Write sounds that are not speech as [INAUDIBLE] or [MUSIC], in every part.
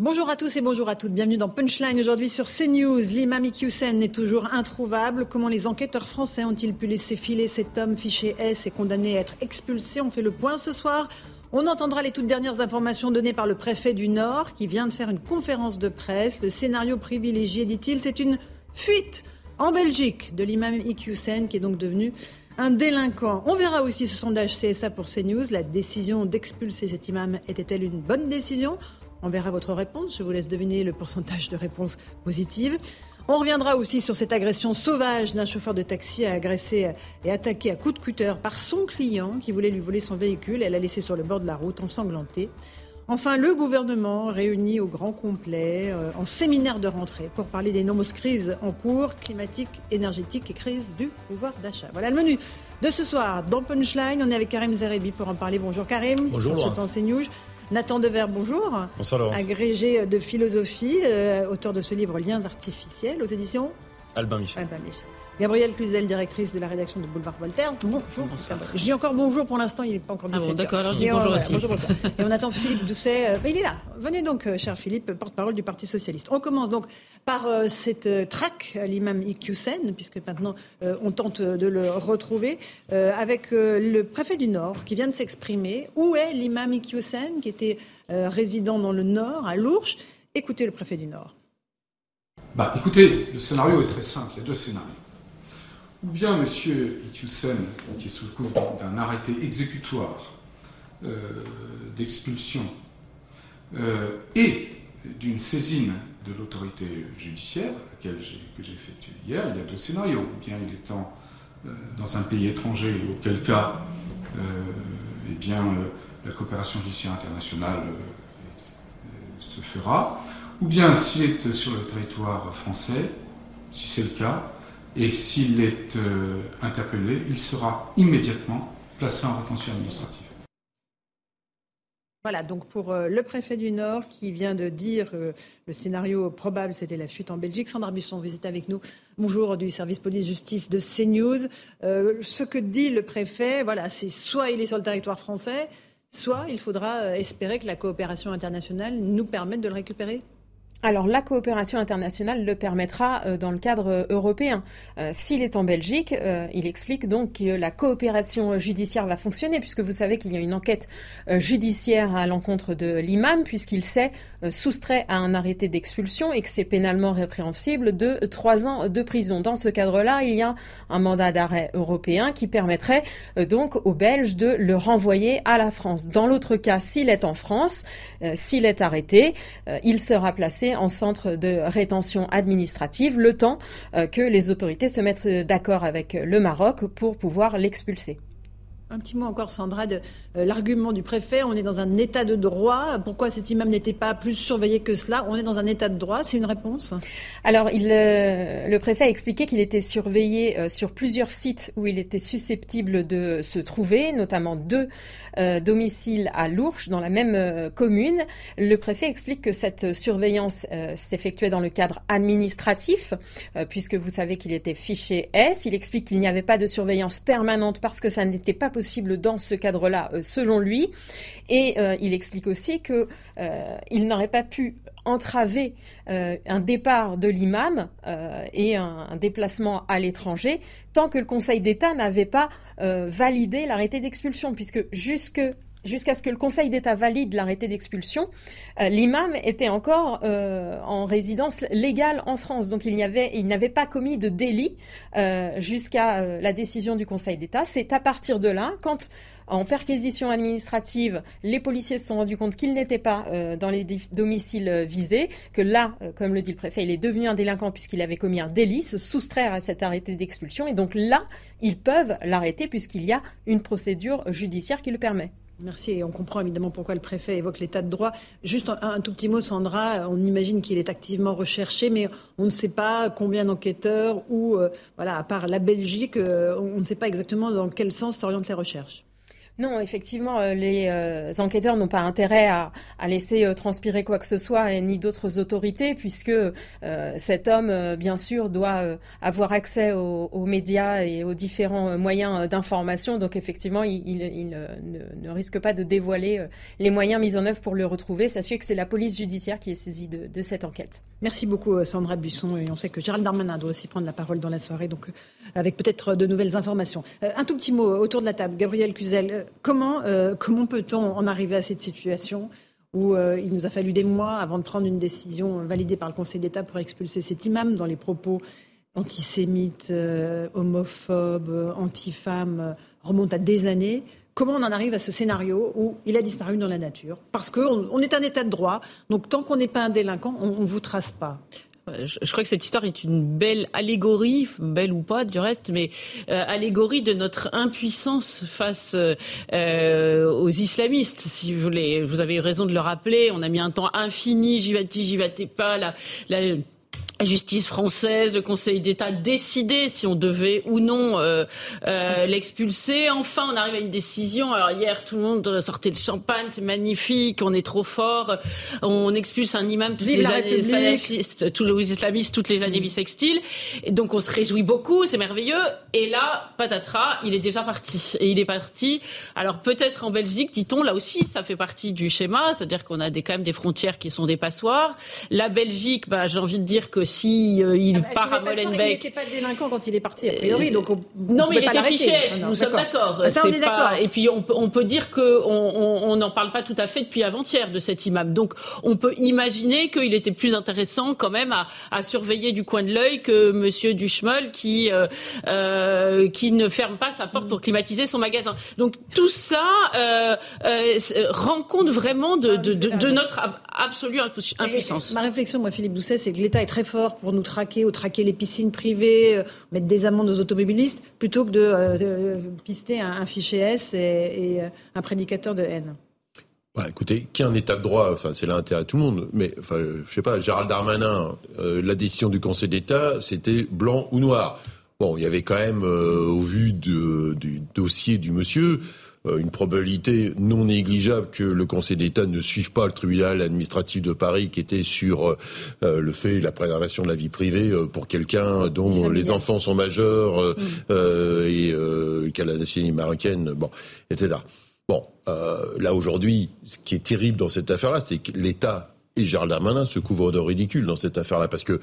Bonjour à tous et bonjour à toutes. Bienvenue dans Punchline aujourd'hui sur CNews. L'imam Iqiyoussen est toujours introuvable. Comment les enquêteurs français ont-ils pu laisser filer cet homme fiché S et condamné à être expulsé? On fait le point ce soir. On entendra les toutes dernières informations données par le préfet du Nord qui vient de faire une conférence de presse. Le scénario privilégié, dit-il, c'est une fuite en Belgique de l'imam Iqiyoussen qui est donc devenu un délinquant. On verra aussi ce sondage CSA pour CNews. La décision d'expulser cet imam était-elle une bonne décision? On verra votre réponse. Je vous laisse deviner le pourcentage de réponses positives. On reviendra aussi sur cette agression sauvage d'un chauffeur de taxi agressé et attaqué à coups de cutter par son client qui voulait lui voler son véhicule. Elle l'a laissé sur le bord de la route ensanglanté. Enfin, le gouvernement réuni au grand complet euh, en séminaire de rentrée pour parler des nombreuses crises en cours, climatiques, énergétiques et crise du pouvoir d'achat. Voilà le menu de ce soir dans Punchline. On est avec Karim Zerebi pour en parler. Bonjour Karim. Bonjour. Consultant CNews. Nathan Dever, bonjour. Bonsoir Laurence. Agrégé de philosophie, euh, auteur de ce livre Liens artificiels aux éditions Albin Michel. Albin Michel. Gabrielle Cluzel, directrice de la rédaction de Boulevard Voltaire. Bonjour. Je dis encore bonjour pour l'instant, il n'est pas encore 17 Ah bon, d'accord, alors je dis Et on- bonjour aussi. bonjour, bonjour. [LAUGHS] Et on attend Philippe Doucet. euh, ben, il est là. Venez donc, euh, cher Philippe, porte-parole du Parti Socialiste. On commence donc par euh, cette euh, traque à l'imam Iqiyoussen, puisque maintenant euh, on tente de le retrouver, euh, avec euh, le préfet du Nord qui vient de s'exprimer. Où est l'imam Iqiyoussen, qui était euh, résident dans le Nord, à Lourches Écoutez le préfet du Nord. Bah, écoutez, le scénario est très simple. Il y a deux scénarios. Ou bien M. Iqiyoussen, qui est sous le coup d'un arrêté exécutoire euh, d'expulsion euh, et d'une saisine de l'autorité judiciaire, laquelle que j'ai effectuée hier, il y a deux scénarios. Ou bien il est en, euh, dans un pays étranger, auquel cas eh bien, la coopération judiciaire internationale se fera, ou bien s'il est sur le territoire français, si c'est le cas, et s'il est euh, interpellé, il sera immédiatement placé en rétention administrative. Voilà, donc pour euh, le préfet du Nord qui vient de dire euh, le scénario probable, c'était la fuite en Belgique. Sandra Busson, vous êtes avec nous. Bonjour du service police-justice de CNews. Ce que dit le préfet, voilà, c'est soit il est sur le territoire français, soit il faudra espérer que la coopération internationale nous permette de le récupérer. Alors la coopération internationale le permettra euh, dans le cadre euh, européen. Euh, S'il est en Belgique, il explique donc que la coopération judiciaire va fonctionner puisque vous savez qu'il y a une enquête judiciaire à l'encontre de l'imam puisqu'il s'est soustrait à un arrêté d'expulsion et que c'est pénalement répréhensible de trois ans de prison. Dans ce cadre-là, il y a un mandat d'arrêt européen qui permettrait donc aux Belges de le renvoyer à la France. Dans l'autre cas, s'il est en France, s'il est arrêté, il sera placé en centre de rétention administrative le temps euh, que les autorités se mettent euh, d'accord avec euh, le Maroc pour pouvoir l'expulser. Un petit mot encore, Sandra, de euh, l'argument du préfet. On est dans un état de droit. Pourquoi cet imam n'était pas plus surveillé que cela? On est dans un état de droit. C'est une réponse? Alors, euh, le préfet a expliqué qu'il était surveillé euh, sur plusieurs sites où il était susceptible de se trouver, notamment deux domiciles à Lourches, dans la même commune. Le préfet explique que cette surveillance s'effectuait dans le cadre administratif, puisque vous savez qu'il était fiché S. Il explique qu'il n'y avait pas de surveillance permanente parce que ça n'était pas possible dans ce cadre-là, euh, selon lui. Et euh, il explique aussi que euh, n'aurait pas pu entraver un départ de l'imam et un, déplacement à l'étranger tant que le Conseil d'État n'avait pas validé l'arrêté d'expulsion, puisque jusque Jusqu'à ce que le Conseil d'État valide l'arrêté d'expulsion, euh, l'imam était encore euh, en résidence légale en France. Donc il n'avait pas commis de délit euh, jusqu'à la décision du Conseil d'État. C'est à partir de là, quand en perquisition administrative, les policiers se sont rendus compte qu'il n'était pas dans les domiciles visés, que là, comme le dit le préfet, il est devenu un délinquant puisqu'il avait commis un délit, se soustraire à cet arrêté d'expulsion. Et donc là, ils peuvent l'arrêter puisqu'il y a une procédure judiciaire qui le permet. Merci. Et on comprend évidemment pourquoi le préfet évoque l'état de droit. Juste un, tout petit mot, Sandra. On imagine qu'il est activement recherché, mais on ne sait pas combien d'enquêteurs ou, euh, voilà, à part la Belgique, euh, on ne sait pas exactement dans quel sens s'orientent les recherches. Non, effectivement, euh, les euh, enquêteurs n'ont pas intérêt à, laisser euh, transpirer quoi que ce soit, ni d'autres autorités, puisque cet homme, bien sûr, doit avoir accès aux, médias et aux différents moyens d'information. Donc, effectivement, il, ne, risque pas de dévoiler les moyens mis en œuvre pour le retrouver. Sachez que c'est la police judiciaire qui est saisie de, cette enquête. Merci beaucoup, Sandra Busson. Et on sait que Gérald Darmanin doit aussi prendre la parole dans la soirée, donc avec peut-être de nouvelles informations. un tout petit mot autour de la table. Gabriel Cluzel comment, euh, comment peut-on en arriver à cette situation où euh, il nous a fallu des mois avant de prendre une décision validée par le Conseil d'État pour expulser cet imam dans les propos antisémites, euh, homophobes, anti-femmes remontent à des années. Comment on en arrive à ce scénario où il a disparu dans la nature? Parce qu'on est un état de droit, donc tant qu'on n'est pas un délinquant, on ne vous trace pas. Je, crois que cette histoire est une belle allégorie, belle ou pas du reste, mais euh, allégorie de notre impuissance face euh, aux islamistes. Si vous voulez, vous avez eu raison de le rappeler. On a mis un temps infini, j'y vais, j'y vais pas. La, la, justice française, le Conseil d'État décider si on devait ou non euh, euh, l'expulser. Enfin, on arrive à une décision. Alors hier, tout le monde sortait le champagne, c'est magnifique, on est trop fort, on expulse un imam toutes les années salafistes, tous les islamistes toutes les années bissextiles. Et donc on se réjouit beaucoup, c'est merveilleux. Et là, patatras, il est déjà parti. Et il est parti. Alors peut-être en Belgique, dit-on, là aussi, ça fait partie du schéma, c'est-à-dire qu'on a des, quand même des frontières qui sont des passoires. La Belgique, bah, j'ai envie de dire que si euh, il ah bah, part à Molenbeek. Il n'était pas délinquant quand il est parti, a priori. Donc non, mais il était fiché. Nous sommes d'accord. Ah, et puis on peut, on peut dire qu'on on n'en parle pas tout à fait depuis avant-hier de cet imam. Donc on peut imaginer qu'il était plus intéressant quand même à, à surveiller du coin de l'œil que Monsieur Duchemol qui euh, euh, qui ne ferme pas sa porte pour climatiser son magasin. Donc tout ça euh, euh, rend compte vraiment de, de, de, de notre absolue impuissance. ma réflexion, moi, Philippe Doucet, c'est que l'État est très fort pour nous traquer ou traquer les piscines privées, euh, mettre des amendes aux automobilistes, plutôt que de, euh, pister un, fichier S et, euh, un prédicateur de haine bah, écoutez, qui a un état de droit, enfin, c'est l'intérêt de tout le monde. Mais, enfin, je sais pas, Gérald Darmanin, la décision du Conseil d'État, c'était blanc ou noir. Bon, il y avait quand même, au vu du dossier du monsieur, une probabilité non négligeable que le Conseil d'État ne suive pas le tribunal administratif de Paris qui était sur euh, le fait la préservation de la vie privée euh, pour quelqu'un dont les enfants sont majeurs et qui a la nationalité marocaine, bon, etc. Bon, là aujourd'hui, ce qui est terrible dans cette affaire-là, c'est que l'État et Gérald Darmanin se couvrent de ridicule dans cette affaire-là parce que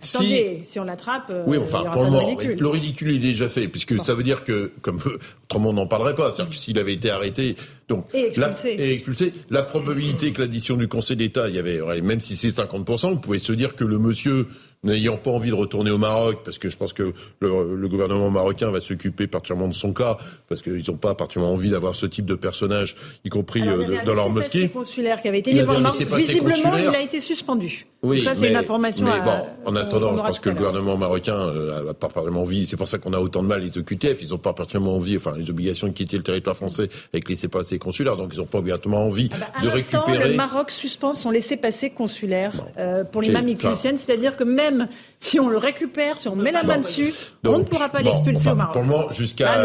Attendez, si, on l'attrape, oui, enfin, pour le, ridicule. le ridicule est déjà fait, puisque ça veut dire que, comme [LAUGHS] autrement on n'en parlerait pas, c'est-à-dire que s'il avait été arrêté, donc et expulsé. La, et expulsé, la probabilité que l'addition du Conseil d'État, il y avait, même si c'est 50%, vous pouvez se dire que le monsieur n'ayant pas envie de retourner au Maroc, parce que je pense que le, gouvernement marocain va s'occuper particulièrement de son cas, parce qu'ils n'ont pas particulièrement envie d'avoir ce type de personnage, y compris euh, dans leur mosquée. consulaire qui avait été Visiblement, il a été suspendu. Oui, ça, c'est une information. Mais bon, en attendant, je pense que le gouvernement marocain euh, n'a pas particulièrement envie. C'est pour ça qu'on a autant de mal les OQTF. Ils n'ont pas particulièrement envie, enfin, les obligations de quitter le territoire français avec les laissés-passer consulaires. Donc, ils n'ont pas obligatoirement envie ah bah, de récupérer. Le Maroc suspend son laissez-passer consulaire euh, pour les mamiklusiennes, c'est-à-dire que même si on le récupère, si on met la main dessus, on ne pourra pas l'expulser au Maroc. Pour le moment, jusqu'à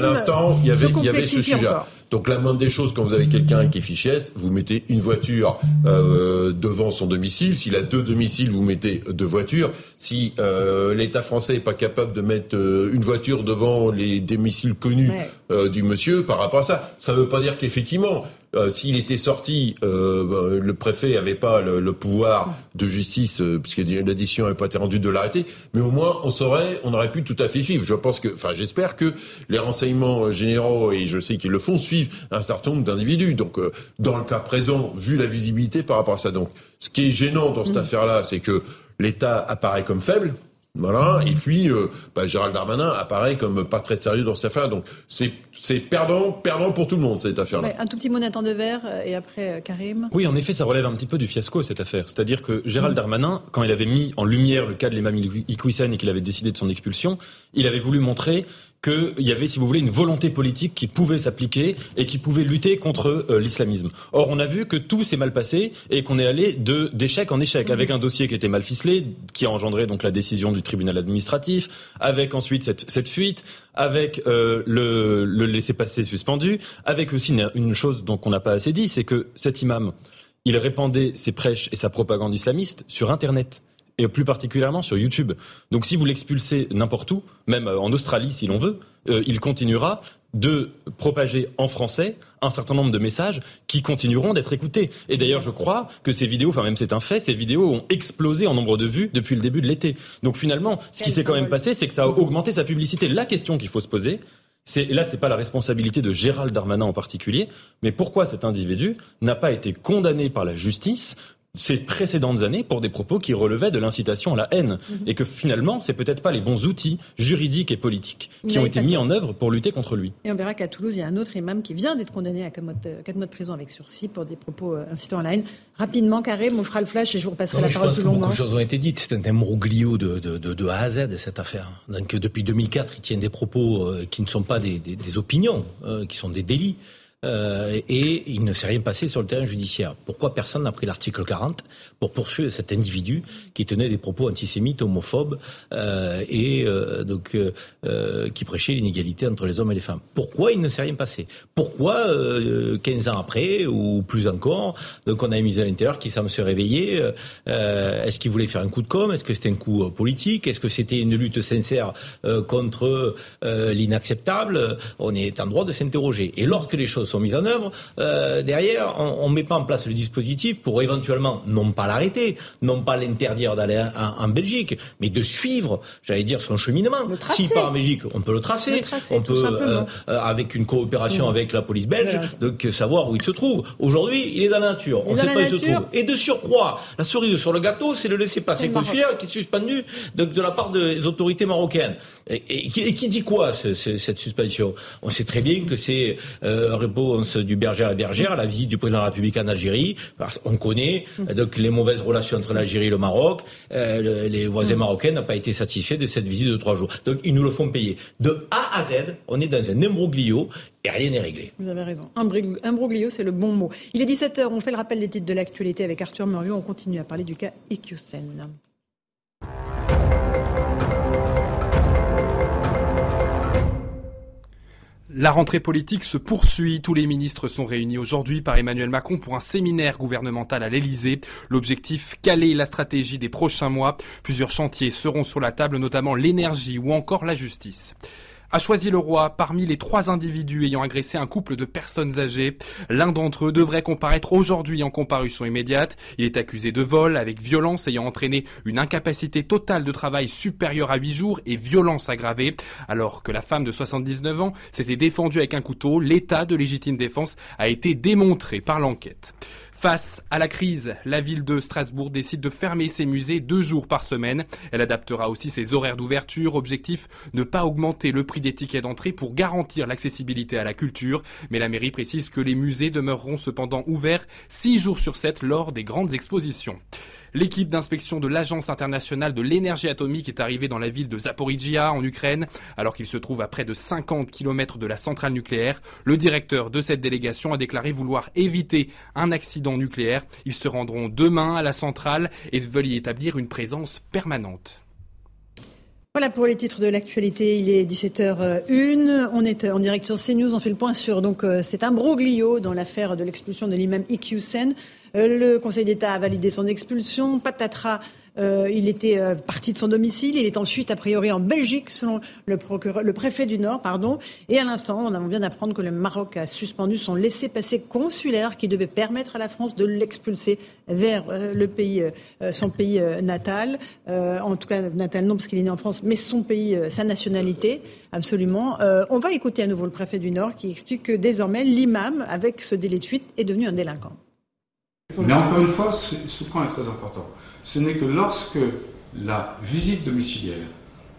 l'instant, il y avait, ce sujet. Donc la moindre des choses, quand vous avez quelqu'un qui est fiché S, vous mettez une voiture euh, devant son domicile. S'il a deux domiciles, vous mettez deux voitures. Si euh, l'État français n'est pas capable de mettre euh, une voiture devant les domiciles connus du monsieur par rapport à ça, ça ne veut pas dire qu'effectivement, euh, s'il était sorti, euh, bah, le préfet n'avait pas le, pouvoir de justice, euh, puisque l'addition n'avait pas été rendue de l'arrêter, mais au moins on saurait, on aurait pu tout à fait suivre. Je pense que, enfin, j'espère que les renseignements généraux, et je sais qu'ils le font, suivent un certain nombre d'individus. Donc, dans le cas présent, vu la visibilité par rapport à ça, donc, ce qui est gênant dans cette mm. affaire-là, c'est que l'État apparaît comme faible, Voilà. Et puis, euh, bah, Gérald Darmanin apparaît comme pas très sérieux dans cette affaire. Donc, c'est, c'est perdant, perdant pour tout le monde, cette affaire-là. un tout petit mot Nathan Devers, euh, et après euh, Karim. Oui, en effet, ça relève un petit peu du fiasco, cette affaire. C'est-à-dire que Gérald mm. Darmanin, quand il avait mis en lumière le cas de l'imam Iqwisen et qu'il avait décidé de son expulsion, il avait voulu montrer qu'il y avait, si vous voulez, une volonté politique qui pouvait s'appliquer et qui pouvait lutter contre euh, l'islamisme. Or, on a vu que tout s'est mal passé et qu'on est allé de d'échec en échec, avec un dossier qui était mal ficelé, qui a engendré donc la décision du tribunal administratif, avec ensuite cette, cette fuite, avec euh, le, le laisser-passer suspendu, avec aussi une, une chose dont on n'a pas assez dit, c'est que cet imam, il répandait ses prêches et sa propagande islamiste sur Internet et plus particulièrement sur YouTube. Donc si vous l'expulsez n'importe où, même en Australie si l'on veut, euh, il continuera de propager en français un certain nombre de messages qui continueront d'être écoutés. Et d'ailleurs, je crois que ces vidéos, enfin même c'est un fait, ces vidéos ont explosé en nombre de vues depuis le début de l'été. Donc finalement, ce qui s'est quand même passé, c'est que ça a augmenté sa publicité. La question qu'il faut se poser, c'est là, c'est pas la responsabilité de Gérald Darmanin en particulier, mais pourquoi cet individu n'a pas été condamné par la justice ces précédentes années pour des propos qui relevaient de l'incitation à la haine. Mhm. Et que finalement, c'est peut-être pas les bons outils juridiques et politiques qui ont été mis en œuvre pour lutter contre lui. Et on verra qu'à Toulouse, il y a un autre imam qui vient d'être condamné à 4 mois, de, prison avec sursis pour des propos euh, incitant à la haine. Rapidement, Carré, on fera le flash et je vous repasserai la parole longuement. Beaucoup de choses ont été dites. C'est un imbroglio de, de, de, A à Z, cette affaire. Donc, depuis 2004, il tient des propos euh, qui ne sont pas des, des, opinions, euh, qui sont des délits. Euh, et il ne s'est rien passé sur le terrain judiciaire. Pourquoi personne n'a pris l'article 40 pour poursuivre cet individu qui tenait des propos antisémites, homophobes euh, et euh, donc qui prêchait l'inégalité entre les hommes et les femmes. Pourquoi il ne s'est rien passé? Pourquoi 15 ans après ou plus encore, donc on a mis à l'intérieur qui semble se réveiller Est-ce qu'il voulait faire un coup de com? Est-ce que c'était un coup politique? Est-ce que c'était une lutte sincère contre l'inacceptable? On est en droit de s'interroger. Et lorsque les choses sont mises en œuvre, euh, derrière, on ne met pas en place le dispositif pour éventuellement, non pas l'arrêter, non pas l'interdire d'aller en, Belgique, mais de suivre, j'allais dire, son cheminement. Si part en Belgique, on peut le tracer. on peut, euh, euh, avec une coopération mmh. avec la police belge, donc savoir où il se trouve. Aujourd'hui, il est dans la nature. on ne sait pas où il se trouve. Et de surcroît, la cerise sur le gâteau, c'est le laisser passer consulaire qui est suspendu de, de, la part des autorités marocaines. Et, qui, dit quoi, cette suspension? On sait très bien que c'est euh, du berger à la bergère, la visite du président de la République en Algérie. Parce on connaît mm. donc les mauvaises relations entre l'Algérie et le Maroc. Euh, les voisins mm. marocains n'ont pas été satisfaits de cette visite de trois jours. Donc ils nous le font payer. De A à Z, on est dans un imbroglio et rien n'est réglé. Vous avez raison. Imbroglio, c'est le bon mot. Il est 17h, on fait le rappel des titres de l'actualité avec Arthur Muriot. On continue à parler du cas Iqiyoussen. La rentrée politique se poursuit. Tous les ministres sont réunis aujourd'hui par Emmanuel Macron pour un séminaire gouvernemental à l'Elysée. L'objectif, caler la stratégie des prochains mois. Plusieurs chantiers seront sur la table, notamment l'énergie ou encore la justice a choisi le roi parmi les trois individus ayant agressé un couple de personnes âgées. L'un d'entre eux devrait comparaître aujourd'hui en comparution immédiate. Il est accusé de vol avec violence ayant entraîné une incapacité totale de travail supérieure à 8 jours et violence aggravée. Alors que la femme de 79 ans s'était défendue avec un couteau, l'état de légitime défense a été démontré par l'enquête. Face à la crise, la ville de Strasbourg décide de fermer ses musées deux jours par semaine. Elle adaptera aussi ses horaires d'ouverture. Objectif, ne pas augmenter le prix des tickets d'entrée pour garantir l'accessibilité à la culture. Mais la mairie précise que les musées demeureront cependant ouverts six jours sur sept lors des grandes expositions. L'équipe d'inspection de l'Agence internationale de l'énergie atomique est arrivée dans la ville de Zaporizhia en Ukraine, alors qu'il se trouve à près de 50 km de la centrale nucléaire. Le directeur de cette délégation a déclaré vouloir éviter un accident nucléaire. Ils se rendront demain à la centrale et veulent y établir une présence permanente. Voilà pour les titres de l'actualité. Il est 17h01. On est en direct sur CNews. On fait le point sur donc euh, cet imbroglio dans l'affaire de l'expulsion de l'imam Iqiyoussen. Euh, le Conseil d'État a validé son expulsion. Patatras euh, il était euh, parti de son domicile. Il est ensuite, a priori, en Belgique, selon le, préfet du Nord. Pardon. Et à l'instant, on vient d'apprendre que le Maroc a suspendu son laissez-passer consulaire qui devait permettre à la France de l'expulser vers euh, le pays, son pays natal. en tout cas, natal non, parce qu'il est né en France, mais son pays, sa nationalité, absolument. on va écouter à nouveau le préfet du Nord qui explique que désormais, l'imam, avec ce délai de fuite, est devenu un délinquant. Mais encore une fois, ce point est très important ce n'est que lorsque la visite domiciliaire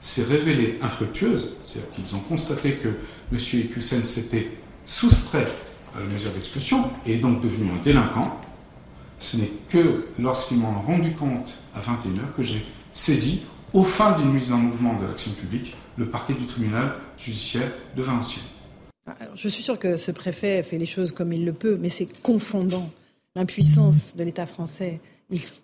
s'est révélée infructueuse, c'est-à-dire qu'ils ont constaté que M. Iqiyoussen s'était soustrait à la mesure d'expulsion et est donc devenu un délinquant, ce n'est que lorsqu'ils m'ont rendu compte à 21h que j'ai saisi, au fin d'une mise en mouvement de l'action publique, le parquet du tribunal judiciaire de Valenciennes. je suis sûr que ce préfet fait les choses comme il le peut, mais c'est confondant l'impuissance de l'État français.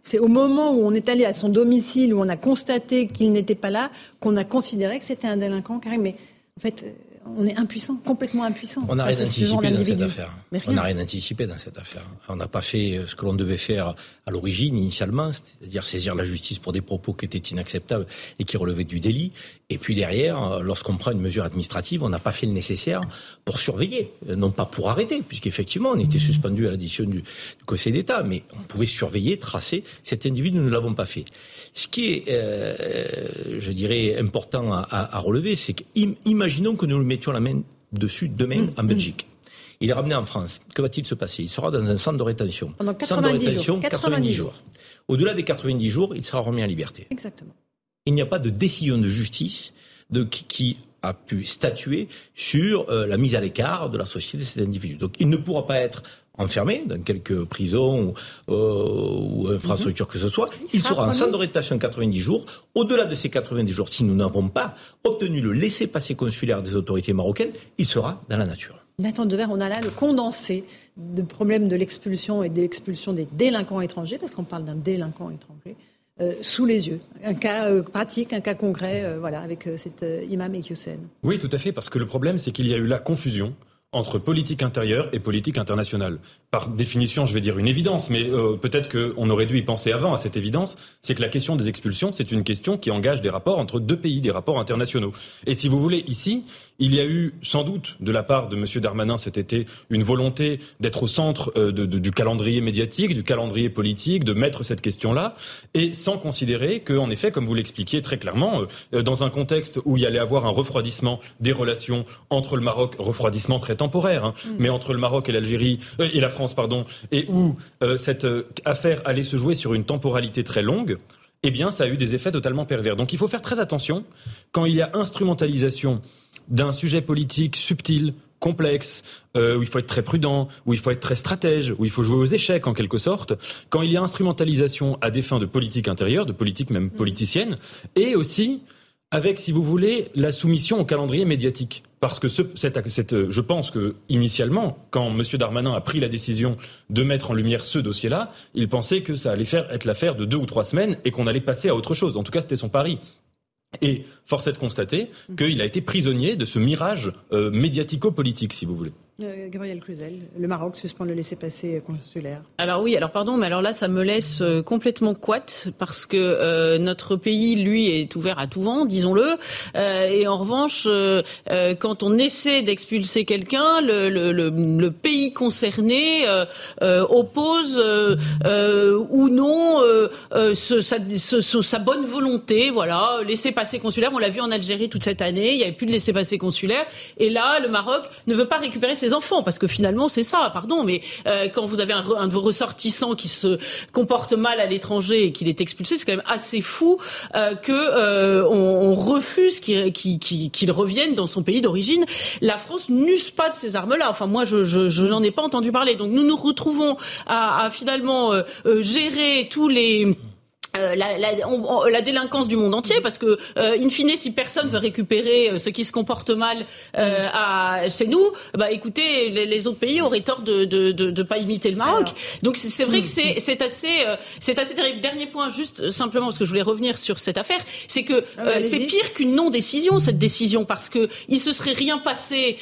C'est au moment où on est allé à son domicile, où on a constaté qu'il n'était pas là, qu'on a considéré que c'était un délinquant. Mais en fait, on est impuissant, complètement impuissant. On n'a rien anticipé dans cette affaire. On n'a rien anticipé dans cette affaire. On n'a pas fait euh, ce que l'on devait faire à l'origine, initialement, c'est-à-dire saisir la justice pour des propos qui étaient inacceptables et qui relevaient du délit. Et puis derrière, euh, lorsqu'on prend une mesure administrative, on n'a pas fait le nécessaire pour surveiller, euh, non pas pour arrêter, puisqu'effectivement, on était suspendu à l'addition du, Conseil d'État, mais on pouvait surveiller, tracer. Cet individu, nous ne l'avons pas fait. Ce qui est, je dirais, important à, relever, c'est qu'imaginons que nous le mettions la main dessus demain mm, en mm. Belgique. Il est ramené en France. Que va-t-il se passer? Il sera dans un centre de rétention. Pendant 90 jours. 90 jours. Au-delà des 90 jours, il sera remis en liberté. Exactement. Il n'y a pas de décision de justice de qui, a pu statuer sur euh, la mise à l'écart de la société de cet individu. Donc il ne pourra pas être enfermé dans quelques prisons ou, euh, ou infrastructures que ce soit. Il, sera en centre de rétention 90 jours. Au-delà de ces 90 jours, si nous n'avons pas obtenu le laissez-passer consulaire des autorités marocaines, il sera dans la nature. Nathan Devers, on a là le condensé de problème de l'expulsion et de l'expulsion des délinquants étrangers, parce qu'on parle d'un délinquant étranger, euh, sous les yeux. Un cas euh, pratique, un cas concret, voilà, avec cet imam Ekyusen. Oui, tout à fait, parce que le problème, c'est qu'il y a eu la confusion entre politique intérieure et politique internationale. Par définition, je vais dire une évidence, mais euh, peut-être qu'on aurait dû y penser avant à cette évidence, c'est que la question des expulsions, c'est une question qui engage des rapports entre deux pays, des rapports internationaux. Et si vous voulez, ici, il y a eu sans doute de la part de M. Darmanin cet été une volonté d'être au centre euh, du calendrier médiatique, du calendrier politique, de mettre cette question-là, et sans considérer qu'en effet, comme vous l'expliquiez très clairement, euh, dans un contexte où il y allait avoir un refroidissement des relations entre le Maroc, refroidissement très temporaire, hein, mm. mais entre le Maroc et l'Algérie euh, et la France, pardon, et où cette affaire allait se jouer sur une temporalité très longue, eh bien, ça a eu des effets totalement pervers. Donc, il faut faire très attention quand il y a instrumentalisation d'un sujet politique subtil, complexe, euh, où il faut être très prudent, où il faut être très stratège, où il faut jouer aux échecs en quelque sorte, quand il y a instrumentalisation à des fins de politique intérieure, de politique même politicienne, et aussi avec, si vous voulez, la soumission au calendrier médiatique. Parce que ce, cette, je pense que initialement, quand M. Darmanin a pris la décision de mettre en lumière ce dossier-là, il pensait que ça allait faire être l'affaire de deux ou trois semaines et qu'on allait passer à autre chose. En tout cas, c'était son pari. Et force est de constater qu'il a été prisonnier de ce mirage euh, médiatico-politique, si vous voulez. Euh, Gabriel Cluzel, le Maroc suspend le laisser-passer consulaire. Alors oui, alors pardon, mais alors là, ça me laisse euh, complètement couette parce que euh, notre pays, lui, est ouvert à tout vent, disons-le. et en revanche, quand on essaie d'expulser quelqu'un, le, pays concerné oppose ou non sa, sa, bonne volonté. Voilà, laisser-passer consulaire. On l'a vu en Algérie toute cette année. Il n'y avait plus de laisser-passer consulaire. Et là, le Maroc ne veut pas récupérer ses enfants, parce que finalement c'est ça, pardon, mais euh, quand vous avez un, un, de vos ressortissants qui se comporte mal à l'étranger et qu'il est expulsé, c'est quand même assez fou euh, que euh, on, refuse qu'il qu'il revienne dans son pays d'origine. La France n'use pas de ces armes-là. Enfin, moi, je, je, je n'en ai pas entendu parler. Donc nous nous retrouvons à, à finalement euh, euh, gérer tous les euh, la, la, la, délinquance du monde entier, parce que, euh, in fine, si personne veut récupérer euh, ce qui se comporte mal euh, à, chez nous, bah écoutez, les, autres pays auraient tort de de, de, de pas imiter le Maroc. Donc c'est vrai que c'est c'est assez c'est assez terrible. Dernier point, juste simplement parce que je voulais revenir sur cette affaire, c'est que ah c'est pire qu'une non-décision cette décision parce que il se serait rien passé,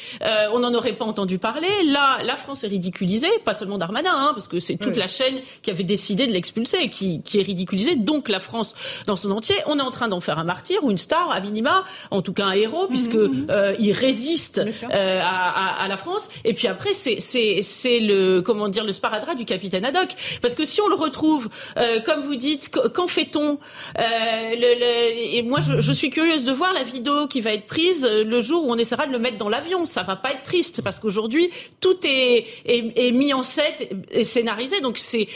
on n'en aurait pas entendu parler. Là, la France est ridiculisée, pas seulement Darmanin, hein, parce que c'est toute la chaîne qui avait décidé de l'expulser, qui qui est ridiculisée donc la France dans son entier. On est en train d'en faire un martyr ou une star, à minima, en tout cas un héros, puisque mhm. Euh, il résiste euh, à, à, la France. Et puis après, c'est le comment dire le sparadrap du capitaine Haddock, parce que si on le retrouve, euh, comme vous dites, qu'en fait-on Et moi, je, je, suis curieuse de voir la vidéo qui va être prise le jour où on essaiera de le mettre dans l'avion. Ça va pas être triste, parce qu'aujourd'hui tout est, est, est, mis en scène et scénarisé. Donc c'est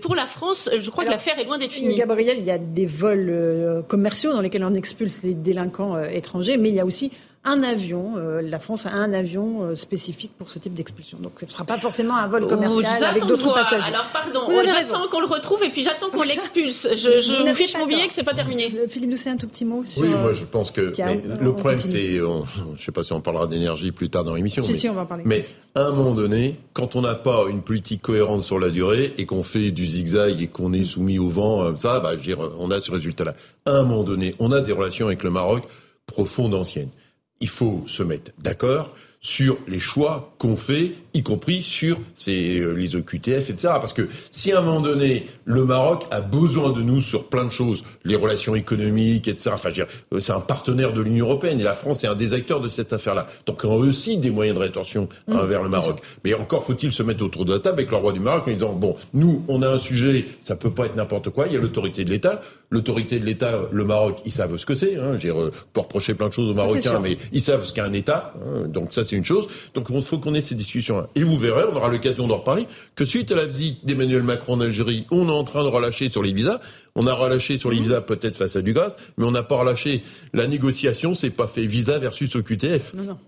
pour la France, je crois que l'affaire est loin d'être finie. Il y a des vols commerciaux dans lesquels on expulse les délinquants étrangers, mais il y a aussi un avion. Euh, la France a un avion euh, spécifique pour ce type d'expulsion. Donc ce ne sera pas forcément un vol commercial avec d'autres passagers. Alors pardon, j'attends qu'on le retrouve et puis j'attends qu'on l'expulse. Je, je vous fiche mon billet que c'est pas terminé. Euh, Philippe Doucet, un tout petit mot sur. Oui, moi je pense que le problème c'est, je ne sais pas si on parlera d'énergie plus tard dans l'émission. Si, mais, si, on va en parler. Mais à un moment donné, quand on n'a pas une politique cohérente sur la durée et qu'on fait du zigzag et qu'on est soumis au vent, ça, bah, je veux dire, on a ce résultat-là. À un moment donné, on a des relations avec le Maroc profondes, anciennes il faut se mettre d'accord sur les choix qu'on fait, y compris sur euh, les OQTF, etc. Parce que si à un moment donné, le Maroc a besoin de nous sur plein de choses, les relations économiques, etc. Enfin, euh, c'est un partenaire de l'Union européenne et la France est un des acteurs de cette affaire-là. Donc, on a aussi des moyens de rétorsion mmh, envers le Maroc. Mais encore faut-il se mettre autour de la table avec le roi du Maroc en disant, bon, nous, on a un sujet, ça peut pas être n'importe quoi, il y a l'autorité de l'État. L'autorité de l'État, le Maroc, ils savent ce que c'est. Hein. J'ai pour reprocher plein de choses aux Marocains, mais ils savent ce qu'est un État. Hein. Donc ça, c'est une chose. Donc il faut qu'on ait ces Et vous verrez, on aura l'occasion d'en reparler, que suite à la visite d'Emmanuel Macron en Algérie, on est en train de relâcher sur les visas. On a relâché sur les mmh. visas peut-être face à du gaz, mais on n'a pas relâché la négociation. C'est pas fait visa versus OQTF. Non, non.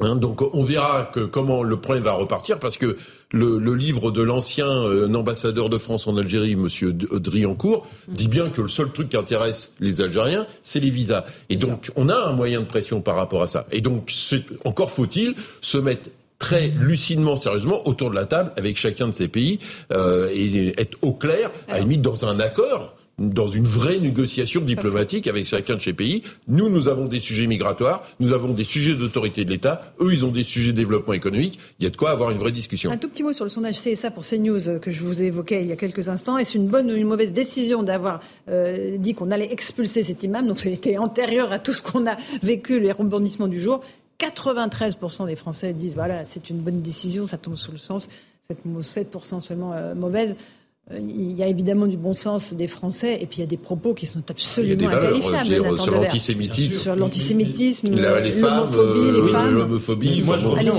Hein, donc on verra que comment le problème va repartir parce que le, livre de l'ancien euh, ambassadeur de France en Algérie, Monsieur Driancourt, dit bien que le seul truc qui intéresse les Algériens, c'est les visas. Et donc on a un moyen de pression par rapport à ça. Et donc encore faut-il se mettre très lucidement, sérieusement, autour de la table avec chacun de ces pays euh, et être au clair, à la limite dans un accord dans une vraie négociation diplomatique avec chacun de ces pays. Nous, nous avons des sujets migratoires, nous avons des sujets d'autorité de l'État, eux, ils ont des sujets de développement économique. Il y a de quoi avoir une vraie discussion. Un tout petit mot sur le sondage CSA pour CNews euh, que je vous ai évoqué il y a quelques instants. Est-ce une bonne ou une mauvaise décision d'avoir euh, dit qu'on allait expulser cet imam? Donc c'était antérieur à tout ce qu'on a vécu, les rebondissements du jour. 93% des Français disent voilà, c'est une bonne décision, ça tombe sous le sens. 7% seulement euh, mauvaise. Euh, il y a évidemment du bon sens des Français, et puis il y a des propos qui sont absolument inqualifiables. Sur l'antisémitisme, sur l'antisémitisme, les femmes, l'homophobie. Moi, je reviens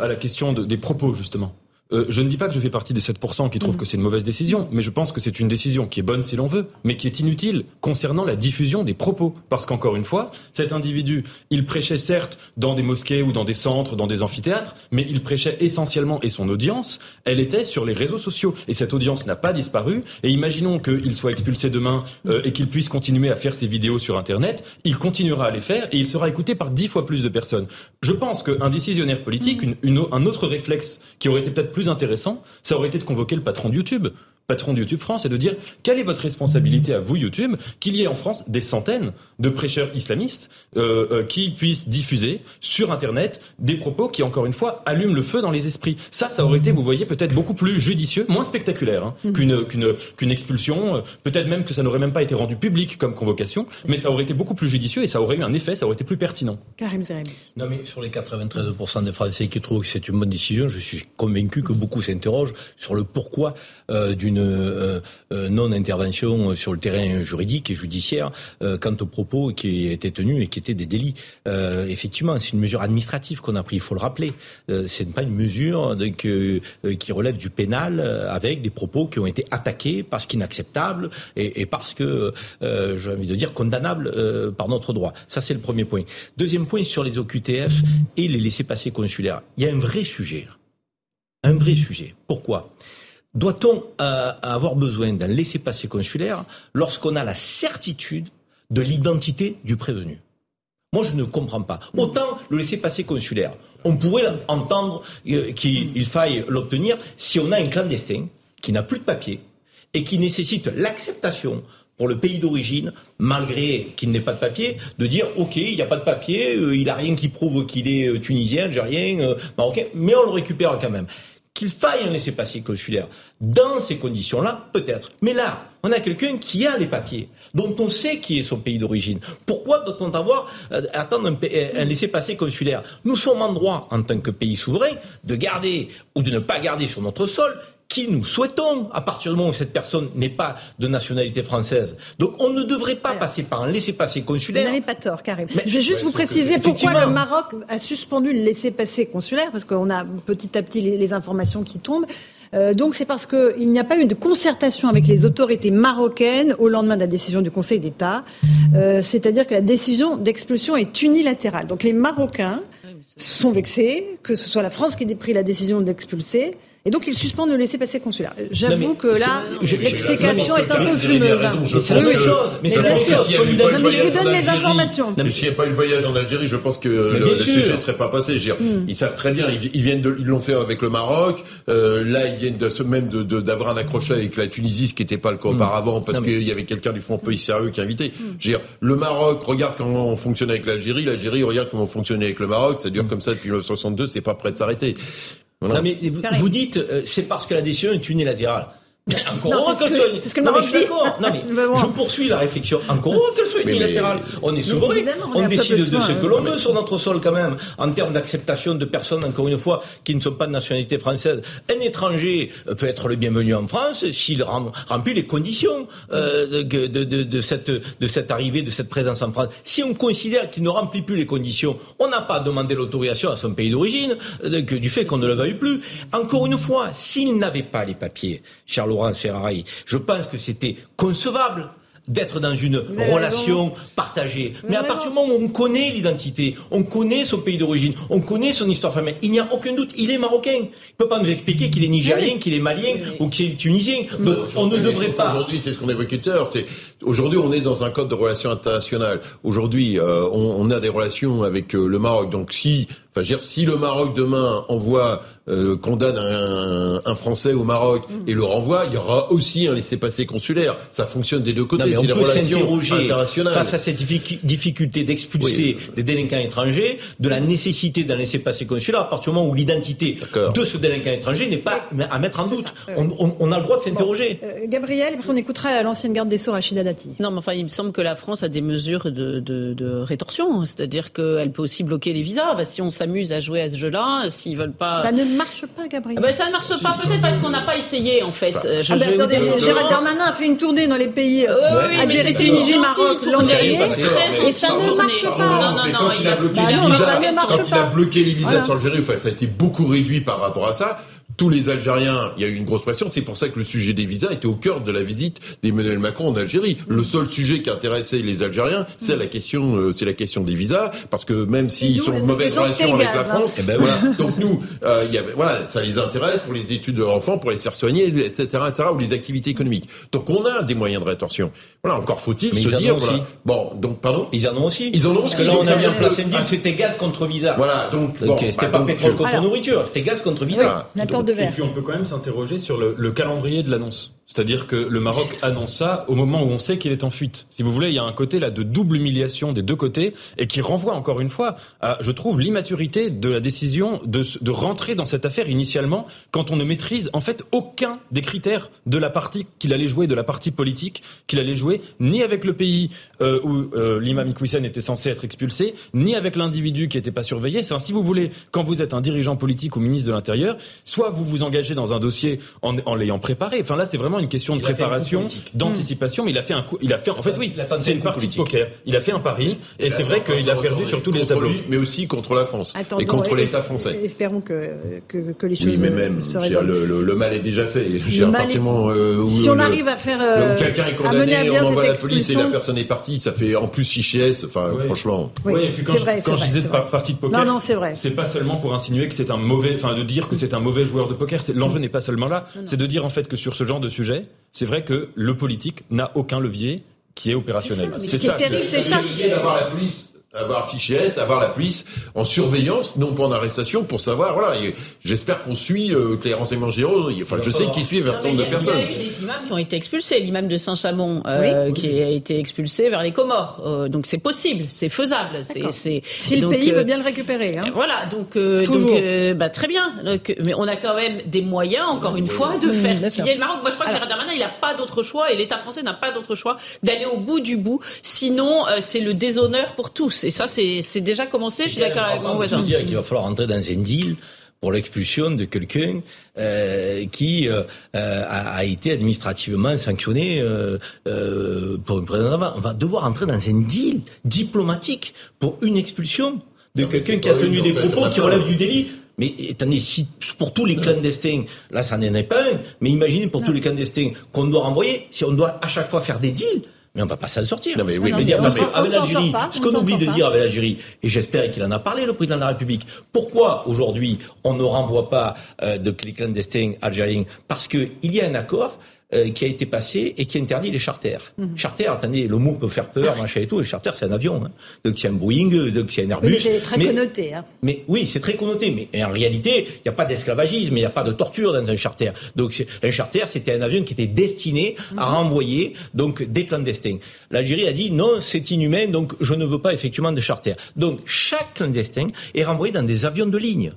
à la question des propos justement. Euh, je ne dis pas que je fais partie des 7% qui trouvent mm. que c'est une mauvaise décision, mais je pense que c'est une décision qui est bonne si l'on veut, mais qui est inutile concernant la diffusion des propos. Parce qu'encore une fois, cet individu, il prêchait certes dans des mosquées ou dans des centres, dans des amphithéâtres, mais il prêchait essentiellement, et son audience, elle était sur les réseaux sociaux. Et cette audience n'a pas disparu. Et imaginons qu'il soit expulsé demain euh, et qu'il puisse continuer à faire ses vidéos sur Internet, il continuera à les faire et il sera écouté par dix fois plus de personnes. Je pense qu'un décisionnaire politique, mm. un autre réflexe qui aurait été peut-être plus intéressant, ça aurait été de convoquer le patron de YouTube patron de YouTube France et de dire quelle est votre responsabilité à vous YouTube qu'il y ait en France des centaines de prêcheurs islamistes euh, euh, qui puissent diffuser sur Internet des propos qui encore une fois allument le feu dans les esprits. Ça, ça aurait été, vous voyez, peut-être beaucoup plus judicieux, moins spectaculaire hein, mmh. qu'une qu'une qu'une expulsion. Euh, peut-être même que ça n'aurait même pas été rendu public comme convocation, mais ça aurait été beaucoup plus judicieux et ça aurait eu un effet, ça aurait été plus pertinent. Karim Non mais sur les 93% des Français qui trouvent que c'est une bonne décision, je suis convaincu que beaucoup s'interrogent sur le pourquoi d'une euh, euh, non-intervention sur le terrain juridique et judiciaire euh, quant aux propos qui étaient tenus et qui étaient des délits. effectivement, c'est une mesure administrative qu'on a prise, il faut le rappeler. Ce n'est pas une mesure qui relève du pénal avec des propos qui ont été attaqués parce qu'inacceptables et, et, parce que, j'ai envie de dire, condamnables par notre droit. Ça, c'est le premier point. Deuxième point sur les OQTF et les laissés-passer consulaires. Il y a un vrai sujet. Un vrai sujet. Pourquoi? Doit-on euh, avoir besoin d'un laissez-passer consulaire lorsqu'on a la certitude de l'identité du prévenu? Moi, je ne comprends pas. Autant le laisser-passer consulaire, on pourrait entendre euh, qu'il faille l'obtenir si on a un clandestin qui n'a plus de papier et qui nécessite l'acceptation pour le pays d'origine, malgré qu'il n'ait pas de papier, de dire ok, il n'y a pas de papier, euh, il n'a rien qui prouve qu'il est tunisien, algérien, marocain, mais on le récupère quand même qu'il faille un laissez-passer consulaire. Dans ces conditions-là, peut-être. Mais là, on a quelqu'un qui a les papiers, dont on sait qui est son pays d'origine. Pourquoi doit-on avoir euh, attendre un, un laissez-passer consulaire Nous sommes en droit, en tant que pays souverain, de garder ou de ne pas garder sur notre sol qui nous souhaitons à partir du moment où cette personne n'est pas de nationalité française. Donc on ne devrait pas passer par un laissez-passer consulaire. Vous n'avez pas tort, Karim. Mais, je vais juste vous préciser pourquoi le Maroc a suspendu le laissez-passer consulaire, parce qu'on a petit à petit les, informations qui tombent. donc c'est parce qu'il n'y a pas eu de concertation avec les autorités marocaines au lendemain de la décision du Conseil d'État. C'est-à-dire que la décision d'expulsion est unilatérale. Donc les Marocains sont vexés, que ce soit la France qui ait pris la décision d'expulser. Et donc, il suspend de laisser passer consulaire. J'avoue que là, l'explication est un peu fumeuse. C'est la même chose. Mais c'est bien sûr. Mais je vous donne les informations. Mais s'il n'y a pas eu le voyage en Algérie, je pense que le sujet ne serait pas passé. Hmm. Ils savent très bien. Ils viennent ils l'ont fait avec le Maroc. Euh, là, ils viennent de, même d'avoir un accrochage avec la Tunisie, ce qui n'était pas le cas hmm. auparavant, parce qu'il y avait quelqu'un du fond pays sérieux qui a invité. Hmm. Le Maroc regarde comment on fonctionne avec l'Algérie. L'Algérie regarde comment on fonctionne avec le Maroc. Ça dure comme ça depuis 1962. C'est pas prêt de s'arrêter. Non, mais vous, dites, euh, c'est parce que la décision est unilatérale. Mais encore c'est ce que, le Maroc dit. Non, mais [LAUGHS] je poursuis la réflexion. Encore qu'elle soit unilatérale. On est souverain. On, décide de ce que l'on veut sur notre sol quand même, en termes d'acceptation de personnes, encore une fois, qui ne sont pas de nationalité française. Un étranger peut être le bienvenu en France s'il remplit les conditions euh, de, de, de, de, cette, de cette arrivée, de cette présence en France. Si on considère qu'il ne remplit plus les conditions, on n'a pas demandé l'autorisation à son pays d'origine, euh, du fait qu'on ne le veuille plus. Encore une fois, s'il n'avait pas les papiers, Charles Laurence Ferrari. Je pense que c'était concevable d'être dans une relation partagée. Mais à partir du moment où on connaît l'identité, on connaît son pays d'origine, on connaît son histoire familiale, il n'y a aucun doute, il est marocain. Il ne peut pas nous expliquer qu'il est nigérien, qu'il est malien ou qu'il est tunisien. on ne devrait pas. Aujourd'hui, c'est ce qu'on évoquait tout à l'heure. C'est aujourd'hui, on est dans un code de relations internationales. Aujourd'hui, euh, on, a des relations avec euh, le Maroc. Donc, si, enfin, dire, si le Maroc demain envoie euh, condamne un, un, Français au Maroc et le renvoie, il y aura aussi un laissez-passer consulaire. Ça fonctionne des deux côtés. C'est des relations internationales. Face à cette difficulté d'expulser des délinquants étrangers, de la nécessité d'un laissez-passer consulaire à partir du moment où l'identité de ce délinquant étranger n'est pas à mettre en doute. On, on, on, a le droit de s'interroger. Euh, Gabriel, on écoutera l'ancienne garde des Sceaux, Rachida Dati. Non, mais enfin, il me semble que la France a des mesures de, de, de rétorsion. C'est-à-dire qu'elle peut aussi bloquer les visas. Bah, si on s'amuse à jouer à ce jeu-là, s'ils veulent pas... Ça ne marche pas, Gabriel. Ah ben, ça ne marche pas, peut-être parce qu'on n'a pas essayé, en fait. Euh, je, ah ben, attendez, Gérald Darmanin a fait une tournée dans les pays euh, oui, Algérie, Tunisie, Maroc l'an dernier, et ça ne marche pas. Non, non, non, il a bloqué les visas, quand il a bloqué les visas sur l'Algérie, ça a été beaucoup réduit par rapport à ça tous les Algériens, il y a eu une grosse pression. C'est pour ça que le sujet des visas était au cœur de la visite d'Emmanuel Macron en Algérie. Le seul sujet qui intéressait les Algériens, c'est la question, euh, c'est la question des visas, parce que même s'ils sont en mauvaise relation avec la hein. France, eh ben voilà. Donc nous, euh, y avait, voilà, ça les intéresse pour les études de l'enfant, pour les faire soigner, etc., etc., ou les activités économiques. Donc on a des moyens de rétorsion. Voilà, encore faut-il se dire. Voilà. Bon, donc pardon. Ils en ont aussi. Ils en ont aussi. Là, on a bien placé une deal, c'était gaz contre visa. Voilà, donc, bon, c'était bah, pas pétrole contre nourriture, c'était gaz contre visa. Et puis on peut quand même s'interroger sur le calendrier de l'annonce. C'est-à-dire que le Maroc annonce ça au moment où on sait qu'il est en fuite. Si vous voulez, il y a un côté là de double humiliation des deux côtés et qui renvoie encore une fois à, je trouve, l'immaturité de la décision de, de rentrer dans cette affaire initialement quand on ne maîtrise en fait aucun des critères de la partie qu'il allait jouer, de la partie politique qu'il allait jouer, ni avec le pays euh, où euh, l'imam Iqwisen était censé être expulsé, ni avec l'individu qui n'était pas surveillé. C'est si vous voulez, quand vous êtes un dirigeant politique ou ministre de l'Intérieur, soit vous vous engagez dans un dossier en, en l'ayant préparé. Enfin là, c'est vraiment une question de préparation, d'anticipation, mais il a fait un coup, il a fait, en fait, oui, c'est une partie de poker. Il a fait un pari, et c'est vrai qu'il a perdu sur tous les tableaux. mais aussi contre la France. et contre l'État français. Espérons que, que, les choses Oui, mais même, le, mal est déjà fait. Euh, si on arrive à faire, euh, quelqu'un est condamné, on envoie la police et la personne est partie, ça fait en plus fichiès, enfin, franchement. Oui, et puis quand, je, disais partie de poker, c'est pas seulement pour insinuer que c'est un mauvais, enfin, de dire que c'est un mauvais joueur de poker. L'enjeu n'est pas seulement là, c'est de dire en fait que sur ce genre de sujet, c'est vrai que le politique n'a aucun levier qui est opérationnel. C'est ça. C'est ça. d'avoir la police avoir fichier S, avoir la police en surveillance, non pas en arrestation, pour savoir, voilà, j'espère qu'on suit euh, que les renseignements généraux, enfin, je sais qu'ils suivent vers tant de personnes. Il y a eu des imams qui ont été expulsés, l'imam de Saint-Chamond, euh, qui a été expulsé vers les Comores. Euh, donc c'est possible, c'est faisable. C'est, si le pays veut bien le récupérer. Hein. Voilà, donc, donc bah, très bien. Donc, mais on a quand même des moyens, encore une fois, de faire le Maroc. Moi, je crois que Gérard Darmanin, il n'a pas d'autre choix, et l'État français n'a pas d'autre choix d'aller au bout du bout. Sinon, c'est le déshonneur pour tous. Et ça, c'est déjà commencé. Je suis d'accord avec mon voisin. dire qu'il va falloir entrer dans un deal pour l'expulsion de quelqu'un euh, qui euh, a, été administrativement sanctionné euh, pour une présence On va devoir entrer dans un deal diplomatique pour une expulsion de quelqu'un qui a tenu des propos qui relèvent du délit. Mais attendez, si pour tous les clandestins, là ça n'en est pas un, mais imaginez pour tous les clandestins qu'on doit renvoyer, si on doit à chaque fois faire des deals, mais on va pas s'en sortir. Non mais oui, mais, avec l'Algérie, ce qu'on oublie de dire avec l'Algérie, et j'espère qu'il en a parlé le président de la République. Pourquoi aujourd'hui on ne renvoie pas euh, de clandestins algériens? Parce qu'il y a un accord euh, qui a été passé et qui interdit les charters. Mhm. Charter, attendez, le mot peut faire peur, machin et tout. Les charters, c'est un avion. Hein. Donc c'est un Boeing, donc c'est un Airbus. Oui, c'est très connoté. Hein. Mais oui, c'est très connoté. Mais en réalité, il n'y a pas d'esclavagisme, il n'y a pas de torture dans un charter. Donc un charter, c'était un avion qui était destiné à mhm. renvoyer donc des clandestins. L'Algérie a dit non, c'est inhumain, donc je ne veux pas effectivement de charter. Donc chaque clandestin est renvoyé dans des avions de ligne.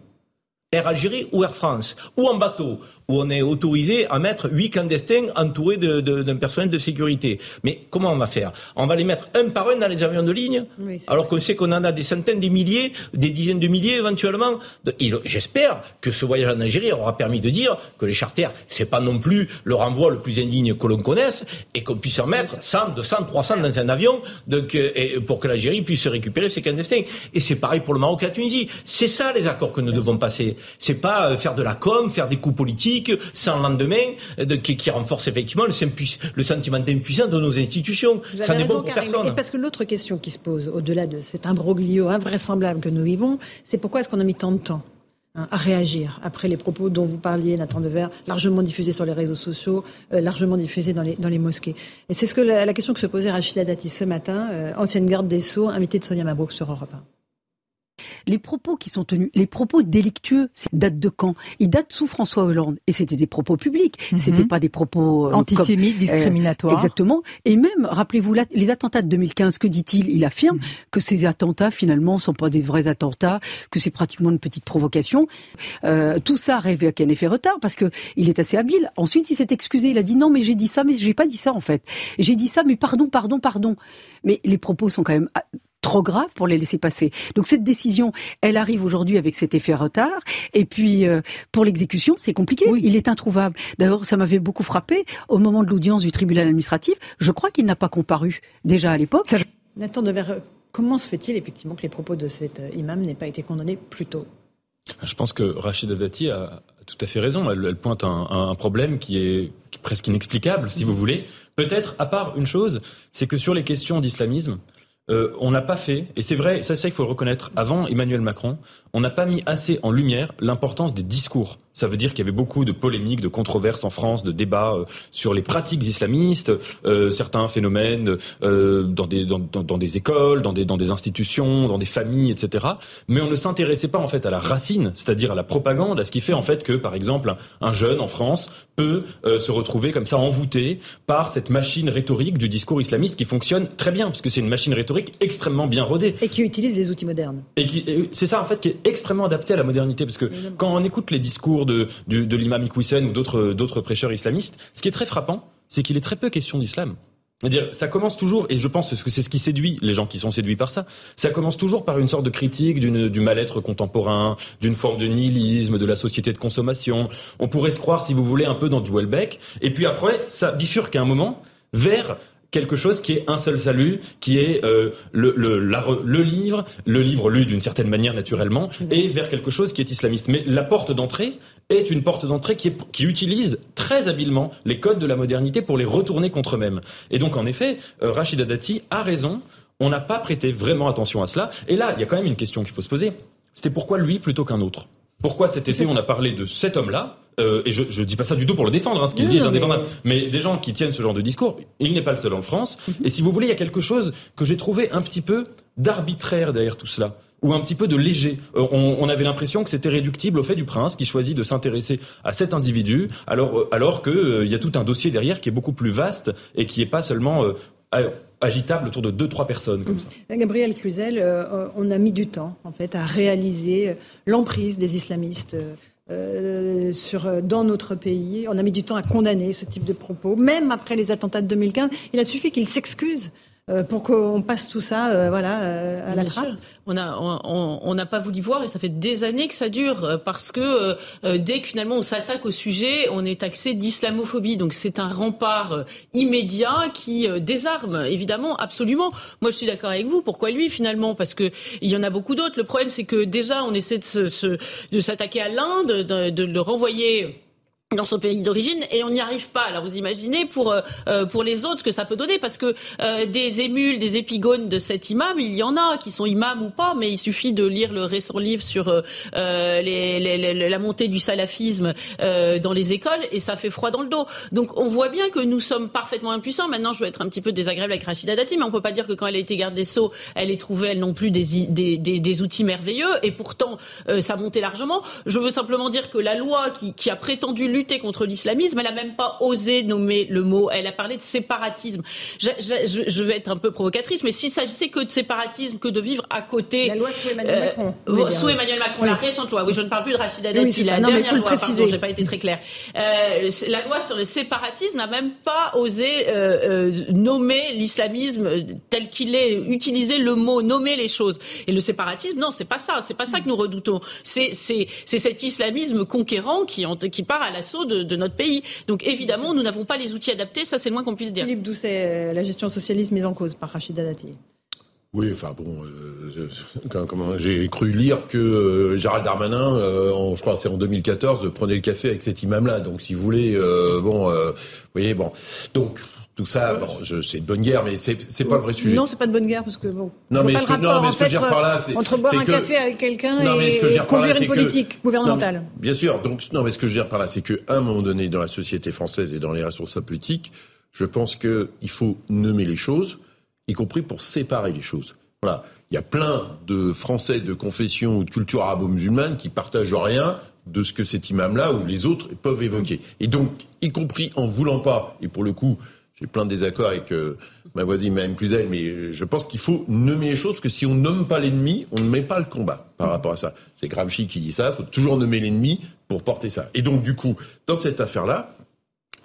Air Algérie ou Air France, ou en bateau, où on est autorisé à mettre huit clandestins entourés d'un personnel de sécurité. Mais comment on va faire? On va les mettre un par un dans les avions de ligne, alors qu'on sait qu'on en a des centaines, des milliers, des dizaines de milliers éventuellement. J'espère que ce voyage en Algérie aura permis de dire que les charters, c'est pas non plus le renvoi le plus indigne que l'on connaisse, et qu'on puisse en mettre 100, 200, 300 dans un avion, donc, euh, et pour que l'Algérie puisse récupérer ses clandestins. Et c'est pareil pour le Maroc et la Tunisie. C'est ça les accords que nous devons passer. C'est pas euh, faire de la com, faire des coups politiques sans lendemain, de, qui, qui, renforce effectivement le, le sentiment d'impuissance de nos institutions. Ça n'est bon pour personne. Et parce que l'autre question qui se pose, au-delà de cet imbroglio invraisemblable que nous vivons, c'est pourquoi est-ce qu'on a mis tant de temps hein, à réagir après les propos dont vous parliez, Nathan Devers, largement diffusés sur les réseaux sociaux, euh, largement diffusés dans les, dans les mosquées. Et c'est ce que la, question que se posait Rachida Dati ce matin, euh, ancienne garde des Sceaux, invitée de Sonia Mabrouk sur Europe 1 les propos qui sont tenus, les propos délictueux, datent de quand Ils datent sous François Hollande. Et c'était des propos publics. Mhm. C'était pas des propos euh, antisémites, euh, discriminatoires. exactement. Et même, rappelez-vous, les attentats de 2015, que dit-il Il affirme mhm. que ces attentats, finalement, sont pas des vrais attentats, que c'est pratiquement une petite provocation. Euh, tout ça arrive avec un effet retard parce que il est assez habile. Ensuite, il s'est excusé. Il a dit non, mais j'ai dit ça, mais j'ai pas dit ça en fait. J'ai dit ça, mais pardon, pardon, pardon. Mais les propos sont quand même trop grave pour les laisser passer. Donc cette décision, elle arrive aujourd'hui avec cet effet retard. Et puis euh, pour l'exécution, c'est compliqué. Il est introuvable. D'ailleurs, ça m'avait beaucoup frappé au moment de l'audience du tribunal administratif. Je crois qu'il n'a pas comparu déjà à l'époque. Nathan comment se fait-il effectivement que les propos de cet euh, imam n'aient pas été condamnés plus tôt? Je pense que Rachida Dati a tout à fait raison. Elle, pointe un, un, problème qui est presque inexplicable, si vous voulez. Peut-être, à part une chose, c'est que sur les questions d'islamisme, euh, on n'a pas fait, et c'est vrai, ça, ça il faut le reconnaître, avant Emmanuel Macron, on n'a pas mis assez en lumière l'importance des discours. Ça veut dire qu'il y avait beaucoup de polémiques, de controverses en France, de débats euh, sur les pratiques islamistes, euh, certains phénomènes euh, dans, des, dans, dans, des écoles, dans des, dans des institutions, dans des familles, etc. Mais on ne s'intéressait pas en fait à la racine, c'est-à-dire à la propagande, à ce qui fait en fait que, par exemple, un jeune en France peut se retrouver comme ça envoûté par cette machine rhétorique du discours islamiste qui fonctionne très bien, parce que c'est une machine rhétorique extrêmement bien rodée. Et qui utilise des outils modernes. Et qui, c'est ça en fait qui est extrêmement adapté à la modernité, parce que quand on écoute les discours de, de l'imam Iqwisen ou d'autres, d'autres prêcheurs islamistes, ce qui est très frappant, c'est qu'il est très peu question d'islam. C'est-à-dire, ça commence toujours, et je pense que c'est ce qui séduit les gens qui sont séduits par ça, ça commence toujours par une sorte de critique du mal-être contemporain, d'une forme de nihilisme, de la société de consommation. On pourrait se croire, si vous voulez, un peu dans du Welbeck, et puis après, ça bifurque à un moment vers quelque chose qui est un seul salut, qui est euh, le, le, le, livre, le livre lu d'une certaine manière naturellement, et vers quelque chose qui est islamiste. Mais la porte d'entrée est une porte d'entrée qui, qui utilise très habilement les codes de la modernité pour les retourner contre eux-mêmes. Et donc en effet, euh, Rachida Dati a raison, on n'a pas prêté vraiment attention à cela. Et là, il y a quand même une question qu'il faut se poser. C'était pourquoi lui plutôt qu'un autre? Pourquoi cet été on a parlé de cet homme-là euh, et je, je dis pas ça du tout pour le défendre, hein, ce qu'il dit est indéfendable, mais... des gens qui tiennent ce genre de discours, il n'est pas le seul en France. Mhm. Et si vous voulez, il y a quelque chose que j'ai trouvé un petit peu d'arbitraire derrière tout cela ou un petit peu de léger. Euh, on, on, avait l'impression que c'était réductible au fait du prince qui choisit de s'intéresser à cet individu, alors euh, alors que il y a tout un dossier derrière qui est beaucoup plus vaste et qui est pas seulement agitable autour de deux trois personnes comme ça. Gabriel Cluzel, on a mis du temps en fait à réaliser l'emprise des islamistes euh, sur, euh, dans notre pays. On a mis du temps à condamner ce type de propos, même après les attentats de 2015. Il a suffi qu'il s'excuse pour qu'on passe tout ça, euh, voilà, euh, à la trappe. On a, on n'a pas voulu voir et ça fait des années que ça dure parce que dès que finalement on s'attaque au sujet, on est taxé d'islamophobie. Donc c'est un rempart immédiat qui désarme, évidemment, absolument. Moi je suis d'accord avec vous. Pourquoi lui finalement? Parce que il y en a beaucoup d'autres. Le problème c'est que déjà on essaie de, de s'attaquer à l'Inde, de, de le renvoyer dans son pays d'origine et on n'y arrive pas. Alors vous imaginez pour euh, euh, pour les autres que ça peut donner parce que euh, des émules, des épigones de cet imam, il y en a qui sont imams ou pas, mais il suffit de lire le récent livre sur les, les, la montée du salafisme dans les écoles et ça fait froid dans le dos. Donc on voit bien que nous sommes parfaitement impuissants. Maintenant, je vais être un petit peu désagréable avec Rachida Dati, mais on peut pas dire que quand elle a été garde des sceaux, elle ait trouvé elle non plus des des, des, des outils merveilleux et pourtant ça montait largement. Je veux simplement dire que la loi qui, qui a prétendu lutter contre l'islamisme. Elle n'a même pas osé nommer le mot. Elle a parlé de séparatisme. Je, je, je vais être un peu provocatrice, mais s'il s'agissait que de séparatisme, que de vivre à côté. La loi sous Emmanuel Macron. Euh, sous Emmanuel Macron, la récente loi. Oui, je ne parle plus de Rachida Dati, la non, dernière loi. Pardon, j'ai pas été très claire. Euh, la loi sur le séparatisme n'a même pas osé euh, euh nommer l'islamisme tel qu'il est, utiliser le mot, nommer les choses. Et le séparatisme, non, c'est pas ça. C'est pas ça que nous redoutons. C'est c'est c'est cet islamisme conquérant qui qui part à la de, notre pays. Donc évidemment, nous n'avons pas les outils adaptés, ça c'est le moins qu'on puisse dire. Philippe Doucet, la gestion socialiste mise en cause par Rachida Dati? Oui, enfin bon, euh, j'ai cru lire que euh, Gérald Darmanin, euh, je crois c'est en 2014, prenait le café avec cet imam-là. Donc si vous voulez, bon, vous voyez, bon, donc tout ça, bon, c'est de bonne guerre, mais c'est c'est pas le vrai sujet. Non, c'est pas de bonne guerre parce que bon. Non, mais, ce que, non, mais ce que je veux dire par là, c'est entre boire un café avec quelqu'un et, conduire une politique gouvernementale. bien sûr. Donc non, mais ce que je veux dire par là, c'est qu'à un moment donné, dans la société française et dans les responsables politiques, je pense que il faut nommer les choses, y compris pour séparer les choses. Voilà. Il y a plein de Français de confession ou de culture arabo-musulmane qui partagent rien de ce que cet imam-là ou les autres peuvent évoquer. Et donc, y compris en voulant pas, et pour le coup, j'ai plein de désaccords avec euh, ma voisine, même plus elle, mais je pense qu'il faut nommer les choses, parce que si on nomme pas l'ennemi, on ne met pas le combat par rapport à ça. C'est Gramsci qui dit ça, il faut toujours nommer l'ennemi pour porter ça. Et donc, du coup, dans cette affaire-là,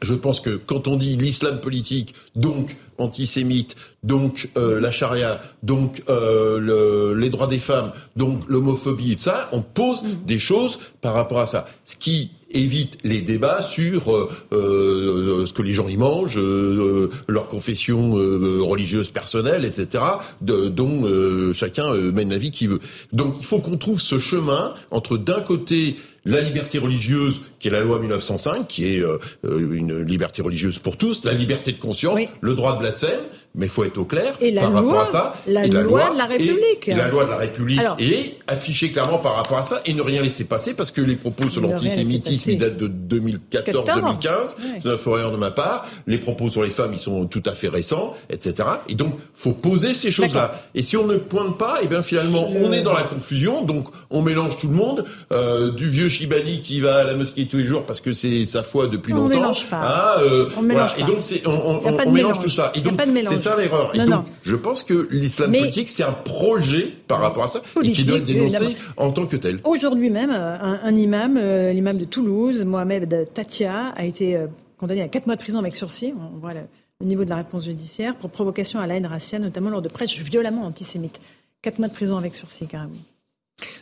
je pense que quand on dit l'islam politique, donc antisémite, donc euh, la charia, donc euh, le, les droits des femmes, donc l'homophobie et tout ça, on pose mm. des choses par rapport à ça. Ce qui évite les débats sur euh, euh ce que les gens y mangent, euh, leur confession religieuse personnelle, etc., de, dont chacun mène la vie qu'il veut. Donc il faut qu'on trouve ce chemin entre d'un côté la liberté religieuse, qui est la loi 1905, qui est euh, une liberté religieuse pour tous, la liberté de conscience, le droit de blasphème, mais il faut être au clair et par rapport à ça. La, loi, de la République. Et, la loi de la République est affichée clairement par rapport à ça et ne rien laisser passer parce que les propos sur l'antisémitisme ils datent de 2014-2015. C'est une erreur de ma part. Les propos sur les femmes ils sont tout à fait récents, etc. Et donc faut poser ces choses-là. Et si on ne pointe pas, et eh bien finalement on est dans la confusion. Donc on mélange tout le monde, euh, du vieux Shibani qui va à la mosquée tous les jours parce que c'est sa foi depuis longtemps. On mélange pas. Ah, euh, on mélange pas. Et donc on, on, on mélange tout ça. Et donc ça l'erreur. donc, je pense que l'islam politique, c'est un projet par rapport à ça et qui doit être dénoncé en tant que tel. Aujourd'hui même, euh, un, imam, euh, l'imam de Toulouse, Mohamed Tatia, a été euh, condamné à 4 mois de prison avec sursis. On voit le, niveau de la réponse judiciaire pour provocation à la haine raciale, notamment lors de prêches violemment antisémites. 4 mois de prison avec sursis, carrément.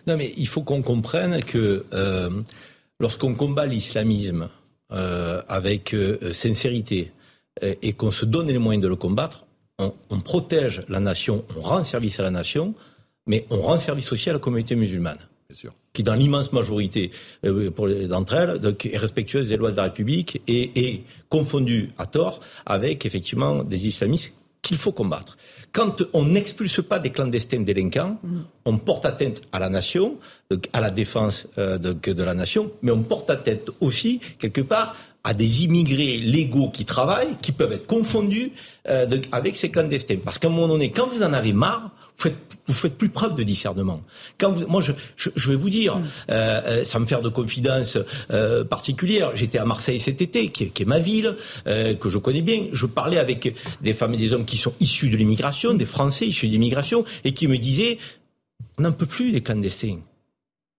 Non, mais il faut qu'on comprenne que lorsqu'on combat l'islamisme avec sincérité et qu'on se donne les moyens de le combattre, on, protège la nation, on rend service à la nation, mais on rend service aussi à la communauté musulmane. Qui, dans l'immense majorité euh, d'entre elles, donc, est respectueuse des lois de la République et est confondue à tort avec effectivement des islamistes qu'il faut combattre. Quand on n'expulse pas des clandestins délinquants, mm. on porte atteinte à la nation, à la défense euh, de la nation, mais on porte atteinte aussi, quelque part, à des immigrés légaux qui travaillent, qui peuvent être confondus euh, avec ces clandestins. Parce qu'à un moment donné, quand vous en avez marre, vous faites, vous faites plus preuve de discernement. Quand vous, moi, je, je, vais vous dire, mm. euh, euh, sans me faire de confidence euh, particulière, j'étais à Marseille cet été, qui, qui est ma ville, euh, que je connais bien. Je parlais avec des femmes et des hommes qui sont issus de l'immigration, des Français issus de l'immigration, et qui me disaient, on n'en peut plus des clandestins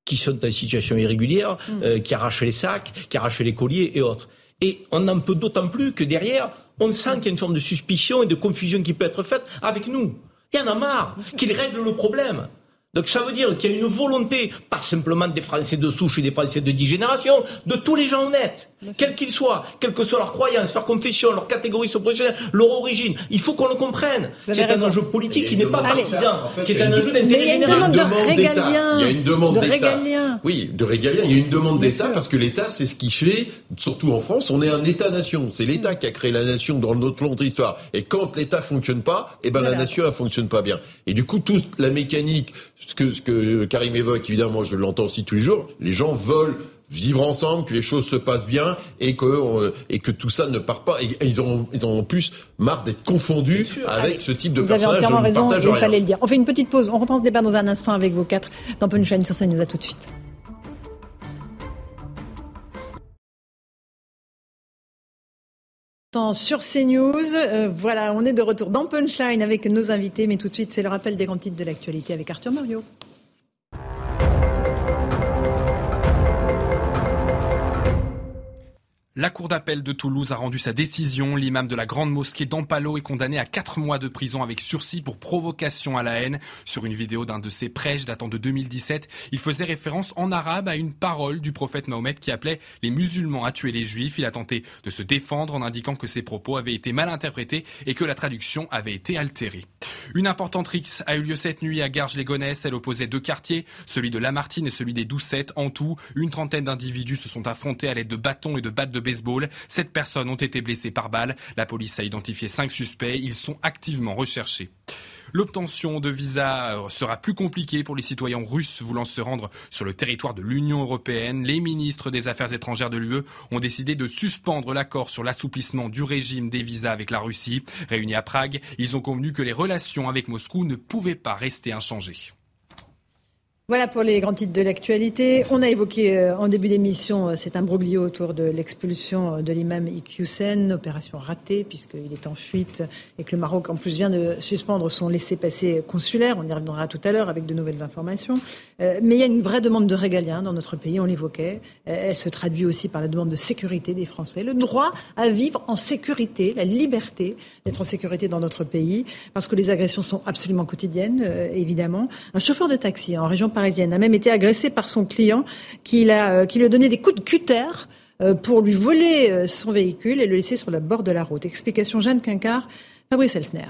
qui sont en situation irrégulière, mm. euh, qui arrachent les sacs, qui arrachent les colliers et autres. Et on n'en peut d'autant plus que derrière, on sent qu'il y a une forme de suspicion et de confusion qui peut être faite avec nous. Il y en a marre [LAUGHS] qu'il règle le problème. Donc ça veut dire qu'il y a une volonté, pas simplement des Français de souche et des Français de dix générations, de tous les gens honnêtes, quels qu'ils soient, quelle que soit leur croyance, leur confession, leur catégorie professionnelle, leur origine. Il faut qu'on le comprenne. C'est un enjeu politique qui n'est pas partisan, qui est un enjeu d'intérêt général. Il y a une demande d'État. Oui, de régalien. Il y a une demande d'État parce que l'État, c'est ce qui fait, surtout en France, on est un État-nation. C'est l'État qui a créé la nation dans notre longue histoire. Et quand l'État fonctionne pas, eh ben la nation, elle fonctionne pas bien. Et du coup, toute la mécanique ce que, ce que Karim évoque, évidemment, je l'entends aussi tous les jours, les gens veulent vivre ensemble, que les choses se passent bien et que euh, et que tout ça ne part pas. Et, ils ont ils ont en plus marre d'être confondus avec ce type de Vous avez entièrement raison, il fallait le dire. On fait une petite pause. On reprend ce débat dans un instant avec vos quatre dans Punchline sur scène. Nous à tout de suite. Sur CNews, euh, voilà, on est de retour dans Punchline avec nos invités, mais tout de suite, c'est le rappel des grands titres de l'actualité avec Arthur Mario. La Cour d'appel de Toulouse a rendu sa décision. L'imam de la grande mosquée d'Ampalo est condamné à 4 mois de prison avec sursis pour provocation à la haine. Sur une vidéo d'un de ses prêches datant de 2017, il faisait référence en arabe à une parole du prophète Mahomet qui appelait les musulmans à tuer les juifs. Il a tenté de se défendre en indiquant que ses propos avaient été mal interprétés et que la traduction avait été altérée. Une importante rixe a eu lieu cette nuit à Garges-les-Gonesse. Elle opposait deux quartiers, celui de Lamartine et celui des Doucettes. En tout, une trentaine d'individus se sont affrontés à l'aide de bâtons et de battes de baseball. Sept personnes ont été blessées par balle. La police a identifié cinq suspects. Ils sont activement recherchés. L'obtention de visa euh, sera plus compliquée pour les citoyens russes voulant se rendre sur le territoire de l'Union européenne. Les ministres des Affaires étrangères de l'UE ont décidé de suspendre l'accord sur l'assouplissement du régime des visas avec la Russie. Réunis à Prague, ils ont convenu que les relations avec Moscou ne pouvaient pas rester inchangées. Voilà pour les grands titres de l'actualité. On a évoqué euh, en début d'émission euh, cet imbroglio autour de l'expulsion euh, de l'imam Iqiyoussen, opération ratée puisqu'il est en fuite et que le Maroc en plus vient de suspendre son laissez-passer consulaire. On y reviendra tout à l'heure avec de nouvelles informations. Mais il y a une vraie demande de régalien dans notre pays, on l'évoquait. Elle se traduit aussi par la demande de sécurité des Français, le droit à vivre en sécurité, la liberté d'être en sécurité dans notre pays, parce que les agressions sont absolument quotidiennes, évidemment. Un chauffeur de taxi en région parisienne a même été agressé par son client qui, euh, qui lui a donné des coups de cutter euh, pour lui voler euh, son véhicule et le laisser sur le bord de la route. Explication Jeanne Quincard, Fabrice Elsner.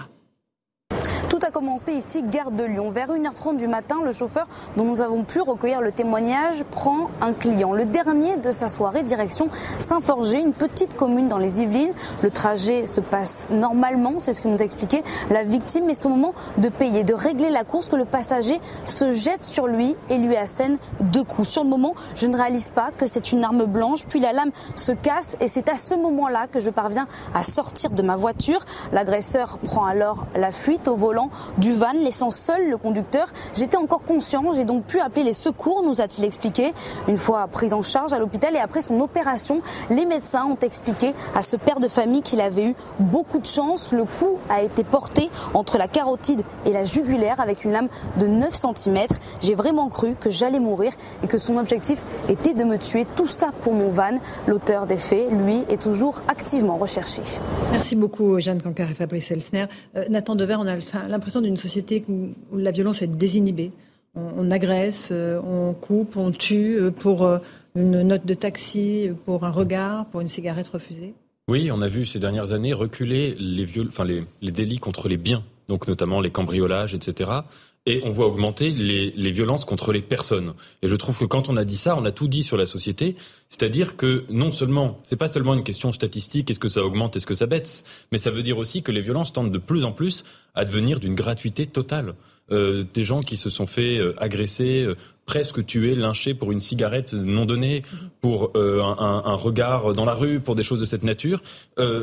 Tout a commencé ici, gare de Lyon. Vers 1h30 du matin, le chauffeur dont nous avons pu recueillir le témoignage prend un client. Le dernier de sa soirée, direction Saint-Forger, une petite commune dans les Yvelines. Le trajet se passe normalement, c'est ce que nous a expliqué la victime, mais c'est au moment de payer, de régler la course que le passager se jette sur lui et lui assène deux coups. Sur le moment, je ne réalise pas que c'est une arme blanche, puis la lame se casse et c'est à ce moment-là que je parviens à sortir de ma voiture. L'agresseur prend alors la fuite au volant du van, laissant seul le conducteur. J'étais encore conscient, j'ai donc pu appeler les secours, nous a-t-il expliqué. Une fois pris en charge à l'hôpital et après son opération, les médecins ont expliqué à ce père de famille qu'il avait eu beaucoup de chance. Le coup a été porté entre la carotide et la jugulaire avec une lame de 9 cm. J'ai vraiment cru que j'allais mourir et que son objectif était de me tuer. Tout ça pour mon van. L'auteur des faits, lui, est toujours activement recherché. Merci beaucoup, Jeanne Cancar et Fabrice Elsner. Euh, Nathan Dever, on a l'impression d'une société où la violence est désinhibée. On, agresse, euh, on coupe, on tue euh, pour euh, une note de taxi, pour un regard, pour une cigarette refusée. Oui, on a vu ces dernières années reculer les, enfin les délits contre les biens, donc notamment les cambriolages, etc et on voit augmenter les, les, violences contre les personnes. Et je trouve que quand on a dit ça, on a tout dit sur la société. C'est-à-dire que non seulement, c'est pas seulement une question statistique, est-ce que ça augmente, est-ce que ça baisse, mais ça veut dire aussi que les violences tendent de plus en plus à devenir d'une gratuité totale. Euh, des gens qui se sont fait euh, agresser, euh, presque tuer, lyncher pour une cigarette non donnée, pour un, un, regard dans la rue, pour des choses de cette nature,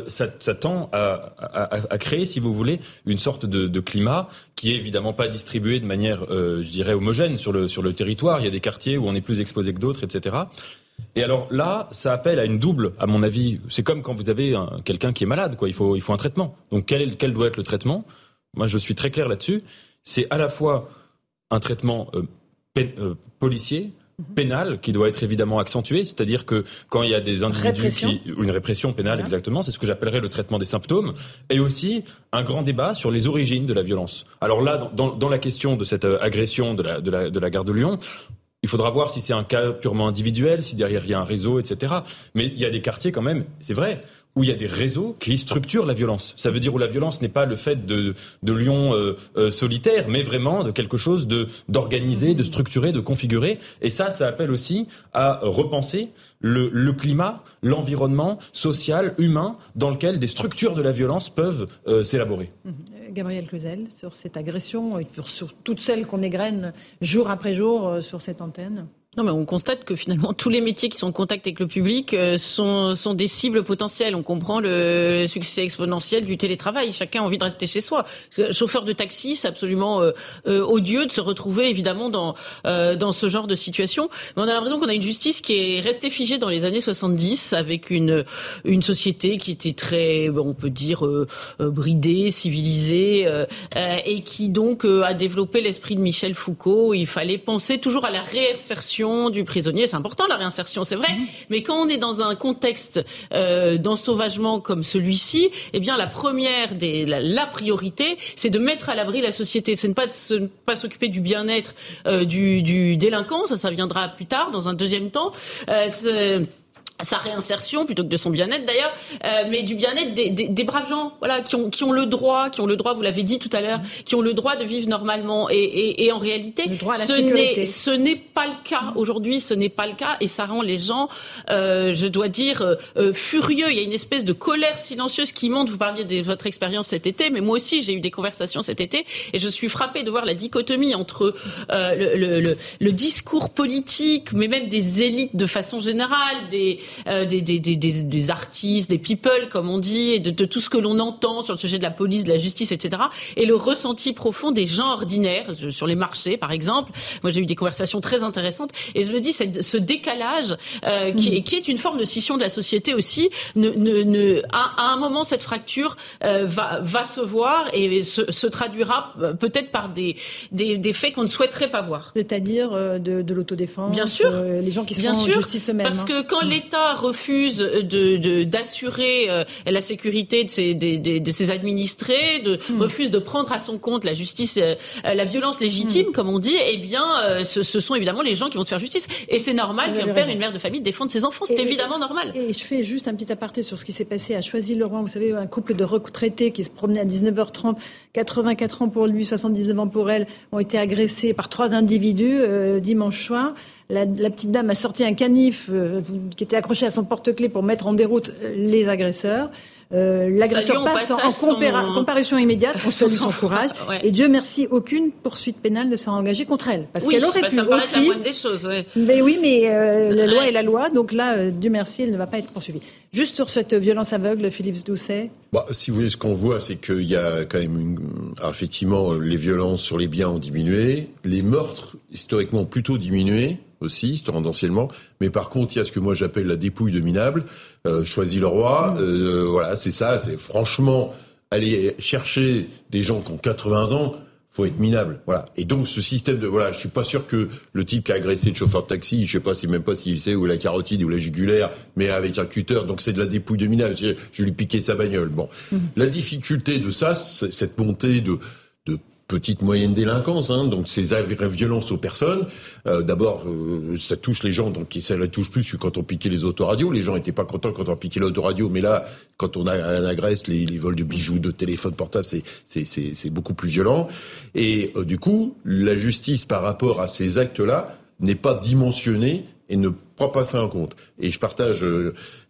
ça, ça, tend à, à, à, créer, si vous voulez, une sorte de, de, climat qui est évidemment pas distribué de manière, je dirais, homogène sur le, sur le territoire. Il y a des quartiers où on est plus exposé que d'autres, etc. Et alors là, ça appelle à une double, à mon avis. C'est comme quand vous avez quelqu'un qui est malade, quoi. Il faut, il faut un traitement. Donc quel, quel doit être le traitement? Moi, je suis très clair là-dessus c'est à la fois un traitement euh, euh, policier, pénale qui doit être évidemment accentuée, c'est-à-dire que quand il y a des individus qui une répression pénale exactement, c'est ce que j'appellerais le traitement des symptômes, et aussi un grand débat sur les origines de la violence. Alors là, dans, dans la question de cette euh, agression de la, de la, de la gare de Lyon, il faudra voir si c'est un cas purement individuel, si derrière il y a un réseau, etc. Mais il y a des quartiers quand même, c'est vrai, où il y a des réseaux qui structurent la violence. Ça veut dire où la violence n'est pas le fait de, de lions euh, euh, solitaires, mais vraiment de quelque chose de d'organisé, de structuré, de configuré. Et ça, ça appelle aussi à repenser le, le climat, l'environnement social, humain, dans lequel des structures de la violence peuvent euh, s'élaborer. Mmh. Gabriel Cluzel, sur cette agression et sur toutes celles qu'on égrène jour après jour sur cette antenne non, mais on constate que finalement tous les métiers qui sont en contact avec le public euh, sont, sont des cibles potentielles. On comprend le succès exponentiel du télétravail. Chacun a envie de rester chez soi. Chauffeur de taxi, c'est absolument euh, euh, odieux de se retrouver évidemment dans dans ce genre de situation. Mais on a l'impression qu'on a une justice qui est restée figée dans les années 70 avec une une société qui était très, on peut dire, bridée, civilisée, et qui donc a développé l'esprit de Michel Foucault. Il fallait penser toujours à la réinsertion du prisonnier. C'est important la réinsertion, c'est vrai. Mhm. Mais quand on est dans un contexte euh, d'ensauvagement comme celui-ci, eh bien la première des la, priorité, c'est de mettre à l'abri la société. C'est ne pas pas s'occuper du bien-être euh, du, du, délinquant. Ça, ça viendra plus tard, dans un deuxième temps. Euh, sa réinsertion plutôt que de son bien-être d'ailleurs, euh, mais du bien-être des, des, des, braves gens, voilà, qui ont qui ont le droit, qui ont le droit, vous l'avez dit tout à l'heure, qui ont le droit de vivre normalement. Et, et, et en réalité, ce n'est ce n'est pas le cas aujourd'hui, ce n'est pas le cas, et ça rend les gens, euh, je dois dire, euh, euh, furieux. Il y a une espèce de colère silencieuse qui monte. Vous parliez de votre expérience cet été, mais moi aussi j'ai eu des conversations cet été, et je suis frappée de voir la dichotomie entre euh, le, le, le, le discours politique, mais même des élites de façon générale, des euh, des, des, des, des, artistes, des people, comme on dit, et de, de tout ce que l'on entend sur le sujet de la police, de la justice, etc. Et le ressenti profond des gens ordinaires, sur les marchés, par exemple. Moi, j'ai eu des conversations très intéressantes, et je me dis, ce décalage, euh, qui, est, qui est une forme de scission de la société aussi, ne, ne, ne à, à, un moment, cette fracture euh, va, va se voir et se, se traduira euh, peut-être par des, des, des faits qu'on ne souhaiterait pas voir. C'est-à-dire de, de l'autodéfense Bien sûr. les gens qui se Bien font sûr, justice eux-mêmes. Parce que quand l'État refuse de, d'assurer euh, la sécurité de ses, de, ses administrés, de, hmm. refuse de prendre à son compte la justice, euh, la violence légitime, hmm. comme on dit, eh bien, euh, ce, sont évidemment les gens qui vont se faire justice. Et c'est normal qu'un père, et une mère de famille défendent ses enfants. C'est évidemment normal. Et je fais juste un petit aparté sur ce qui s'est passé à Choisy-le-Roi. Vous savez, un couple de retraités qui se promenait à 19h30, 84 ans pour lui, 79 ans pour elle, ont été agressés par trois individus dimanche soir. La, petite dame a sorti un canif euh, qui était accroché à son porte-clés pour mettre en déroute les agresseurs. Euh, L'agresseur passe en comparution immédiate, on salue [LAUGHS] son courage. [LAUGHS] Et Dieu merci, aucune poursuite pénale ne sera engagée contre elle. Parce qu'elle aurait bah, pu ça aussi. La des choses, ouais. Mais oui, mais euh, la loi est la loi, donc là, euh, Dieu merci, elle ne va pas être poursuivie. Juste sur cette violence aveugle, Philippe Doucet. Bah, si vous voulez, ce qu'on voit, c'est qu'il y a quand même une... Alors, effectivement, les violences sur les biens ont diminué, les meurtres historiquement plutôt diminué aussi, tendanciellement. Mais par contre, il y a ce que moi j'appelle la dépouille de minable. Euh, choisis le roi. Mmh. Euh, voilà, c'est ça. C'est franchement aller chercher des gens qui ont 80 ans. Faut être minable, voilà. Et donc ce système de voilà, je suis pas sûr que le type qui a agressé le chauffeur de taxi, je sais pas si même pas s'il sait ou la carotide ou la jugulaire, mais avec un cutter, donc c'est de la dépouille de minable. Je lui piquer sa bagnole. Bon, mmh. la difficulté de ça, c'est cette montée de petite moyenne délinquance, hein, donc ces violences aux personnes. Euh, D'abord, euh, ça touche les gens, donc ça la touche plus que quand on piquait les autoradios. Les gens n'étaient pas contents quand on piquait l'autoradio, mais là, quand on agresse, les, les, vols de bijoux, de téléphones portables, c'est beaucoup plus violent. Et euh, du coup, la justice par rapport à ces actes-là n'est pas dimensionnée et ne prend pas ça en compte. Et je partage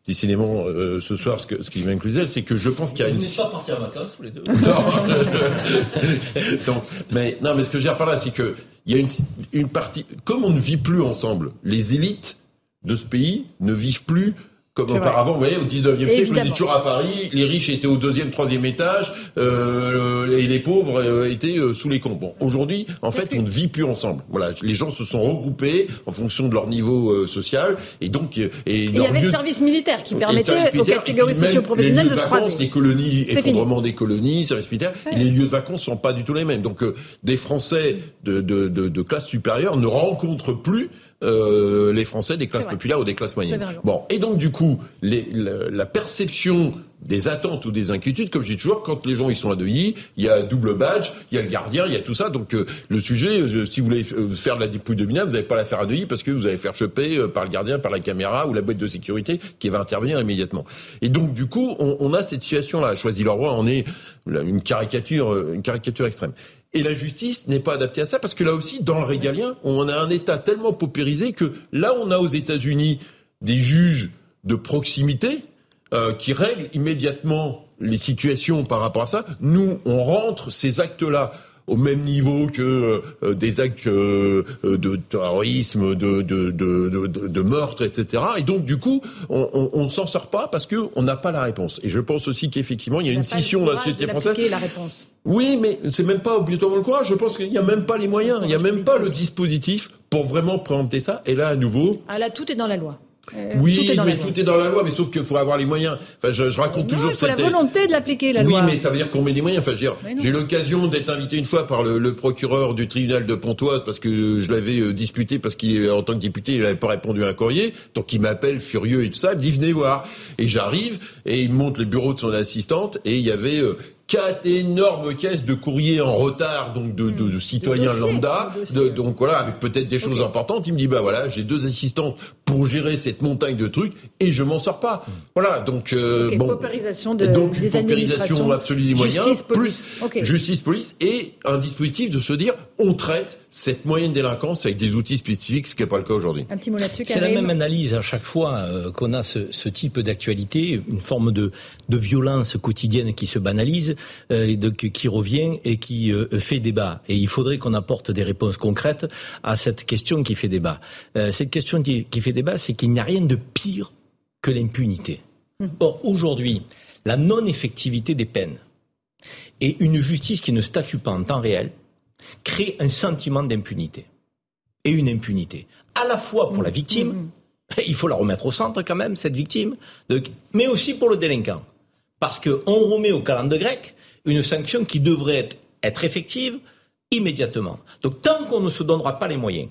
décidément euh, ce soir ce, que, ce qui m'inclut, c'est que je pense qu'il y a une. Vous pas partir en vacances tous les deux. non, [LAUGHS] donc, mais non, mais ce que je veux dire par là, c'est que il y a une, une partie. Comme on ne vit plus ensemble, les élites de ce pays ne vivent plus comme auparavant, vous voyez, au 19e siècle, on dit toujours à Paris, les riches étaient au deuxième, troisième étage, euh, et les pauvres euh, étaient euh, sous les comptes. Bon, aujourd'hui, en fait, on ne vit plus ensemble. Voilà, les gens se sont regroupés en fonction de leur niveau euh, social, et donc et, il y avait le service militaire qui permettait aux catégories socio-professionnelles de se croiser. Les colonies, effondrement des colonies, service militaire, les lieux de vacances sont pas du tout les mêmes. Donc, des Français de, de, de, de classe supérieure ne rencontrent plus euh, les Français des classes populaires ou des classes moyennes. Bon, et donc du coup, les, la, perception des attentes ou des inquiétudes, comme je dis toujours, quand les gens ils sont à Neuilly, il y a double badge, il y a le gardien, il y a tout ça. Donc euh, le sujet, euh, si vous voulez faire de la dépouille de mina, vous n'allez pas la faire à Neuilly parce que vous allez faire choper par le gardien, par la caméra ou la boîte de sécurité qui va intervenir immédiatement. Et donc du coup, on, on a cette situation-là. Choisi le roi, on est une caricature, une caricature extrême. Et la justice n'est pas adaptée à ça parce que là aussi, dans le régalien, on a un État tellement paupérisé que là, on a aux États-Unis des juges de proximité euh, qui règlent immédiatement les situations par rapport à ça. Nous, on rentre ces actes-là au même niveau que euh, des actes euh, de terrorisme, de, de, de, de, meurtre, etc. Et donc, du coup, on ne s'en sort pas parce qu'on n'a pas la réponse. Et je pense aussi qu'effectivement, il y a une scission dans la société française. La réponse. Oui, mais c'est même pas obligatoirement le courage. Je pense qu'il n'y a même pas les moyens, il n'y a même pas le dispositif pour vraiment préempter ça. Et là, à nouveau. Ah là, tout est dans la loi. Euh, oui, mais tout est dans la loi, mais sauf qu'il faut avoir les moyens. Enfin, je, je raconte toujours cette. La volonté de l'appliquer, la loi. Oui, mais ça veut dire qu'on met des moyens. Enfin, j'ai l'occasion d'être invité une fois par le, le, procureur du tribunal de Pontoise parce que je l'avais euh, disputé parce qu'en tant que député, il n'avait pas répondu à un courrier. Donc, il m'appelle furieux et tout ça. Il me dit venez voir. Et j'arrive et il monte les bureaux de son assistante et il y avait euh, quatre énormes caisses de courriers en retard, donc de, de, de citoyens lambda, de, donc voilà, avec peut-être des choses importantes. Il me dit bah voilà, j'ai deux assistantes pour gérer cette montagne de trucs et je m'en sors pas. Voilà, donc euh, bon, paupérisation de, donc une paupérisation absolue des moyens, justice, police. plus justice, police et un dispositif de se dire on traite cette moyenne délinquance avec des outils spécifiques, ce qui n'est pas le cas aujourd'hui. Un petit mot là-dessus. C'est la même analyse à chaque fois euh, qu'on a ce, ce type d'actualité, une forme de, de violence quotidienne qui se banalise, euh, de, qui revient et qui euh, fait débat. Et il faudrait qu'on apporte des réponses concrètes à cette question qui fait débat. Euh, cette question qui, qui fait débat, c'est qu'il n'y a rien de pire que l'impunité. Mmh. Or, aujourd'hui, la non-effectivité des peines et une justice qui ne statue pas en temps réel crée un sentiment d'impunité. Et une impunité. À la fois pour la victime, mmh. [LAUGHS] il faut la remettre au centre quand même, cette victime, mais aussi pour le délinquant. Parce qu'on remet au calendrier grec une sanction qui devrait être, effective immédiatement. Donc tant qu'on ne se donnera pas les moyens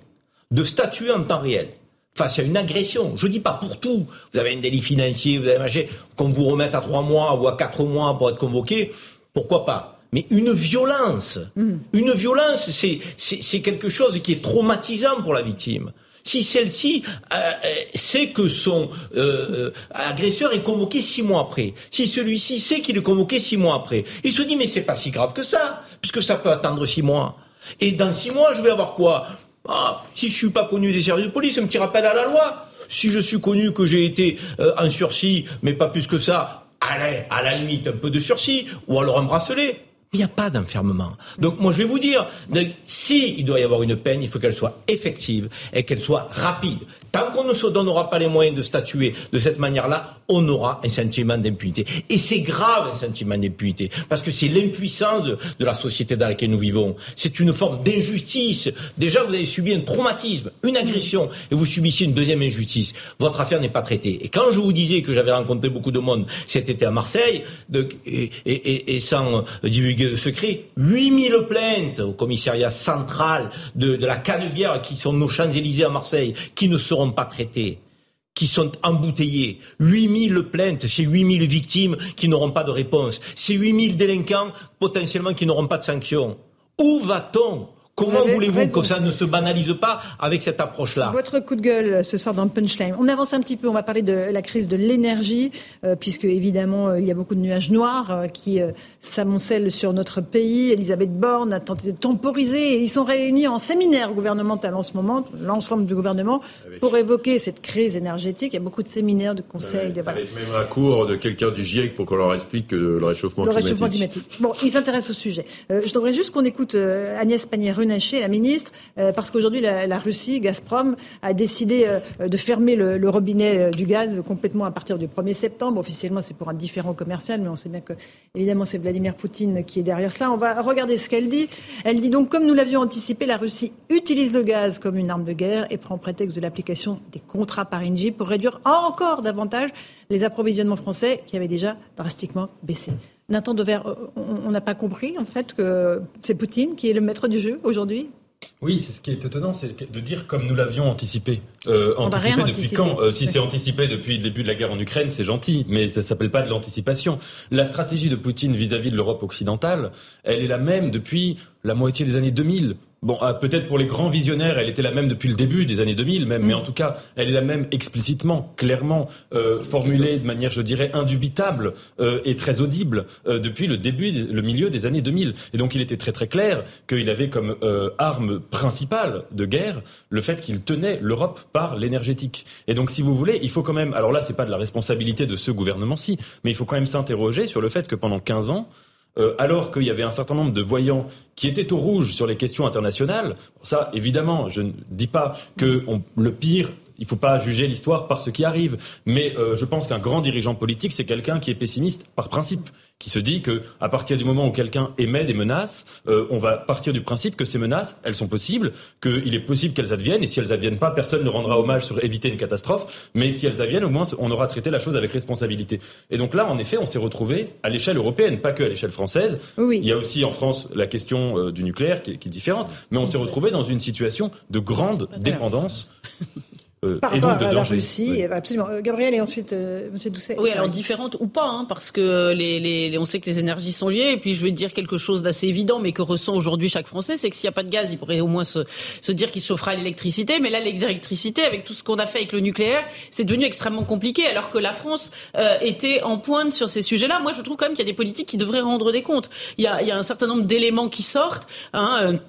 de statuer en temps réel face à une agression, je ne dis pas pour tout, vous avez un délit financier, vous avez marché, qu'on vous remette à trois mois ou à quatre mois pour être convoqué, pourquoi pas? Mais une violence, mm. une violence, c'est quelque chose qui est traumatisant pour la victime si celle-ci euh, euh, sait que son euh, agresseur est convoqué six mois après, si celui-ci sait qu'il est convoqué six mois après, il se dit mais c'est pas si grave que ça, puisque ça peut attendre six mois. Et dans six mois, je vais avoir quoi? Ah, si je suis pas connu des services de police, un petit rappel à la loi. Si je suis connu que j'ai été en sursis, mais pas plus que ça, allez, à la limite un peu de sursis, ou alors un bracelet. Il n'y a pas d'enfermement. Donc moi je vais vous dire, si il doit y avoir une peine, il faut qu'elle soit effective et qu'elle soit rapide. Tant qu'on ne se donnera pas les moyens de statuer de cette manière-là, on aura un sentiment d'impunité. Et c'est grave un sentiment d'impunité, parce que c'est l'impuissance de, la société dans laquelle nous vivons. C'est une forme d'injustice. Déjà, vous avez subi un traumatisme, une agression, et vous subissez une deuxième injustice. Votre affaire n'est pas traitée. Et quand je vous disais que j'avais rencontré beaucoup de monde cet été à Marseille, et, sans divulguer de secret, 8000 plaintes au commissariat central de, de la Canebière, qui sont nos Champs-Élysées à Marseille, qui ne seront pas traités qui sont embouteillés. 8000 plaintes, c'est 8000 victimes qui n'auront pas de réponse. C'est 8000 délinquants potentiellement qui n'auront pas de sanctions. Où va-t-on Comment voulez-vous que ça ne se banalise pas avec cette approche-là? Votre coup de gueule ce soir dans Punchline. On avance un petit peu, on va parler de la crise de l'énergie, euh, puisque évidemment euh, il y a beaucoup de nuages noirs euh, qui s'amoncellent sur notre pays. Elisabeth Borne a tenté de temporiser et ils sont réunis en séminaire gouvernemental en ce moment, l'ensemble du gouvernement, pour évoquer cette crise énergétique. Il y a beaucoup de séminaires, de conseils. de... Avec même un cours de quelqu'un du GIEC pour qu'on leur explique le réchauffement le climatique. Réchauffement climatique. Bon, ils s'intéressent au sujet. je voudrais juste qu'on écoute Agnès Pannier-Runacher la ministre, euh, parce qu'aujourd'hui, la, Russie, Gazprom, a décidé euh, de fermer le, robinet euh, du gaz complètement à partir du 1er septembre. Officiellement, c'est pour un différent commercial, mais on sait bien que, évidemment, c'est Vladimir Poutine qui est derrière ça. On va regarder ce qu'elle dit. Elle dit donc, comme nous l'avions anticipé, la Russie utilise le gaz comme une arme de guerre et prend prétexte de l'application des contrats par Engie pour réduire encore davantage les approvisionnements français qui avaient déjà drastiquement baissé. Nathan Dever, on n'a pas compris en fait que c'est Poutine qui est le maître du jeu aujourd'hui? Oui, c'est ce qui est étonnant, c'est de dire comme nous l'avions anticipé. Euh, anticipé depuis quand euh, Si c'est anticipé depuis le début de la guerre en Ukraine, c'est gentil, mais ça s'appelle pas de l'anticipation. La stratégie de Poutine vis-à-vis -vis de l'Europe occidentale, elle est la même depuis la moitié des années 2000. Bon, ah, peut-être pour les grands visionnaires, elle était la même depuis le début des années 2000 même, mais mm. en tout cas, elle est la même explicitement, clairement, euh, formulée de manière, je dirais, indubitable euh, et très audible depuis le début, le milieu des années 2000. Et donc, il était très très clair qu'il avait comme arme principale de guerre le fait qu'il tenait l'Europe l'énergétique. Et donc, si vous voulez, il faut quand même, alors là, c'est pas de la responsabilité de ce gouvernement-ci, mais il faut quand même s'interroger sur le fait que pendant 15 ans, euh, alors qu'il y avait un certain nombre de voyants qui étaient au rouge sur les questions internationales. Ça, évidemment, je ne dis pas que le pire il ne faut pas juger l'histoire par ce qui arrive. Mais euh, je pense qu'un grand dirigeant politique, c'est quelqu'un qui est pessimiste par principe, qui se dit que à partir du moment où quelqu'un émet des menaces, euh, on va partir du principe que ces menaces, elles sont possibles, qu'il est possible qu'elles adviennent, et si elles adviennent pas, personne ne rendra hommage sur éviter une catastrophe. Mais si elles adviennent, au moins, on aura traité la chose avec responsabilité. Et donc là, en effet, on s'est retrouvé à l'échelle européenne, pas que à l'échelle française. Oui. Il y a aussi en France la question euh, du nucléaire qui, qui, est différente, mais on s'est retrouvé dans une situation de grande dépendance. [LAUGHS] Euh, Par rapport à la Russie, absolument. Euh, Gabriel et ensuite euh, Monsieur Doucet. Oui, alors différente ou pas, hein, parce que les, les, on sait que les énergies sont liées. Et puis je vais dire quelque chose d'assez évident, mais que ressent aujourd'hui chaque Français, c'est que s'il n'y a pas de gaz, il pourrait au moins se, se dire qu'il chauffera l'électricité. Mais là, l'électricité, avec tout ce qu'on a fait avec le nucléaire, c'est devenu extrêmement compliqué, alors que la France euh, était en pointe sur ces sujets-là. Moi, je trouve quand même qu'il y a des politiques qui devraient rendre des comptes. Il y a, il y a un certain nombre d'éléments qui sortent. Hein,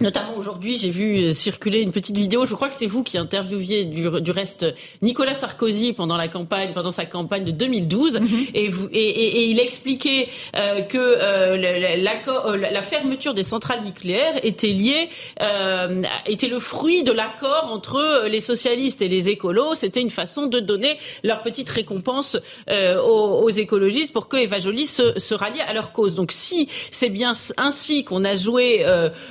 Notamment aujourd'hui, j'ai vu euh, circuler une petite vidéo. Je crois que c'est vous qui interviewiez du, du, reste Nicolas Sarkozy pendant la campagne, pendant sa campagne de 2012, mhm. et, vous, et, et, et, il expliquait euh, que euh, la, la, fermeture des centrales nucléaires était liée, euh, était le fruit de l'accord entre les socialistes et les écolos. C'était une façon de donner leur petite récompense aux, aux, écologistes pour que Eva Joly se, se rallie à leur cause. Donc si c'est bien ainsi qu'on a joué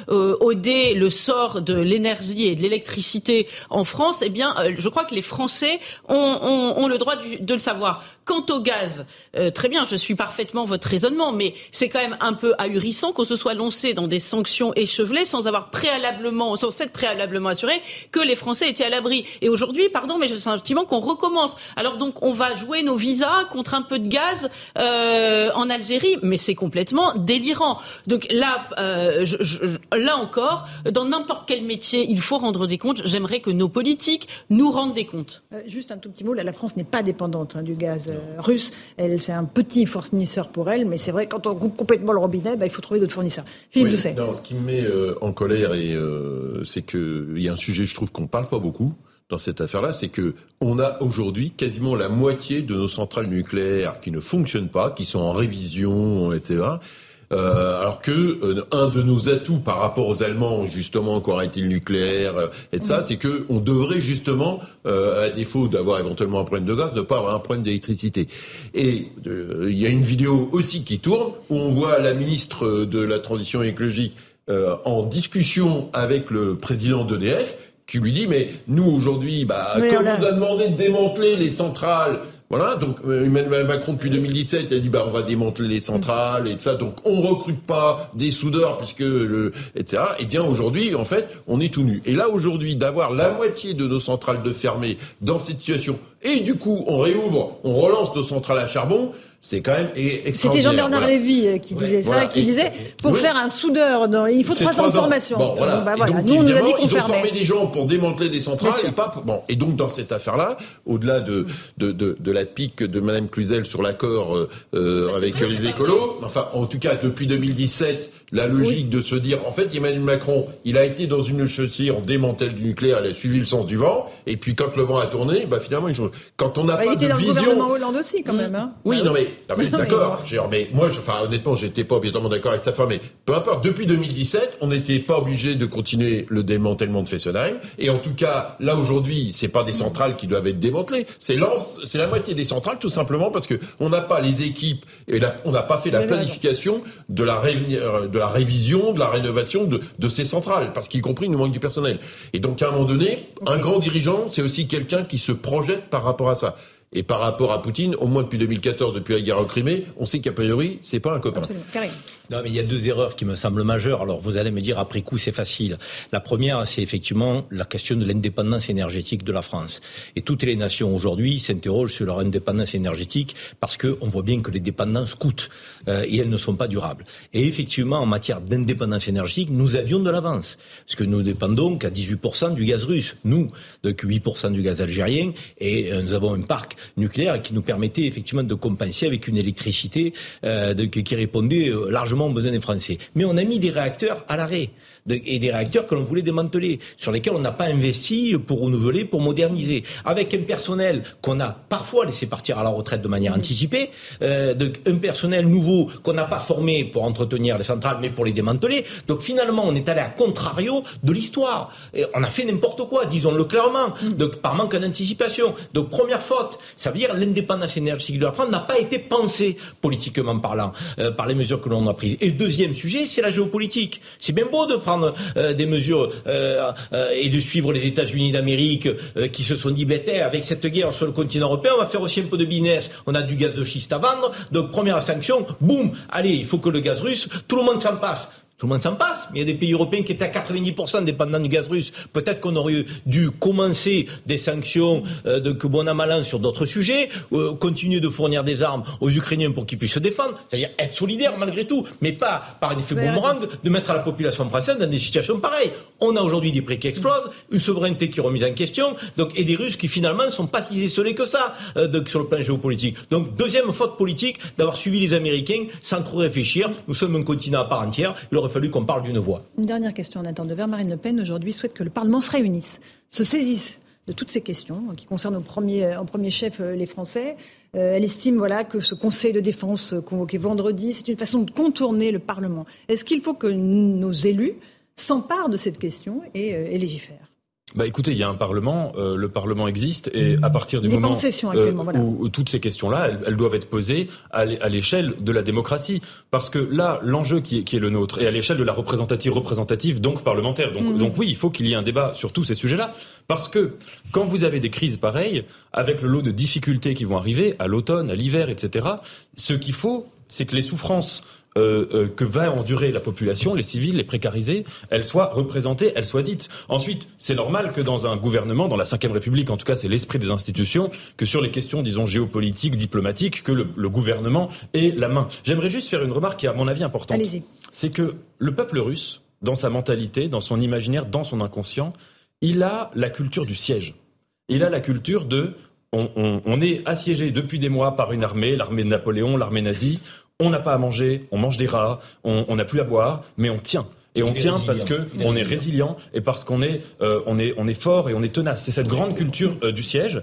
au le sort de l'énergie et de l'électricité en France, eh bien, euh, je crois que les Français ont, le droit de le savoir. Quant au gaz, euh, très bien, je suis parfaitement votre raisonnement, mais c'est quand même un peu ahurissant qu'on se soit lancé dans des sanctions échevelées sans avoir préalablement, sans s'être préalablement assuré que les Français étaient à l'abri. Et aujourd'hui, pardon, mais j'ai le sentiment qu'on recommence. Alors donc, on va jouer nos visas contre un peu de gaz euh, en Algérie, mais c'est complètement délirant. Donc là, là encore dans n'importe quel métier, il faut rendre des comptes. J'aimerais que nos politiques nous rendent des comptes. Euh, juste un tout petit mot, la France n'est pas dépendante hein, du gaz euh, russe. Elle, c'est un petit fournisseur pour elle, mais c'est vrai, quand on coupe complètement le robinet, bah, il faut trouver d'autres fournisseurs. Philippe Doucet. ce qui me met euh, en colère, et, c'est qu'il y a un sujet, je trouve, qu'on ne parle pas beaucoup dans cette affaire-là, c'est que on a aujourd'hui quasiment la moitié de nos centrales nucléaires qui ne fonctionnent pas, qui sont en révision, etc. Euh, alors que euh, un de nos atouts par rapport aux Allemands, justement, été le nucléaire euh, et de ça, c'est que on devrait justement, à défaut d'avoir éventuellement un problème de gaz, ne pas avoir un problème d'électricité. Et il y a une vidéo aussi qui tourne où on voit la ministre de la transition écologique en discussion avec le président d'EDF qui lui dit mais nous aujourd'hui, bah, comme on nous a demandé de démanteler les centrales voilà, donc euh, Emmanuel Macron depuis 2017 a dit bah on va démanteler les centrales et tout ça, donc on recrute pas des soudeurs puisque le etc. Et eh bien aujourd'hui en fait on est tout nu. Et là aujourd'hui d'avoir la moitié de nos centrales de fermées dans cette situation et du coup on réouvre, on relance nos centrales à charbon c'est quand même C'était Jean-Bernard Lévy euh, qui disait ça, qui disait pour faire un soudeur, il faut trois ans de formation. Bon, voilà. Bah, voilà. Nous, on nous a dit qu'on ont formé des gens pour démanteler des centrales et pas pour... Bon, et donc dans cette affaire-là, au-delà de, de, de, de, la pique de Madame Cluzel sur l'accord euh, euh bah, avec les écolos, enfin en tout cas depuis 2017, la logique de se dire en fait Emmanuel Macron, il a été dans une chaussée en démantèle du nucléaire, il a suivi le sens du vent, et puis quand le vent a tourné, bah finalement il quand on n'a bah, pas il était de dans vision. Le gouvernement Hollande aussi quand même. Hein. Oui, non mais d'accord. mais moi, je, enfin, honnêtement, j'étais pas obligatoirement d'accord avec affaire, mais peu importe. Depuis 2017, on n'était pas obligé de continuer le démantèlement de Fessenheim. Et en tout cas, là aujourd'hui, c'est pas des centrales qui doivent être démantelées. C'est c'est la moitié des centrales, tout simplement parce que on n'a pas les équipes et on n'a pas fait la planification de la, euh, de la révision, de la rénovation de, de ces centrales, parce qu'y compris, il nous manque du personnel. Et donc, à un moment donné, un grand dirigeant, c'est aussi quelqu'un qui se projette par rapport à ça. Et par rapport à Poutine, au moins depuis 2014, depuis la guerre en Crimée, on sait qu'a priori, c'est pas un copain. Absolument. Non, mais il y a deux erreurs qui me semblent majeures. Alors, vous allez me dire, après coup, c'est facile. La première, c'est effectivement la question de l'indépendance énergétique de la France. Et toutes les nations aujourd'hui s'interrogent sur leur indépendance énergétique parce qu'on voit bien que les dépendances coûtent euh, et elles ne sont pas durables. Et effectivement, en matière d'indépendance énergétique, nous avions de l'avance. Parce que nous dépendons qu'à 18% du gaz russe. Nous, donc 8% du gaz algérien. Et euh, nous avons un parc nucléaire qui nous permettait effectivement de compenser avec une électricité euh, de, qui répondait euh, largement aux besoins des Français. Mais on a mis des réacteurs à l'arrêt et des réacteurs que l'on voulait démanteler, sur lesquels on n'a pas investi pour renouveler, pour moderniser, avec un personnel qu'on a parfois laissé partir à la retraite de manière anticipée, euh, donc un personnel nouveau qu'on n'a pas formé pour entretenir les centrales, mais pour les démanteler. Donc finalement, on est allé à contrario de l'histoire. On a fait n'importe quoi, disons-le clairement, donc par manque d'anticipation. Donc première faute, ça veut dire l'indépendance énergétique de la France n'a pas été pensée politiquement parlant euh, par les mesures que l'on a prises. Et le deuxième sujet, c'est la géopolitique. C'est bien beau de prendre euh, des mesures euh, euh, et de suivre les États-Unis d'Amérique qui se sont dit, ben, avec cette guerre sur le continent européen, on va faire aussi un peu de business. On a du gaz de schiste à vendre. Donc première sanction, boum, allez, il faut que le gaz russe, tout le monde s'en passe. Tout le monde s'en passe, mais il y a des pays européens qui étaient à 90% dépendants du gaz russe. Peut-être qu'on aurait dû commencer des sanctions euh, de que bon malin sur d'autres sujets, euh, continuer de fournir des armes aux Ukrainiens pour qu'ils puissent se défendre, c'est-à-dire être solidaires malgré tout, mais pas par un effet boomerang de mettre la population française dans des situations pareilles. On a aujourd'hui des prix qui explosent, une souveraineté qui est remise en question, donc et des Russes qui finalement ne sont pas si isolés que ça euh, donc, sur le plan géopolitique. Donc deuxième faute politique d'avoir suivi les Américains sans trop réfléchir. Nous sommes un continent à part entière. Il aurait fallu qu'on parle d'une voix. Une dernière question en attendant de vers Marine Le Pen aujourd'hui souhaite que le Parlement se réunisse, se saisisse de toutes ces questions qui concernent premier, en premier chef euh, les Français. Euh, elle estime voilà, que ce Conseil de défense convoqué vendredi, c'est une façon de contourner le Parlement. Est-ce qu'il faut que nos élus s'emparent de cette question et légifèrent? Bah écoutez, il y a un Parlement, euh, le Parlement existe, et à partir du moment euh, où, toutes ces questions-là, elles, doivent être posées à l'échelle de la démocratie, parce que là, l'enjeu qui, est le nôtre est à l'échelle de la représentative représentative, donc parlementaire. Donc, mhm. donc oui, il faut qu'il y ait un débat sur tous ces sujets-là, parce que quand vous avez des crises pareilles, avec le lot de difficultés qui vont arriver à l'automne, à l'hiver, etc., ce qu'il faut, c'est que les souffrances euh, euh, que va endurer la population, les civils, les précarisés, elles soient représentées, elles soient dites. Ensuite, c'est normal que dans un gouvernement, dans la Ve République, en tout cas c'est l'esprit des institutions, que sur les questions, disons, géopolitiques, diplomatiques, que le, le gouvernement ait la main. J'aimerais juste faire une remarque qui est à mon avis importante. C'est que le peuple russe, dans sa mentalité, dans son imaginaire, dans son inconscient, il a la culture du siège. Il a la culture de on, on, on, est assiégé depuis des mois par une armée, l'armée de Napoléon, l'armée nazie on n'a pas à manger, on mange des rats, on n'a plus à boire, mais on tient. Et on, tient parce que on est résilient et parce qu'on est, euh, on est, on est fort et on est tenace. C'est cette grande culture euh, du siège.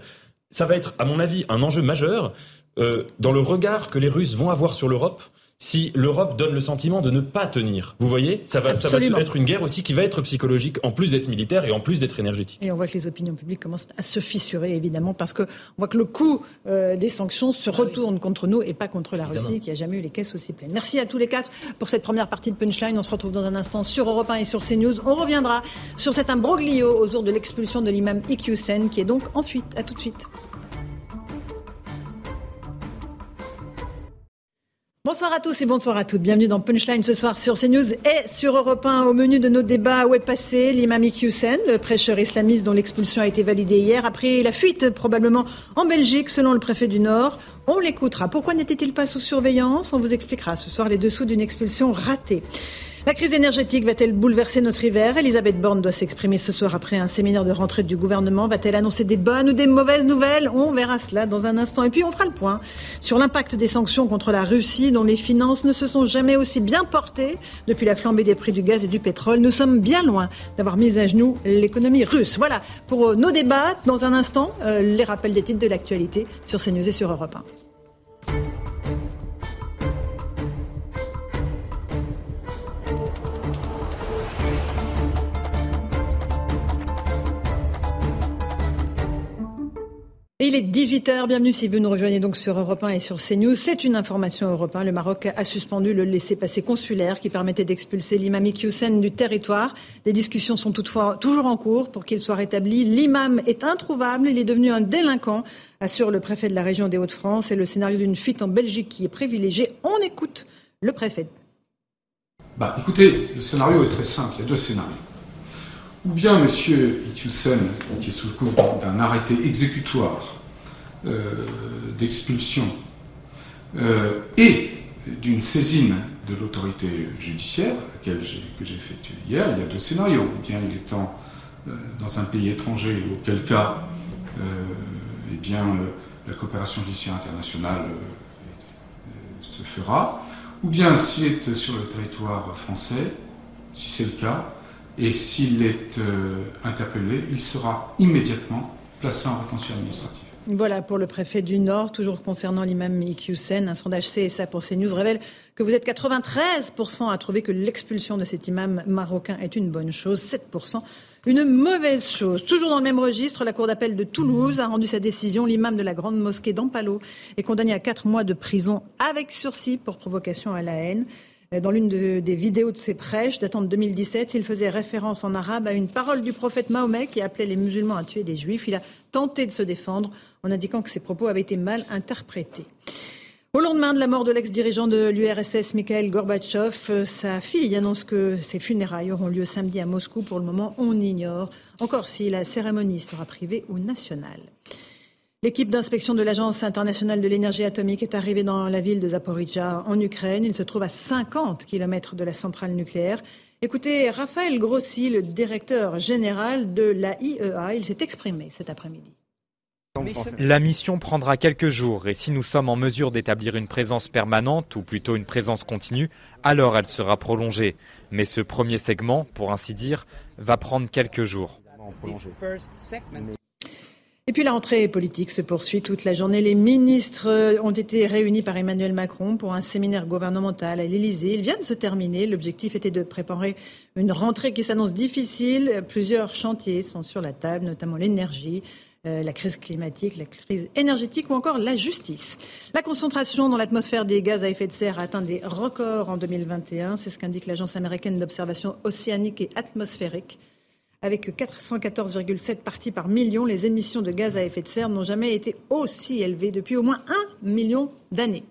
Ça va être, à mon avis, un enjeu majeur euh, dans le regard que les Russes vont avoir sur l'Europe si l'Europe donne le sentiment de ne pas tenir. Vous voyez, ça va, ça va être une guerre aussi qui va être psychologique, en plus d'être militaire et en plus d'être énergétique. Et on voit que les opinions publiques commencent à se fissurer, évidemment, parce qu'on voit que le coût euh, des sanctions se ah retourne contre nous et pas contre la Russie, qui a jamais eu les caisses aussi pleines. Merci à tous les quatre pour cette première partie de Punchline. On se retrouve dans un instant sur Europe 1 et sur CNews. On reviendra sur cet imbroglio autour de l'expulsion de l'imam Iqiyoussen, qui est donc en fuite. À tout de suite. Bonsoir à tous et bonsoir à toutes. Bienvenue dans Punchline ce soir sur CNews et sur Europe 1. Au menu de nos débats, où est passé l'imam Hussein, le prêcheur islamiste dont l'expulsion a été validée hier, après la fuite probablement en Belgique selon le préfet du Nord. On l'écoutera. Pourquoi n'était-il pas sous surveillance? On vous expliquera ce soir les dessous d'une expulsion ratée. La crise énergétique va-t-elle bouleverser notre hiver? Elisabeth Borne doit s'exprimer ce soir après un séminaire de rentrée du gouvernement. Va-t-elle annoncer des bonnes ou des mauvaises nouvelles? On verra cela dans un instant. Et puis on fera le point sur l'impact des sanctions contre la Russie dont les finances ne se sont jamais aussi bien portées depuis la flambée des prix du gaz et du pétrole. Nous sommes bien loin d'avoir mis à genoux l'économie russe. Voilà pour nos débats. Dans un instant, euh, les rappels des titres de l'actualité sur CNews et sur Europe 1. Il est 18h, bienvenue si vous nous rejoignez donc sur Europe 1 et sur CNews. C'est une information Europe 1. Le Maroc a suspendu le laissez-passer consulaire qui permettait d'expulser l'imam Iqiyoussen du territoire. Des discussions sont toutefois toujours en cours pour qu'il soit rétabli. L'imam est introuvable, il est devenu un délinquant, assure le préfet de la région des Hauts-de-France. Et le scénario d'une fuite en Belgique qui est privilégié. On écoute le préfet. Bah, écoutez, le scénario est très simple, il y a deux scénarios. Ou bien M. Iqiyoussen, qui est sous le coup d'un arrêté exécutoire euh, d'expulsion euh, et d'une saisine de l'autorité judiciaire, laquelle que j'ai effectuée hier, il y a deux scénarios. Ou bien il est temps euh, dans un pays étranger, auquel cas eh bien, la coopération judiciaire internationale se fera, ou bien s'il est sur le territoire français, si c'est le cas, et s'il est euh, interpellé, il sera immédiatement placé en rétention administrative. Voilà pour le préfet du Nord. Toujours concernant l'imam Iqiyoussen, un sondage CSA pour CNews révèle que vous êtes 93% à trouver que l'expulsion de cet imam marocain est une bonne chose, 7% une mauvaise chose. Toujours dans le même registre, la Cour d'appel de Toulouse a rendu sa décision. L'imam de la grande mosquée d'Ampalo est condamné à 4 mois de prison avec sursis pour provocation à la haine. Dans l'une des vidéos de ses prêches datant de 2017, il faisait référence en arabe à une parole du prophète Mahomet qui appelait les musulmans à tuer des juifs. Il a tenté de se défendre en indiquant que ses propos avaient été mal interprétés. Au lendemain de la mort de l'ex-dirigeant de l'URSS, Mikhail Gorbatchev, sa fille annonce que ses funérailles auront lieu samedi à Moscou. Pour le moment, on ignore encore si la cérémonie sera privée ou nationale. L'équipe d'inspection de l'Agence internationale de l'énergie atomique est arrivée dans la ville de Zaporizhzhia en Ukraine. Il se trouve à 50 km de la centrale nucléaire. Écoutez, Raphaël Grossi, le directeur général de l'AIEA, il s'est exprimé cet après-midi. La mission prendra quelques jours et si nous sommes en mesure d'établir une présence permanente, ou plutôt une présence continue, alors elle sera prolongée. Mais ce premier segment, pour ainsi dire, va prendre quelques jours. Et puis la rentrée politique se poursuit toute la journée. Les ministres ont été réunis par Emmanuel Macron pour un séminaire gouvernemental à l'Élysée. Il vient de se terminer. L'objectif était de préparer une rentrée qui s'annonce difficile. Plusieurs chantiers sont sur la table, notamment l'énergie, euh, la crise climatique, la crise énergétique ou encore la justice. La concentration dans l'atmosphère des gaz à effet de serre a atteint des records en 2021. C'est ce qu'indique l'Agence américaine d'observation océanique et atmosphérique. Avec 414,7 parties par million, les émissions de gaz à effet de serre n'ont jamais été aussi élevées depuis au moins un million d'années.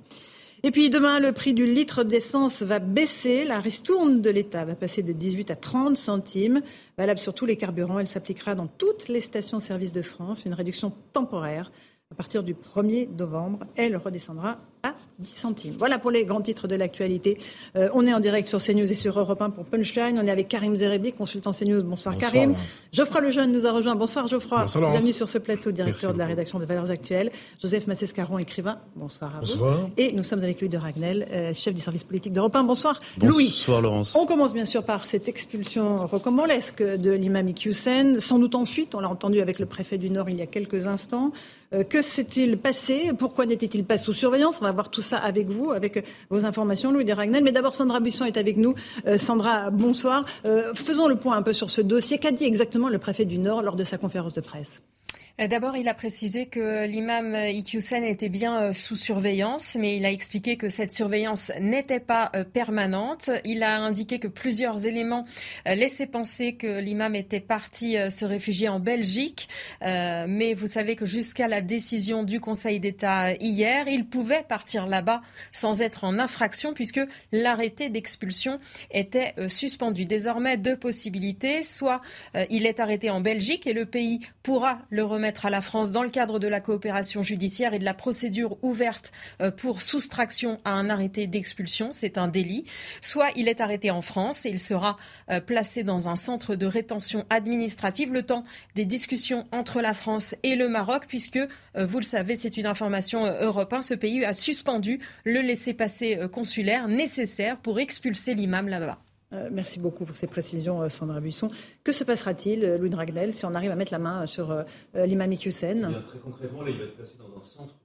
Et puis demain, le prix du litre d'essence va baisser. La ristourne de l'État va passer de 18 à 30 centimes, valable sur tous les carburants. Elle s'appliquera dans toutes les stations-service de France, une réduction temporaire. À partir du 1er novembre, elle redescendra à 10 centimes. Voilà pour les grands titres de l'actualité. Euh, on est en direct sur CNews et sur Europe 1 pour Punchline. On est avec Karim Zerebi, consultant CNews. Bonsoir, Karim. Geoffroy Lejeune nous a rejoint. Bonsoir Geoffroy. Bonsoir, Bienvenue sur ce plateau, directeur de la rédaction de Valeurs Actuelles. Joseph Massescaron, écrivain. Bonsoir à Bonsoir. vous. Et nous sommes avec Louis de Ragnel, euh, chef du service politique d'Europe 1. Bonsoir, Louis. Bonsoir Laurence. On commence bien sûr par cette expulsion rocambolesque de l'imam Iqiyoussen, sans doute en fuite. On l'a entendu avec le préfet du Nord il y a quelques instants. Euh, que s'est-il passé? Pourquoi n'était-il pas sous surveillance? On va voir tout ça avec vous, avec vos informations, Louis de Ragnel. Mais d'abord, Sandra Buisson est avec nous. Euh, Sandra, bonsoir. Euh, faisons le point un peu sur ce dossier. Qu'a dit exactement le préfet du Nord lors de sa conférence de presse? euh, D'abord, il a précisé que l'imam Iqiyoussen était bien euh, sous surveillance, mais il a expliqué que cette surveillance n'était pas euh, permanente. Il a indiqué que plusieurs éléments laissaient penser que l'imam était parti se réfugier en Belgique, mais vous savez que jusqu'à la décision du Conseil d'État hier, il pouvait partir là-bas sans être en infraction puisque l'arrêté d'expulsion était suspendu. Désormais, deux possibilités. Soit il est arrêté en Belgique et le pays pourra le remettre à la France dans le cadre de la coopération judiciaire et de la procédure ouverte euh, pour soustraction à un arrêté d'expulsion. C'est un délit. Soit il est arrêté en France et il sera euh, placé dans un centre de rétention administrative le temps des discussions entre la France et le Maroc, puisque, euh, vous le savez, c'est une information européenne, ce pays a suspendu le laissez-passer consulaire nécessaire pour expulser l'imam là-bas. Euh, merci beaucoup pour ces précisions, euh, Sandra Buisson. Que se passera-t-il, euh, Louis Dragnel, si on arrive à mettre la main sur l'imam Iqiyoussen Très concrètement, il va être placé dans un centre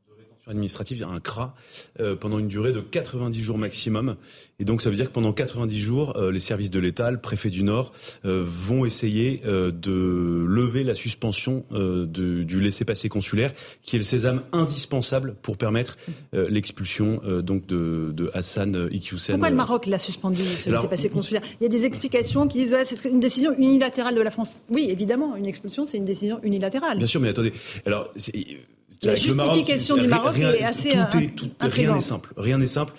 administrative, un CRA, euh, pendant une durée de 90 jours maximum. Et donc ça veut dire que pendant 90 jours, euh, les services de l'État, le préfet du Nord, euh, vont essayer de lever la suspension du laissez-passer consulaire, qui est le sésame indispensable pour permettre l'expulsion donc de, de Hassan Iqiyoussen. Pourquoi le Maroc l'a suspendu, ce laissez-passer consulaire? Il y a des explications qui disent voilà, c'est une décision unilatérale de la France. Oui, évidemment, une expulsion, c'est une décision unilatérale. Bien sûr, mais attendez. Alors, la justification du Maroc est assez tout, Rien n'est simple. Rien n'est simple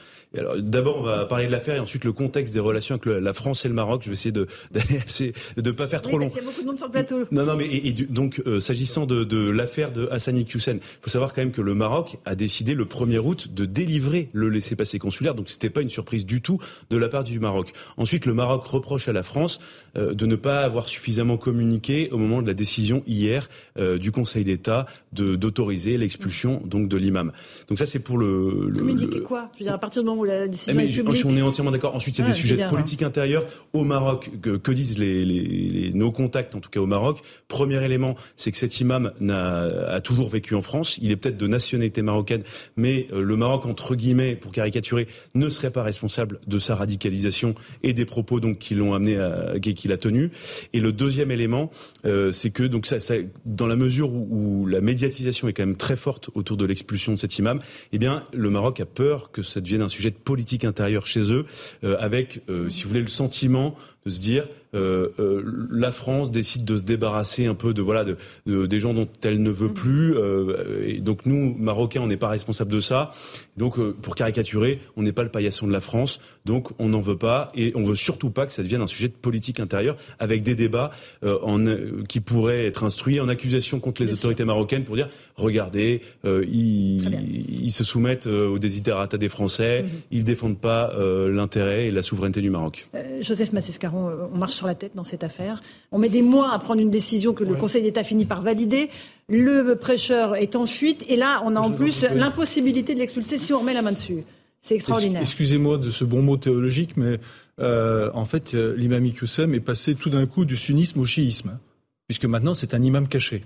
d'abord, on va parler de l'affaire et ensuite le contexte des relations avec la France et le Maroc. Je vais essayer de [LAUGHS] de pas faire trop long. Il y a beaucoup de monde sur le plateau. Non, non, mais et, donc euh, s'agissant de, de l'affaire de Hassani Iqiyoussen, il faut savoir quand même que le Maroc a décidé le 1er août de délivrer le laissez-passer consulaire. Donc c'était pas une surprise du tout de la part du Maroc. Ensuite, le Maroc reproche à la France euh, de ne pas avoir suffisamment communiqué au moment de la décision hier euh, du Conseil d'État de d'autoriser l'expulsion donc de l'imam. Donc ça c'est pour le, le communiquer quoi? Je veux dire à partir du moment où la décision est publique. On est entièrement d'accord. Ensuite, il y a des sujets de politique intérieure au Maroc. Que, que disent les, les, nos contacts en tout cas au Maroc Premier élément, c'est que cet imam a, a toujours vécu en France. Il est peut-être de nationalité marocaine, mais euh, le Maroc entre guillemets, pour caricaturer, ne serait pas responsable de sa radicalisation et des propos donc qui l'ont amené à qu'il a tenu. Et le deuxième élément, euh, c'est que donc ça, ça, dans la mesure où, où, la médiatisation est quand même très forte autour de l'expulsion de cet imam, eh bien le Maroc a peur que ça devienne un sujet de politique intérieure chez eux, euh, avec, euh, si vous voulez, le sentiment de se dire euh, euh, la France décide de se débarrasser un peu de voilà de, de des gens dont elle ne veut mm. plus. Euh, et donc nous, Marocains, on n'est pas responsables de ça. Donc pour caricaturer, on n'est pas le paillasson de la France. Donc on n'en veut pas et on veut surtout pas que ça devienne un sujet de politique intérieure avec des débats en, qui pourraient être instruits en accusation contre les autorités marocaines pour dire regardez, ils, ils, se soumettent aux désiderata des Français, mm-hmm. ils défendent pas l'intérêt et la souveraineté du Maroc. Joseph Massescaron, on marche sur la tête dans cette affaire. On met des mois à prendre une décision que le Conseil d'État finit par valider. Le prêcheur est en fuite et là, on a en plus l'impossibilité de l'expulser si on remet la main dessus. C'est extraordinaire. Excusez-moi de ce bon mot théologique, mais euh, en fait, euh, l'imam Iqiyoussem est passé tout d'un coup du sunnisme au chiisme, puisque maintenant c'est un imam caché.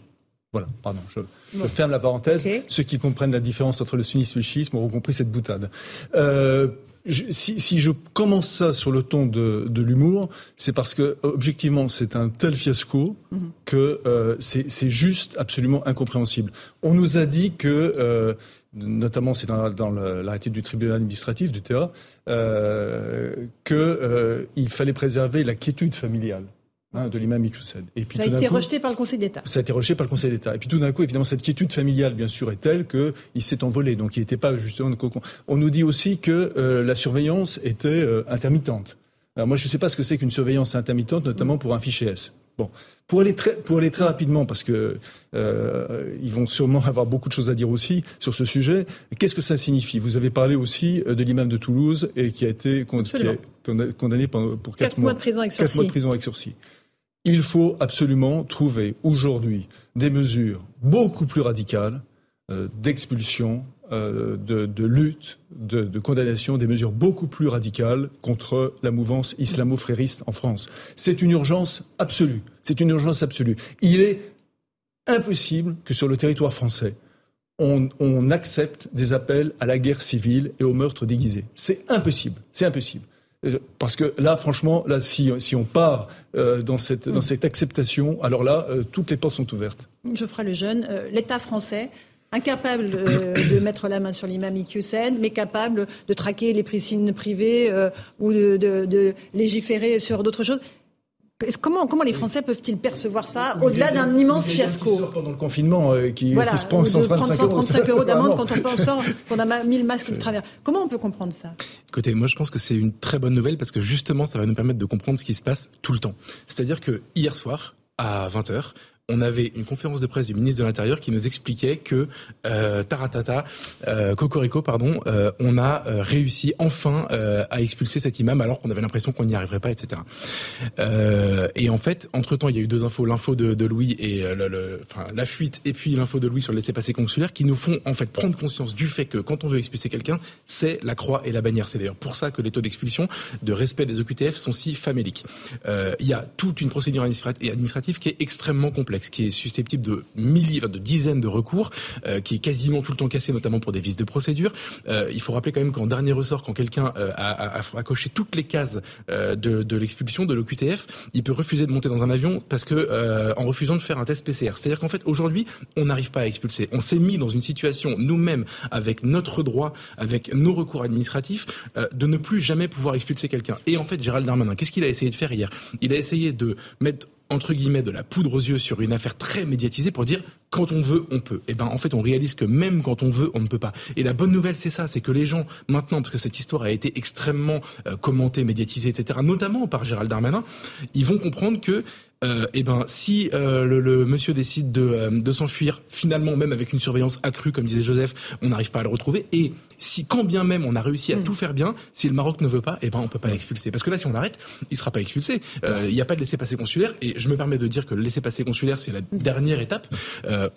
Voilà, pardon, je, ferme la parenthèse. Ceux qui comprennent la différence entre le sunnisme et le chiisme auront compris cette boutade. Euh, si, je commence ça sur le ton de, l'humour, c'est parce que objectivement c'est un tel fiasco mhm. que euh, c'est juste absolument incompréhensible. On nous a dit que euh, notamment c'est dans, l'arrêté du tribunal administratif du TA, euh, qu'il fallait préserver la quiétude familiale. Hein, de l'imam. Et puis, ça a été rejeté par le Conseil d'État. Ça a été rejeté par le Conseil d'État. Et puis tout d'un coup, évidemment, cette quiétude familiale, bien sûr, est telle qu'il s'est envolé. Donc il n'était pas justement... On nous dit aussi que euh, la surveillance était euh, intermittente. Alors moi, je ne sais pas ce que c'est qu'une surveillance intermittente, notamment pour un fichier S. Bon, pour aller très, pour aller très rapidement, parce que euh, ils vont sûrement [LAUGHS] avoir beaucoup de choses à dire aussi sur ce sujet. Qu'est-ce que ça signifie? Vous avez parlé aussi de l'imam de Toulouse et qui a été condamné pour quatre, mois, de prison avec sursis. Quatre mois de prison avec sursis. Il faut absolument trouver aujourd'hui des mesures beaucoup plus radicales euh, d'expulsion, euh, de, lutte, de, condamnation, des mesures beaucoup plus radicales contre la mouvance islamo-frériste en France. C'est une urgence absolue. Il est impossible que sur le territoire français, on, on accepte des appels à la guerre civile et au meurtre déguisé. C'est impossible. C'est impossible. Euh, parce que là, franchement, là, si, si on part euh, dans, cette, dans cette acceptation, alors là, euh, toutes les portes sont ouvertes. Je ferai le jeune. L'État français, incapable de [COUGHS] mettre la main sur l'imam Iqiyoussen, mais capable de traquer les piscines privées ou de, de, légiférer sur d'autres choses. Comment, comment les Français peuvent-ils percevoir ça au-delà d'un immense fiasco qui Pendant le confinement, qui, voilà, se prend 135 euros, 135 euros d'amende quand on [LAUGHS] sort, qu'on a mis le masque de travers. Comment on peut comprendre ça? Écoutez, moi je pense que c'est une très bonne nouvelle parce que justement ça va nous permettre de comprendre ce qui se passe tout le temps. C'est-à-dire que hier soir, à 20h, on avait une conférence de presse du ministre de l'Intérieur qui nous expliquait que euh, taratata, euh, cocorico, pardon, euh, on a euh, réussi enfin à expulser cet imam alors qu'on avait l'impression qu'on n'y arriverait pas, etc. et en fait, entre temps, il y a eu deux infos, l'info de, Louis et la fuite, et puis l'info de Louis sur le laissez-passer consulaire, qui nous font en fait prendre conscience du fait que quand on veut expulser quelqu'un, c'est la croix et la bannière. C'est d'ailleurs pour ça que les taux d'expulsion, de respect des OQTF sont si faméliques. Il y a toute une procédure administrative qui est extrêmement complexe complexe, qui est susceptible de milliers, de dizaines de recours, qui est quasiment tout le temps cassé, notamment pour des vices de procédure. il faut rappeler quand même qu'en dernier ressort, quand quelqu'un a, a, coché toutes les cases de, de l'expulsion de l'OQTF, il peut refuser de monter dans un avion parce que en refusant de faire un test PCR. C'est-à-dire qu'en fait aujourd'hui, on n'arrive pas à expulser. On s'est mis dans une situation nous-mêmes avec notre droit, avec nos recours administratifs, de ne plus jamais pouvoir expulser quelqu'un. Et en fait, Gérald Darmanin, qu'est-ce qu'il a essayé de faire hier? Il a essayé de mettre entre guillemets de la poudre aux yeux sur une affaire très médiatisée pour dire quand on veut on peut. Et eh ben en fait on réalise que même quand on veut on ne peut pas. Et la bonne nouvelle c'est ça, c'est que les gens maintenant parce que cette histoire a été extrêmement euh, commentée, médiatisée, etc. Notamment par Gérald Darmanin, ils vont comprendre que euh, eh ben, si euh, le, monsieur décide de, euh, de s'enfuir, finalement, même avec une surveillance accrue, comme disait Joseph, on n'arrive pas à le retrouver. Et si, quand bien même on a réussi à mm. tout faire bien, si le Maroc ne veut pas, eh ben, on peut pas l'expulser. Parce que là, si on l'arrête, il sera pas expulsé. Il n'y a pas de laisser-passer consulaire. Et je me permets de dire que le laisser-passer consulaire, c'est la dernière étape.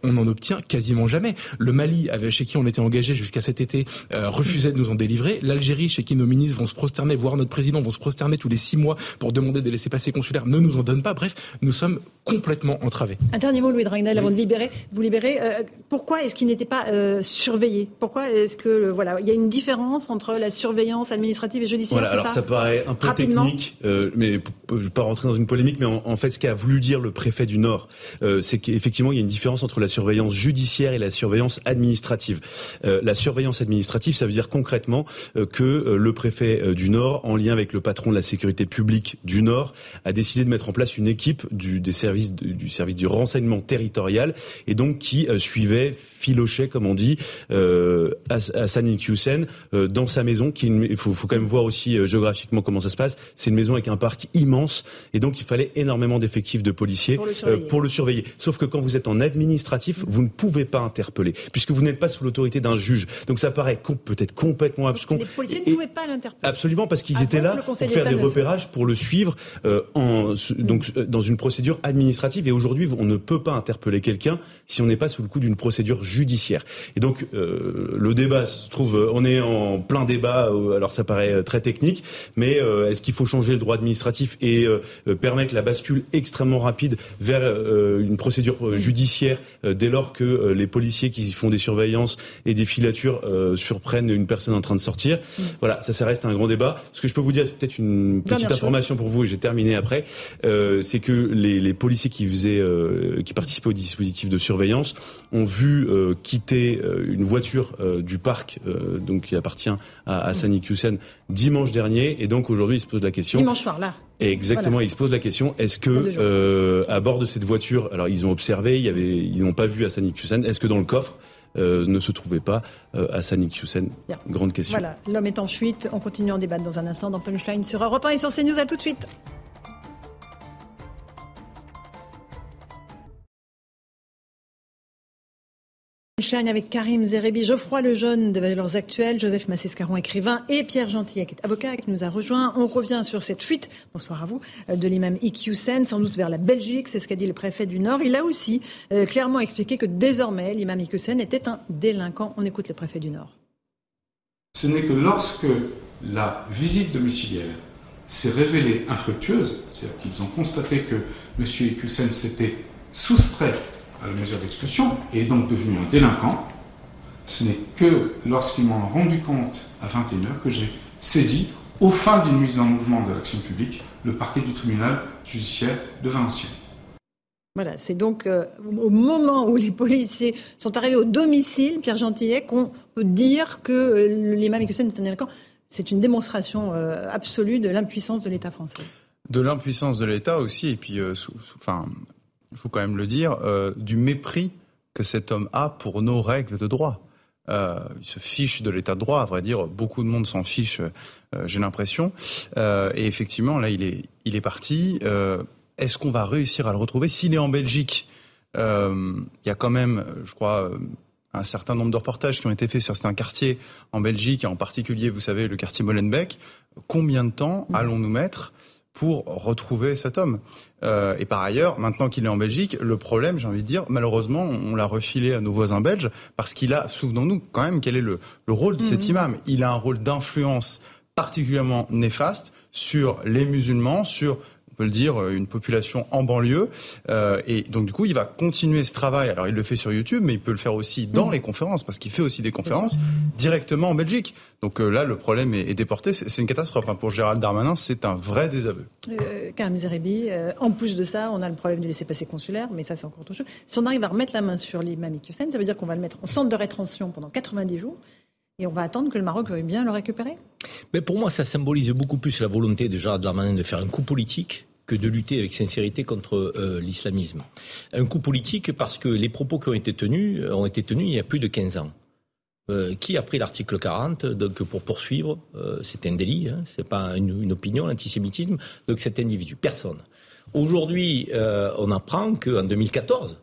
on en obtient quasiment jamais. Le Mali, avec, chez qui on était engagé jusqu'à cet été, refusait de nous en délivrer. L'Algérie, chez qui nos ministres vont se prosterner, voire notre président vont se prosterner tous les six mois pour demander des laissés-passer consulaires, ne nous en donne pas. Bref, nous sommes complètement entravés. Un dernier mot, Louis Dragnel, avant de libérer, vous libérer. Euh, pourquoi est-ce qu'il n'était pas euh, surveillé? Pourquoi est-ce que voilà, il y a une différence entre la surveillance administrative et judiciaire Voilà, alors ça, paraît un peu technique, euh, mais je ne vais pas rentrer dans une polémique, mais en, fait, ce qu'a voulu dire le préfet du Nord, c'est qu'effectivement, il y a une différence entre la surveillance judiciaire et la surveillance administrative. la surveillance administrative, ça veut dire concrètement que le préfet du Nord, en lien avec le patron de la sécurité publique du Nord, a décidé de mettre en place une équipe du des services du service du renseignement territorial et donc qui euh, suivait filochait, comme on dit, euh, Hassan Hussein euh, dans sa maison. Qui, il faut, faut quand même voir aussi euh, géographiquement comment ça se passe. C'est une maison avec un parc immense et donc il fallait énormément d'effectifs de policiers pour le, pour le, surveiller. Sauf que quand vous êtes en administratif, vous ne pouvez pas interpeller puisque vous n'êtes pas sous l'autorité d'un juge. Donc ça paraît peut-être complètement abscon. Les policiers ne pouvaient pas l'interpeller. Absolument parce qu'ils étaient là pour faire des repérages, pour le suivre en, donc dans une procédure administrative. Et aujourd'hui, on ne peut pas interpeller quelqu'un si on n'est pas sous le coup d'une procédure judiciaire. Et donc euh, le débat se trouve, euh, on est en plein débat. Euh, alors ça paraît très technique, mais est-ce qu'il faut changer le droit administratif et permettre la bascule extrêmement rapide vers une procédure judiciaire dès lors que les policiers qui font des surveillances et des filatures surprennent une personne en train de sortir? Voilà, ça, ça reste un grand débat. Ce que je peux vous dire, c'est peut-être une petite information pour vous et j'ai terminé après, c'est que les, les, policiers qui faisaient, qui participaient au dispositif de surveillance ont vu euh, quitter euh, une voiture euh, du parc donc qui appartient à, à Sani dimanche dernier et donc aujourd'hui il se pose la question dimanche soir là exactement il se pose la question est-ce que à bord de cette voiture alors ils ont observé il y avait ils n'ont pas vu Hassan Hussein est-ce que dans le coffre ne se trouvait pas Hassan Hussein Grande question. Voilà, l'homme est en fuite. On continue en débattre dans un instant dans Punchline sur Europe 1 et sur CNews. À tout de suite. Avec Karim Zerebi, Geoffroy Lejeune de Valeurs Actuelles, Joseph Massescaron, écrivain, et Pierre Gentil, avocat, qui nous a rejoint. On revient sur cette fuite, bonsoir à vous, euh, de l'imam Iqiyoussen, sans doute vers la Belgique, c'est ce qu'a dit le préfet du Nord. Il a aussi euh, clairement expliqué que désormais, l'imam Iqiyoussen était un délinquant. On écoute le préfet du Nord. Ce n'est que lorsque la visite domiciliaire s'est révélée infructueuse, c'est-à-dire qu'ils ont constaté que M. Iqiyoussen s'était soustrait à la mesure d'expulsion et est donc devenu un délinquant, ce n'est que lorsqu'ils m'ont rendu compte à 21h que j'ai saisi, au fin d'une mise en mouvement de l'action publique, le parquet du tribunal judiciaire de Valenciennes. Voilà, c'est donc euh, au moment où les policiers sont arrivés au domicile, Pierre Gentillet, qu'on peut dire que euh, l'imam Hussein est un délinquant. C'est une démonstration euh, absolue de l'impuissance de l'État français. De l'impuissance de l'État aussi, et puis, enfin, il faut quand même le dire, euh, du mépris que cet homme a pour nos règles de droit. Euh, il se fiche de l'état de droit, à vrai dire, beaucoup de monde s'en fiche, euh, j'ai l'impression. et effectivement, là, il est, il est parti. Est-ce qu'on va réussir à le retrouver? S'il est en Belgique, il y a quand même, je crois, un certain nombre de reportages qui ont été faits sur certains quartiers en Belgique, et en particulier, vous savez, le quartier Molenbeek. Combien de temps allons-nous mettre pour retrouver cet homme. Euh, et par ailleurs, maintenant qu'il est en Belgique, le problème, j'ai envie de dire, malheureusement, on l'a refilé à nos voisins belges parce qu'il a, souvenons-nous quand même, quel est le, le rôle de cet mhm. imam. Il a un rôle d'influence particulièrement néfaste sur les musulmans, sur peut le dire, une population en banlieue. Euh, et donc du coup, il va continuer ce travail. Alors il le fait sur YouTube, mais il peut le faire aussi dans mm. les conférences, parce qu'il fait aussi des conférences directement en Belgique. Donc euh, là, le problème est, déporté. C'est une catastrophe. Hein. Pour Gérald Darmanin, c'est un vrai désaveu. Euh, Karim euh, en plus de ça, on a le problème du laisser-passer consulaire, mais ça c'est encore autre chose. Si on arrive à remettre la main sur l'imam Iqiyoussen, ça veut dire qu'on va le mettre en centre de rétention pendant 90 jours. Et on va attendre que le Maroc veuille bien le récupérer Mais pour moi, ça symbolise beaucoup plus la volonté de Gérald Darmanin de faire un coup politique que de lutter avec sincérité contre euh, l'islamisme. Un coup politique parce que les propos qui ont été tenus euh, ont été tenus il y a plus de 15 ans. Euh, qui a pris l'article 40 donc pour poursuivre C'est un délit, hein, c'est pas une, opinion, l'antisémitisme. Donc cet individu, personne. Aujourd'hui, on apprend qu'en 2014,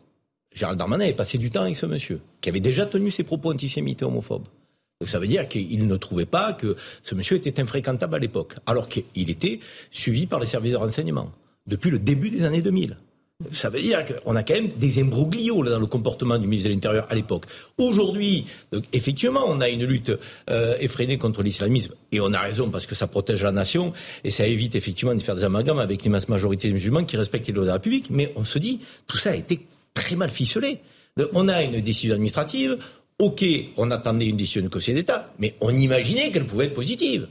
Gérald Darmanin est passé du temps avec ce monsieur, qui avait déjà tenu ses propos antisémites et homophobes. Donc ça veut dire qu'il ne trouvait pas que ce monsieur était infréquentable à l'époque, alors qu'il était suivi par les services de renseignement depuis le début des années 2000. Ça veut dire qu'on a quand même des imbroglios dans le comportement du ministre de l'Intérieur à l'époque. Aujourd'hui, effectivement, on a une lutte euh, effrénée contre l'islamisme, et on a raison parce que ça protège la nation, et ça évite effectivement de faire des amalgames avec l'immense majorité des musulmans qui respectent les lois de la République, mais on se dit, tout ça a été très mal ficelé. On a une décision administrative, OK, on attendait une décision du Conseil d'État, mais on imaginait qu'elle pouvait être positive.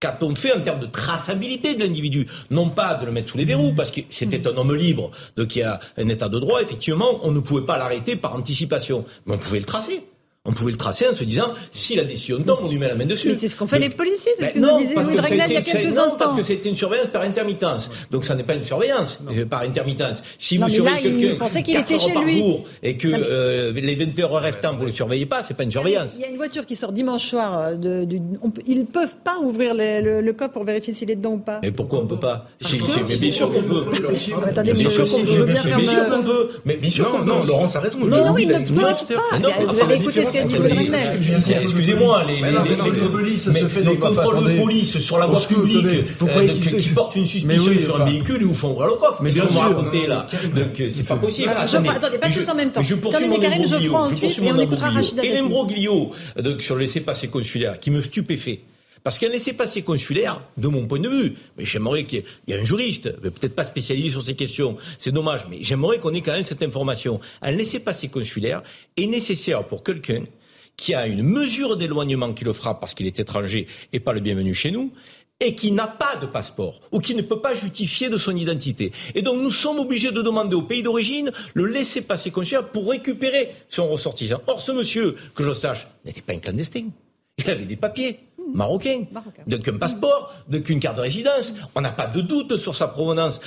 Qu'a-t-on fait en termes de traçabilité de l'individu? Non pas de le mettre sous les verrous, parce que c'était un homme libre, donc il y a un état de droit, effectivement, on ne pouvait pas l'arrêter par anticipation, mais on pouvait le tracer. On pouvait le tracer en se disant, si la décision tombe, on lui met la main dessus. Mais c'est ce qu'ont fait les policiers, c'est ce ben que nous disait Louis Dragnel il y a quelques non, parce que c'était une surveillance par intermittence. Donc ça n'est pas une surveillance par intermittence. Si vous surveillez quelqu'un pensait qu'il était chez lui. et que euh, les 20 heures restants, vous ne le surveillez pas, c'est pas une surveillance. Il y a une voiture qui sort dimanche soir. Euh, de, ils ne peuvent pas ouvrir le, le, coffre pour vérifier s'il est dedans ou pas. Mais pourquoi on ne peut pas Mais bien sûr qu'on peut. Attendez, bien sûr qu'on peut. Mais bien sûr qu'on peut. Non, Laurence a raison. Non, ils ne peuvent pas. Vous avez écouté ce Excusez-moi, les, les, contrôles de police sur la voie publique euh, qui portent une suspicion sur un véhicule et vous font ouvrir le coffre. Mais je vous raconter là. Donc c'est pas possible. Attendez, pas tous en même temps. Je poursuis mon imbroglio. ensuite et on écoutera Rachida Et l'imbroglio sur le laissez-passer consulaire qui me stupéfait. Parce qu'un laissez-passer consulaire, de mon point de vue, mais j'aimerais qu'il y ait un juriste, peut-être pas spécialisé sur ces questions, c'est dommage, mais j'aimerais qu'on ait quand même cette information. Un laissez-passer consulaire est nécessaire pour quelqu'un qui a une mesure d'éloignement qui le fera parce qu'il est étranger et pas le bienvenu chez nous, et qui n'a pas de passeport ou qui ne peut pas justifier de son identité. Et donc nous sommes obligés de demander au pays d'origine le laisser passer consulaire pour récupérer son ressortissant. Or ce monsieur, que je sache, n'était pas un clandestin. Il avait des papiers marocain, donc un passeport, donc une carte de résidence. On n'a pas de doute sur sa provenance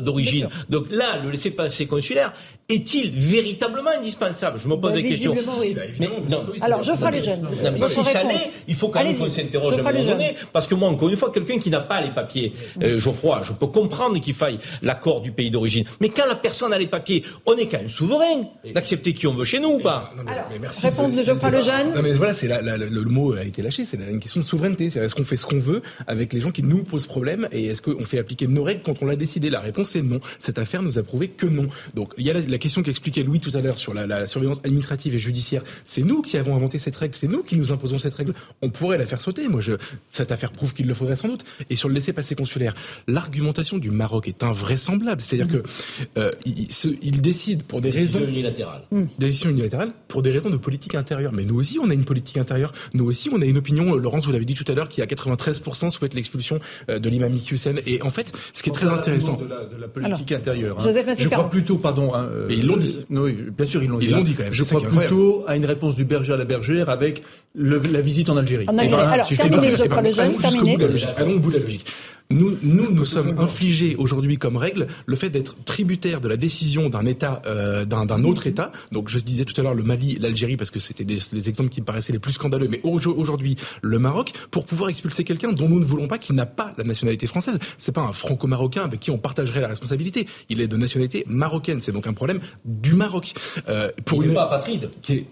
d'origine. Donc là, le laisser-passer consulaire est-il véritablement indispensable? Je me pose bah, des questions. Oui. Mais, non. Alors, je ferai les jeunes. Non, mais si ça l'est, il faut quand même qu'on s'interroge à un moment donné. Parce que moi, encore une fois, quelqu'un qui n'a pas les papiers, euh, Geoffroy, je peux comprendre qu'il faille l'accord du pays d'origine. Mais quand la personne a les papiers, on est quand même souverain d'accepter qui on veut chez nous ou pas Alors, réponse de Geoffroy Lejeune. Non, mais voilà, c'est le mot a été lâché. C'est une question de souveraineté. Est-ce qu'on fait ce qu'on veut avec les gens qui nous posent problème et est-ce qu'on fait appliquer nos règles quand on l'a décidé? La réponse est non. Cette affaire nous a prouvé que non. Donc, il y a la, la question qu'expliquait Louis tout à l'heure sur la, surveillance administrative et judiciaire, c'est nous qui avons inventé cette règle, c'est nous qui nous imposons cette règle. On pourrait la faire sauter. Moi, je, cette affaire prouve qu'il le faudrait sans doute. Et sur le laisser-passer consulaire, l'argumentation du Maroc est invraisemblable. C'est-à-dire que euh, il, décide pour des décision raisons unilatérales, décision unilatérale pour des raisons de politique intérieure. Mais nous aussi, on a une politique intérieure. Nous aussi, on a une opinion. Laurence, vous l'avez dit tout à l'heure, qui à 93% souhaite l'expulsion euh, de l'imam Hussein. Et en fait, ce qui est très intéressant de la, politique intérieure, hein. je crois plutôt, pardon. Hein, euh, ils l'ont dit oui, bien sûr, ils l'ont dit. Ils dit quand même. Je crois plutôt à une réponse du berger à la bergère avec la visite en Algérie. En Algérie. Alors, terminez, je crois, le jeune, terminez. Allons au bout de la logique. Nous, nous, nous sommes infligés aujourd'hui comme règle le fait d'être tributaire de la décision d'un État, euh, d'un autre État. Donc, je disais tout à l'heure le Mali, l'Algérie, parce que c'était les, exemples qui me paraissaient les plus scandaleux. Mais aujourd'hui, le Maroc, pour pouvoir expulser quelqu'un dont nous ne voulons pas, qui n'a pas la nationalité française. C'est pas un franco-marocain avec qui on partagerait la responsabilité. Il est de nationalité marocaine. C'est donc un problème du Maroc. Euh, pour il n'est pas apatride.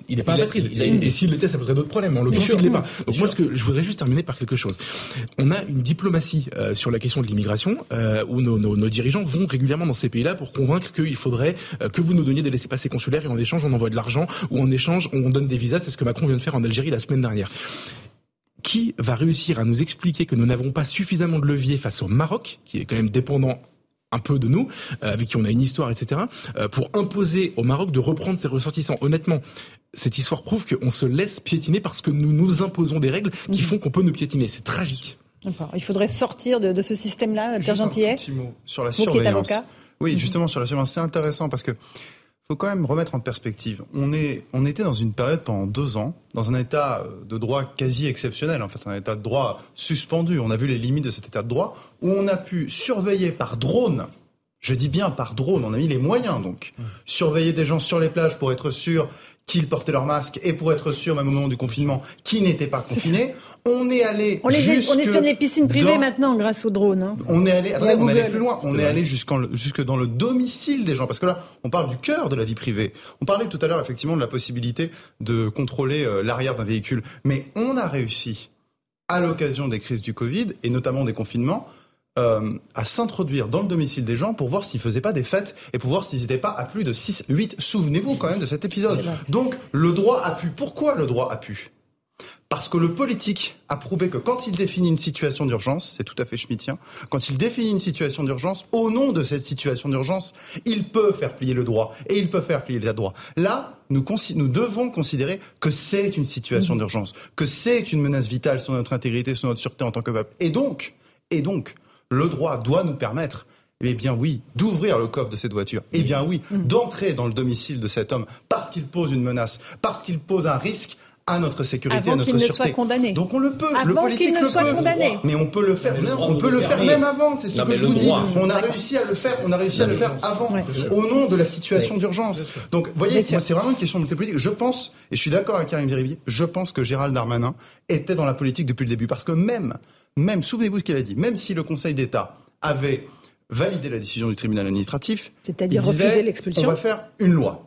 il n'est pas apatride. Et s'il l'était, ça poserait d'autres problèmes. En l'occurrence, il l'est pas. Donc moi, ce que je voudrais juste terminer par quelque chose. On a une diplomatie euh, sur la question de l'immigration, euh, où nos, nos, nos, dirigeants vont régulièrement dans ces pays-là pour convaincre qu'il faudrait euh, que vous nous donniez des laissés-passer consulaires et en échange on envoie de l'argent ou en échange on donne des visas. C'est ce que Macron vient de faire en Algérie la semaine dernière qui va réussir à nous expliquer que nous n'avons pas suffisamment de levier face au Maroc, qui est quand même dépendant un peu de nous, avec qui on a une histoire, etc., pour imposer au Maroc de reprendre ses ressortissants? Honnêtement, cette histoire prouve qu'on se laisse piétiner parce que nous nous imposons des règles qui mhm. font qu'on peut nous piétiner. C'est tragique. Il faudrait sortir de, ce système-là, Pierre Gentillet. Un petit mot sur la surveillance. Oui, mhm. justement sur la surveillance, c'est intéressant parce que faut quand même remettre en perspective. On est, on était dans une période pendant deux ans, dans un état euh, de droit quasi exceptionnel, en fait, un état de droit suspendu. On a vu les limites de cet état de droit où on a pu surveiller par drone. Je dis bien par drone, on a mis les moyens donc. Surveiller des gens sur les plages pour être sûr qu'ils portaient leur masque et pour être sûr, même au moment du confinement, qu'ils n'étaient pas confinés. On est allé. On, les, on espionne les piscines privées maintenant grâce aux drones. Hein. On est allé, on est allé plus loin. On est, allé jusque dans le domicile des gens. Parce que là, on parle du cœur de la vie privée. On parlait tout à l'heure, effectivement, de la possibilité de contrôler euh, l'arrière d'un véhicule. Mais on a réussi, à l'occasion des crises du Covid et notamment des confinements, euh, à s'introduire dans le domicile des gens pour voir s'ils faisaient pas des fêtes et pour voir s'ils n'étaient pas à plus de 6, 8. Souvenez-vous quand même de cet épisode. Donc le droit a pu. Pourquoi le droit a pu? Parce que le politique a prouvé que quand il définit une situation d'urgence, c'est tout à fait schmittien, quand il définit une situation d'urgence, au nom de cette situation d'urgence, il peut faire plier le droit et il peut faire plier l'état de droit. Là, nous, nous, devons considérer que c'est une situation mmh. d'urgence, que c'est une menace vitale sur notre intégrité, sur notre sûreté en tant que peuple. Et donc, et donc, le droit doit nous permettre eh bien oui, d'ouvrir le coffre de cette voiture. Eh bien oui, mm. d'entrer dans le domicile de cet homme parce qu'il pose une menace, parce qu'il pose un risque à notre sécurité, à notre sûreté. Ne soit condamné. Donc on le peut. Avant le politique ne soit condamné. Mais on peut le faire. on peut le faire même avant. C'est ce que je vous dis. On a réussi à le faire. On a réussi à le faire avant, au nom de la situation d'urgence. Donc, voyez, moi, c'est vraiment une question de politique. Je pense, et je suis d'accord avec Karim Zeribi, je pense que Gérald Darmanin était dans la politique depuis le début, parce que même même, souvenez-vous ce qu'il a dit, même si le Conseil d'État avait validé la décision du tribunal administratif, c'est-à-dire refuser l'expulsion, on va faire une loi.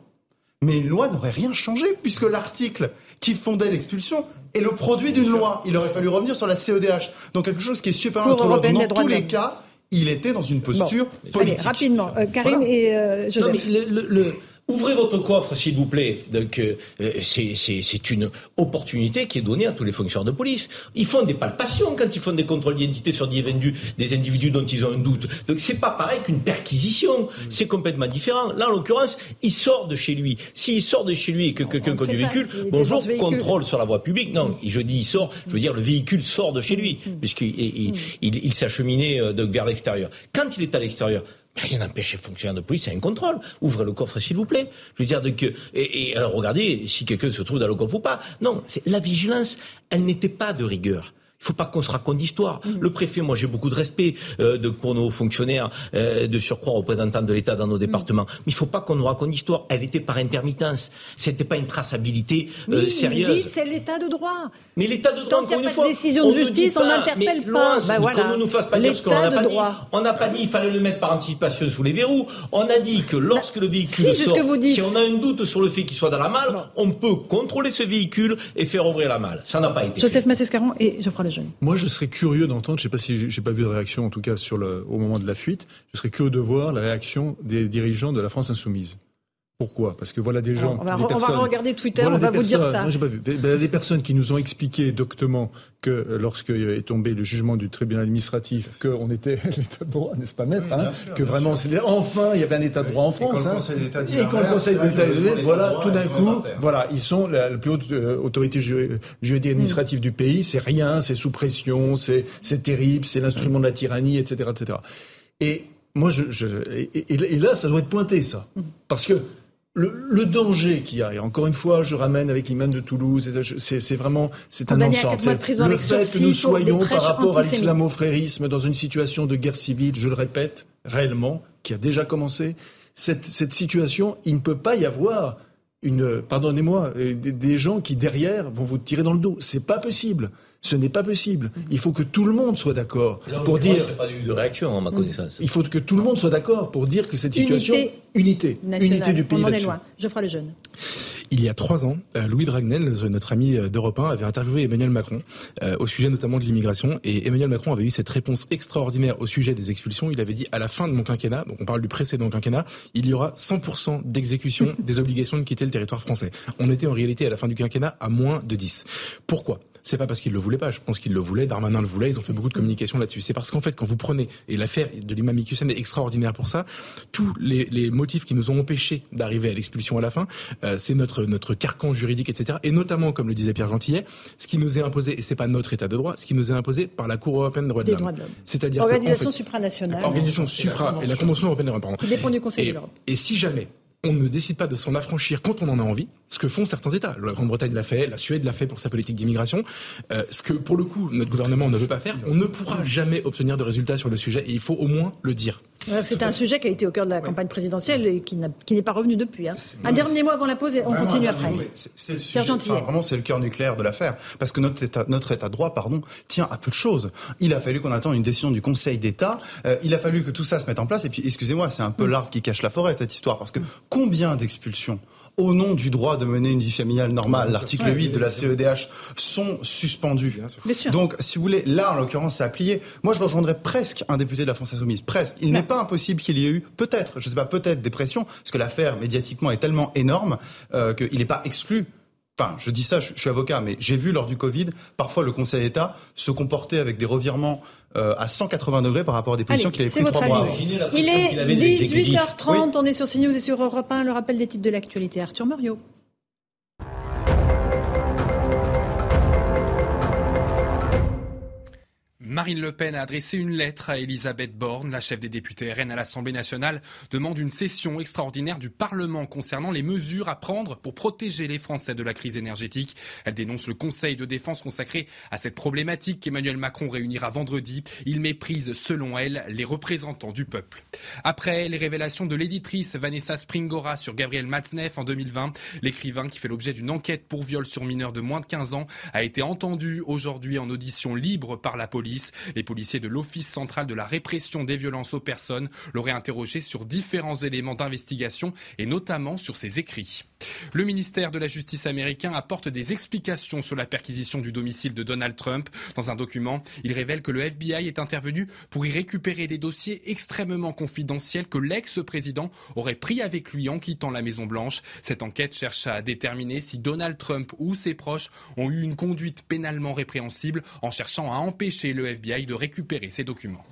Mais une loi n'aurait rien changé puisque l'article qui fondait l'expulsion est le produit d'une loi. Il aurait fallu revenir sur la CEDH. Donc quelque chose qui est super important. Dans tous les cas, il était dans une posture politique. Allez, rapidement, euh, Karim et euh, Joseph. le, Ouvrez votre coffre, s'il vous plaît. Donc, euh, c'est une opportunité qui est donnée à tous les fonctionnaires de police. Ils font des palpations quand ils font des contrôles d'identité sur des individus, des individus dont ils ont un doute. Donc, c'est pas pareil qu'une perquisition. C'est complètement différent. Là, en l'occurrence, il sort de chez lui. S'il sort de chez lui et que quelqu'un conduit le véhicule, bonjour, contrôle sur la voie publique. Non, je dis il sort, je veux dire le véhicule sort de chez lui, mm. puisqu'il il, il, il s'acheminait euh, vers l'extérieur. Quand il est à l'extérieur, Rien n'empêche les fonctionnaires de police à un contrôle. Ouvrez le coffre, s'il vous plaît. Je veux dire, que, et, et alors regardez si quelqu'un se trouve dans le coffre ou pas. Non, la vigilance, elle n'était pas de rigueur. Il faut pas qu'on se raconte d'histoire. Mm. Le préfet, moi j'ai beaucoup de respect euh, de, pour nos fonctionnaires, euh, de surcroît représentants de l'État dans nos départements. Mm. Mais il faut pas qu'on nous raconte d'histoire. Elle était par intermittence. C'était pas une traçabilité euh, sérieuse. Mais c'est l'État de droit. Mais l'État de droit, Tant encore une fois, décision de justice, on n'interpelle pas. Ben voilà. Qu'on ne nous fasse pas dire ce qu'on n'a pas dit. On n'a pas dit il fallait le mettre par anticipation sous les verrous. On a dit que lorsque le véhicule si, sort, si on a un doute sur le fait qu'il soit dans la malle, on peut contrôler ce véhicule et faire ouvrir la malle. Ça n'a pas été Joseph Massescaron et Geoffroy Lejeune. Moi, je serais curieux d'entendre, je ne sais pas si j'ai pas vu de réaction, en tout cas sur le, au moment de la fuite, je serais curieux de voir la réaction des dirigeants de la France insoumise. Pourquoi? Parce que voilà des gens. on, va, regarder Twitter, on va vous dire ça. Moi, j'ai pas vu. Des personnes qui nous ont expliqué doctement que euh, lorsque est tombé le jugement du tribunal administratif, qu'on était [LAUGHS] l'état de droit, n'est-ce pas, maître hein? Que vraiment, enfin, il y avait un état de droit en France. Et quand le Conseil d'État dit voilà, tout d'un coup, voilà, ils sont la, plus haute euh, autorité juridique administrative du pays. C'est rien, c'est sous pression, c'est terrible, c'est l'instrument de la tyrannie, etc., etc. Et moi, je, je et, et, là, ça doit être pointé, ça, parce que le, danger qu'il y a, et encore une fois, je ramène avec l'imam de Toulouse, c'est vraiment, c'est un ensemble. Le fait que nous soyons par rapport à l'islamo-frérisme dans une situation de guerre civile, je le répète, réellement, qui a déjà commencé, cette, cette situation, il ne peut pas y avoir une, pardonnez-moi, euh, des gens qui derrière vont vous tirer dans le dos. C'est pas possible. Ce n'est pas possible. Il faut que tout le monde soit d'accord pour dire. pas eu de réaction, en ma connaissance. Il faut que tout le monde soit d'accord pour dire que cette situation, unité, unité, du pays. On en est loin. Geoffroy le jeune. Il y a trois ans, euh, Louis Dragnel, notre ami euh, d'Europe 1, avait interviewé Emmanuel Macron euh, au sujet notamment de l'immigration. Et Emmanuel Macron avait eu cette réponse extraordinaire au sujet des expulsions. Il avait dit à la fin de mon quinquennat, donc on parle du précédent quinquennat, il y aura 100% d'exécution [LAUGHS] des obligations de quitter le territoire français. On était en réalité à la fin du quinquennat à moins de 10. Pourquoi? C'est pas parce qu'ils le voulaient pas. Je pense qu'ils le voulaient. Darmanin le voulait. Ils ont fait beaucoup de communication là-dessus. C'est parce qu'en fait, quand vous prenez et l'affaire de l'imam Iqiyoussen est extraordinaire pour ça. Tous les, les motifs qui nous ont empêchés d'arriver à l'expulsion à la fin, euh, c'est notre notre carcan juridique, etc. Et notamment, comme le disait Pierre Gentillet, ce qui nous est imposé, et c'est pas notre état de droit, ce qui nous est imposé par la Cour européenne des droits de l'homme. C'est-à-dire organisation supranationale. Organisation supra et la Convention européenne des droits de l'homme. Qui dépend du Conseil de l'Europe. Et si jamais on ne décide pas de s'en affranchir quand on en a envie, ce que font certains États. La Grande-Bretagne l'a fait, la Suède l'a fait pour sa politique d'immigration. Euh, ce que, pour le coup, notre gouvernement ne veut pas faire, on ne pourra jamais obtenir de résultats sur le sujet et il faut au moins le dire. C'est un sujet qui a été au cœur de la campagne présidentielle et qui n'est pas revenu depuis. Hein. Un dernier mot avant la pause et on continue après. C'est le sujet, vraiment, c'est le cœur nucléaire de l'affaire. Parce que notre état, notre état de droit pardon, tient à peu de choses. Il a fallu qu'on attende une décision du Conseil d'État. Euh, il a fallu que tout ça se mette en place. Et puis, excusez-moi, c'est un peu mm. l'arbre qui cache la forêt, cette histoire. Parce que combien d'expulsions au nom du droit de mener une vie familiale normale, l'article 8 de la CEDH, sont suspendus. Donc, si vous voulez, là, en l'occurrence, c'est à plier. Moi, je rejoindrais presque un député de la France Insoumise. Presque. Il n'est pas impossible qu'il y ait eu, peut-être, je ne sais pas, peut-être des pressions, parce que l'affaire, médiatiquement, est tellement énorme euh, qu'il n'est pas exclu Enfin, je dis ça, je, suis avocat, mais j'ai vu lors du Covid, parfois le Conseil d'État se comporter avec des revirements euh, à 180 degrés par rapport à des positions qu'il avait prises trois mois Il est 18h30, on est sur CNews et sur Europe 1, le rappel des titres de l'actualité. Arthur Muriot. Marine Le Pen a adressé une lettre à Elisabeth Borne. La chef des députés RN à l'Assemblée nationale demande une session extraordinaire du Parlement concernant les mesures à prendre pour protéger les Français de la crise énergétique. Elle dénonce le Conseil de défense consacré à cette problématique qu'Emmanuel Macron réunira vendredi. Il méprise, selon elle, les représentants du peuple. Après les révélations de l'éditrice Vanessa Springora sur Gabriel Matzneff en 2020, l'écrivain qui fait l'objet d'une enquête pour viol sur mineur de moins de 15 ans a été entendu aujourd'hui en audition libre par la police. Les policiers de l'Office central de la répression des violences aux personnes l'auraient interrogé sur différents éléments d'investigation et notamment sur ses écrits. Le ministère de la Justice américain apporte des explications sur la perquisition du domicile de Donald Trump. Dans un document, il révèle que le FBI est intervenu pour y récupérer des dossiers extrêmement confidentiels que l'ex-président aurait pris avec lui en quittant la Maison-Blanche. Cette enquête cherche à déterminer si Donald Trump ou ses proches ont eu une conduite pénalement répréhensible en cherchant à empêcher le FBI de récupérer ces documents.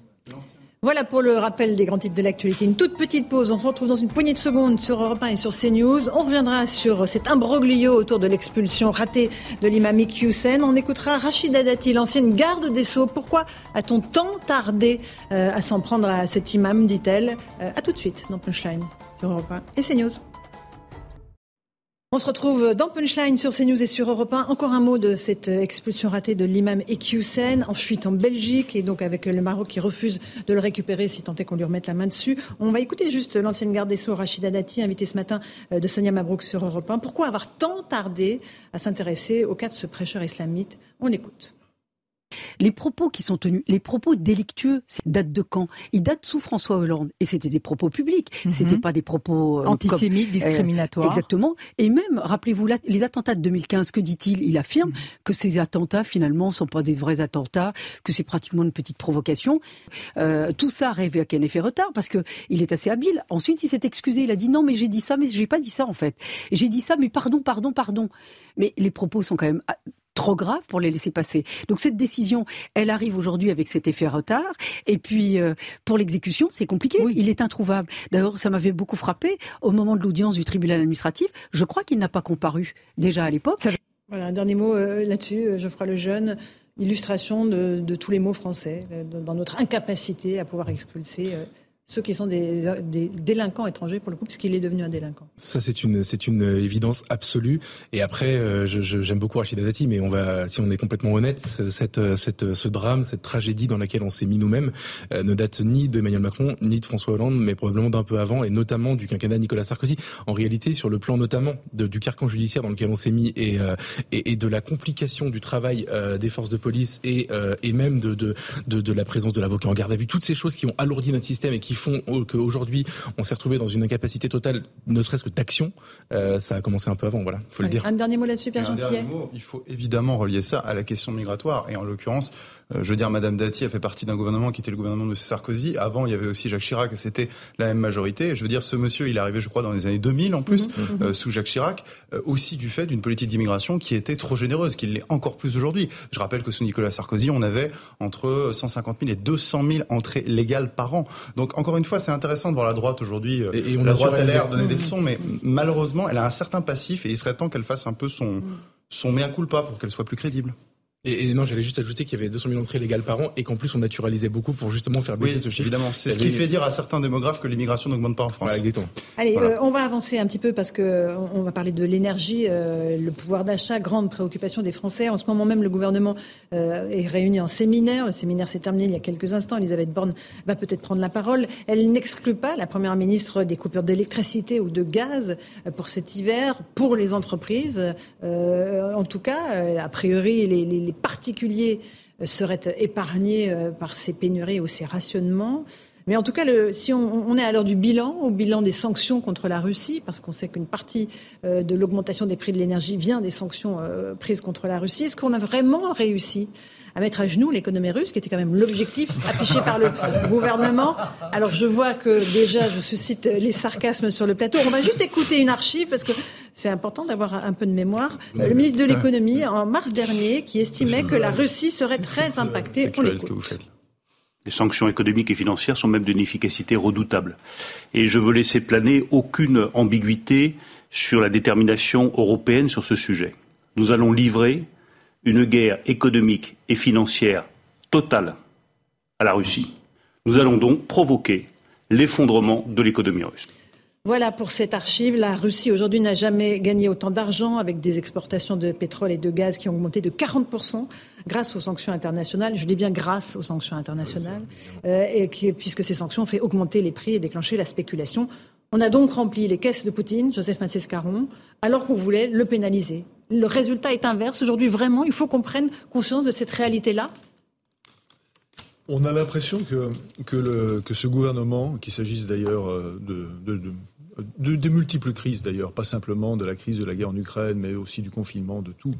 Voilà pour le rappel des grands titres de l'actualité. Une toute petite pause. On se retrouve dans une poignée de secondes sur Europe 1 et sur CNews. On reviendra sur cet imbroglio autour de l'expulsion ratée de l'imam Hussein. On écoutera Rachida Dati, l'ancienne garde des Sceaux. Pourquoi a-t-on tant tardé euh, à s'en prendre à cet imam, dit-elle euh, À tout de suite dans Punchline sur Europe 1 et CNews. On se retrouve dans Punchline sur CNews et sur Europe 1. Encore un mot de cette expulsion ratée de l'imam Ekiusen en fuite en Belgique et donc avec le Maroc qui refuse de le récupérer si tant est qu'on lui remette la main dessus. On va écouter juste l'ancienne garde des Sceaux, Rachida Dati, invitée ce matin euh, de Sonia Mabrouk sur Europe 1. Pourquoi avoir tant tardé à s'intéresser au cas de ce prêcheur islamite On écoute. Les propos qui sont tenus, les propos délictueux, datent de quand? Ils datent sous François Hollande. Et c'était des propos publics. Ce mhm. C'était pas des propos euh, antisémites, euh, discriminatoires. exactement. Et même, rappelez-vous, les attentats de 2015, que dit-il? Il affirme mhm. que ces attentats, finalement, sont pas des vrais attentats, que c'est pratiquement une petite provocation. Euh, tout ça arrive à un effet retard parce que il est assez habile. Ensuite, il s'est excusé. Il a dit non, mais j'ai dit ça, mais j'ai pas dit ça en fait. J'ai dit ça, mais pardon, pardon, pardon. Mais les propos sont quand même ah, trop grave pour les laisser passer. Donc cette décision, elle arrive aujourd'hui avec cet effet retard. Et puis euh, pour l'exécution, c'est compliqué. Il est introuvable. D'ailleurs, ça m'avait beaucoup frappé au moment de l'audience du tribunal administratif. Je crois qu'il n'a pas comparu déjà à l'époque. Voilà, un dernier mot euh, là-dessus, euh, Geoffroy Lejeune. Illustration de, de, tous les mots français, dans notre incapacité à pouvoir expulser ceux qui sont des, délinquants étrangers pour le coup, puisqu'il est devenu un délinquant. Ça, c'est une, une évidence absolue. Et après, euh, j'aime beaucoup Rachida Dati, mais on va, si on est complètement honnête, cette, cette, ce drame, cette tragédie dans laquelle on s'est mis nous-mêmes, euh, ne date ni d'Emmanuel Macron, ni de François Hollande, mais probablement d'un peu avant, et notamment du quinquennat Nicolas Sarkozy. En réalité, sur le plan notamment du carcan judiciaire dans lequel on s'est mis et, euh, et, de la complication du travail des forces de police et, et même de, de, de, de la présence de l'avocat en garde à vue, toutes ces choses qui ont alourdi notre système et qui font qu'aujourd'hui on s'est retrouvé dans une incapacité totale, ne serait-ce que d'action, euh, ça a commencé un peu avant, voilà, faut le dire. Un dernier mot là-dessus, Pierre Gentillet. Il faut évidemment relier ça à la question migratoire et en l'occurrence je veux dire, Madame Dati a fait partie d'un gouvernement qui était le gouvernement de Sarkozy. Avant, il y avait aussi Jacques Chirac et c'était la même majorité. Je veux dire, ce monsieur, il est arrivé, je crois, dans les années 2000 en plus, mhm. sous Jacques Chirac, aussi du fait d'une politique d'immigration qui était trop généreuse, qui l'est encore plus aujourd'hui. Je rappelle que sous Nicolas Sarkozy, on avait entre 150 000 et 200 000 entrées légales par an. Donc, encore une fois, c'est intéressant de voir la droite aujourd'hui. Et, la droite a l'air donner des leçons, mais malheureusement, elle a un certain passif et il serait temps qu'elle fasse un peu son, son mea culpa pour qu'elle soit plus crédible. Et, non, j'allais juste ajouter qu'il y avait 200 000 entrées légales par an et qu'en plus on naturalisait beaucoup pour justement faire baisser ce chiffre. Évidemment, c'est ce qui fait dire à certains démographes que l'immigration n'augmente pas en France. Allez, euh, on va avancer un petit peu parce que on va parler de l'énergie, euh, le pouvoir d'achat, grande préoccupation des Français. En ce moment même, le gouvernement euh, est réuni en séminaire. Le séminaire s'est terminé il y a quelques instants. Elisabeth Borne va peut-être prendre la parole. Elle n'exclut pas, la première ministre, des coupures d'électricité ou de gaz pour cet hiver, pour les entreprises. en tout cas, a priori, les, les particuliers euh, seraient épargnés euh, par ces pénuries ou ces rationnements. Mais en tout cas, si on, est à l'heure du bilan, au bilan des sanctions contre la Russie, parce qu'on sait qu'une partie euh, de l'augmentation des prix de l'énergie vient des sanctions prises contre la Russie, est-ce qu'on a vraiment réussi à mettre à genoux l'économie russe, qui était quand même l'objectif [LAUGHS] affiché par le gouvernement? Alors je vois que déjà je suscite les sarcasmes sur le plateau. On va juste écouter une archive parce que c'est important d'avoir un peu de mémoire. Le ministre de l'économie, en mars dernier, qui estimait que la Russie serait très impactée. On l'écoute. Les sanctions économiques et financières sont même d'une efficacité redoutable. Et je veux laisser planer aucune ambiguïté sur la détermination européenne sur ce sujet. Nous allons livrer une guerre économique et financière totale à la Russie. Nous allons donc provoquer l'effondrement de l'économie russe. Voilà pour cette archive. La Russie aujourd'hui n'a jamais gagné autant d'argent avec des exportations de pétrole et de gaz qui ont augmenté de 40% grâce aux sanctions internationales. Je dis bien grâce aux sanctions internationales, euh, et puisque ces sanctions ont fait augmenter les prix et déclencher la spéculation. On a donc rempli les caisses de Poutine, Joseph Massescaron, alors qu'on voulait le pénaliser le résultat est inverse. Aujourd'hui, vraiment, il faut qu'on prenne conscience de cette réalité-là on a l'impression que, que, ce gouvernement, qu'il s'agisse d'ailleurs euh, de, de, multiples crises d'ailleurs, pas simplement de la crise de la guerre en Ukraine, mais aussi du confinement, de tout,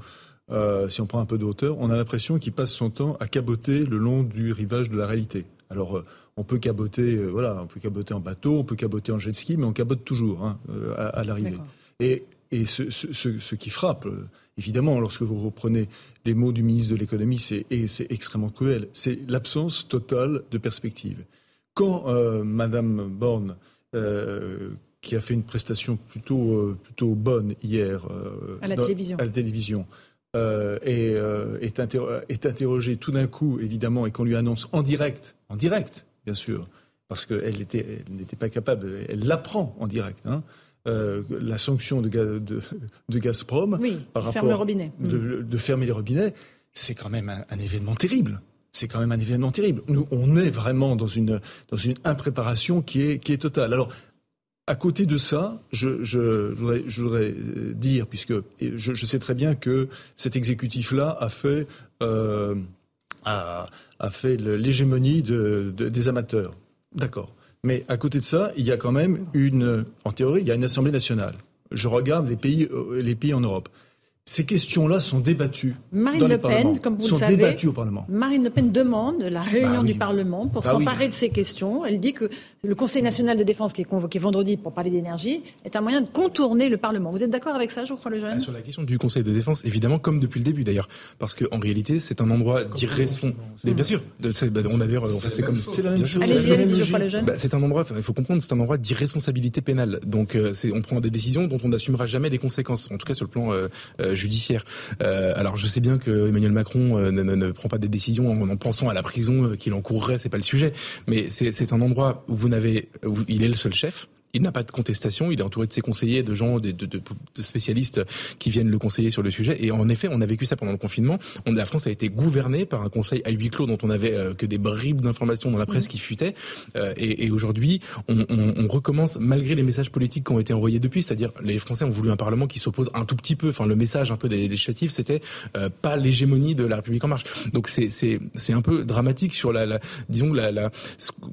euh, si on prend un peu de hauteur, on a l'impression qu'il passe son temps à caboter le long du rivage de la réalité. Alors, euh, on peut caboter, voilà, on peut caboter en bateau, on peut caboter en jet ski, mais on cabote toujours hein, à, à l'arrivée. Et et ce, qui frappe, euh, évidemment, lorsque vous reprenez les mots du ministre de l'économie, c'est, et c'est extrêmement cruel, c'est l'absence totale de perspective. Quand euh, Madame Borne, euh, qui a fait une prestation plutôt, plutôt bonne hier à la télévision, à la télévision et, est, est interrogée tout d'un coup, évidemment, et qu'on lui annonce en direct, en direct, bien sûr, parce qu'elle n'était pas capable, elle l'apprend en direct, hein, euh, la sanction de, de, Gazprom par rapport robinet. De, fermer les robinets, c'est quand même un, événement terrible. C'est quand même un événement terrible. Nous, on est vraiment dans une, dans une impréparation qui est, qui est totale. Alors, à côté de ça, je, voudrais, dire, puisque je, sais très bien que cet exécutif-là a fait, euh, a, a, fait l'hégémonie des amateurs. D'accord. Mais à côté de ça, il y a quand même une, en théorie, il y a une Assemblée nationale. Je regarde les pays, euh, les pays en Europe. Ces questions-là sont débattues. Marine Le Pen, comme vous le savez, au Parlement. Marine Le Pen demande la réunion bah du Parlement pour bah s'emparer de ces questions. Elle dit que le Conseil national de défense qui est convoqué vendredi pour parler d'énergie est un moyen de contourner le Parlement. Vous êtes d'accord avec ça, je crois, le jeune ah, Sur la question du Conseil de défense, évidemment, comme depuis le début d'ailleurs, parce qu'en réalité, c'est un endroit d'irresponsabilité. Bien sûr, bah, on a d'ailleurs, c'est comme. C'est la même chose. Allez-y, allez-y, je crois, le jeune. c'est un endroit, il faut comprendre, c'est un endroit d'irresponsabilité pénale. Donc, euh, on prend des décisions dont on n'assumera jamais les conséquences, en tout cas sur le plan euh, euh, Euh, alors je sais bien que Emmanuel Macron euh, ne, prend pas des décisions en, en pensant à la prison euh, qu'il encourrait, c'est pas le sujet, mais c'est un endroit où vous il est le seul chef. Il n'a pas de contestation, il est entouré de ses conseillers, de gens, de, de, de, spécialistes qui viennent le conseiller sur le sujet. Et en effet, on a vécu ça pendant le confinement. On, la France a été gouvernée par un conseil à huis clos dont on avait euh, que des bribes d'informations dans la presse mmh. qui fuitaient. Euh, et, et aujourd'hui, on, on, on, recommence malgré les messages politiques qui ont été envoyés depuis. C'est-à-dire, les Français ont voulu un Parlement qui s'oppose un tout petit peu. Enfin, le message un peu des législatives, c'était euh, pas l'hégémonie de la République en marche. Donc c'est c'est c'est un peu dramatique sur la, la disons la, la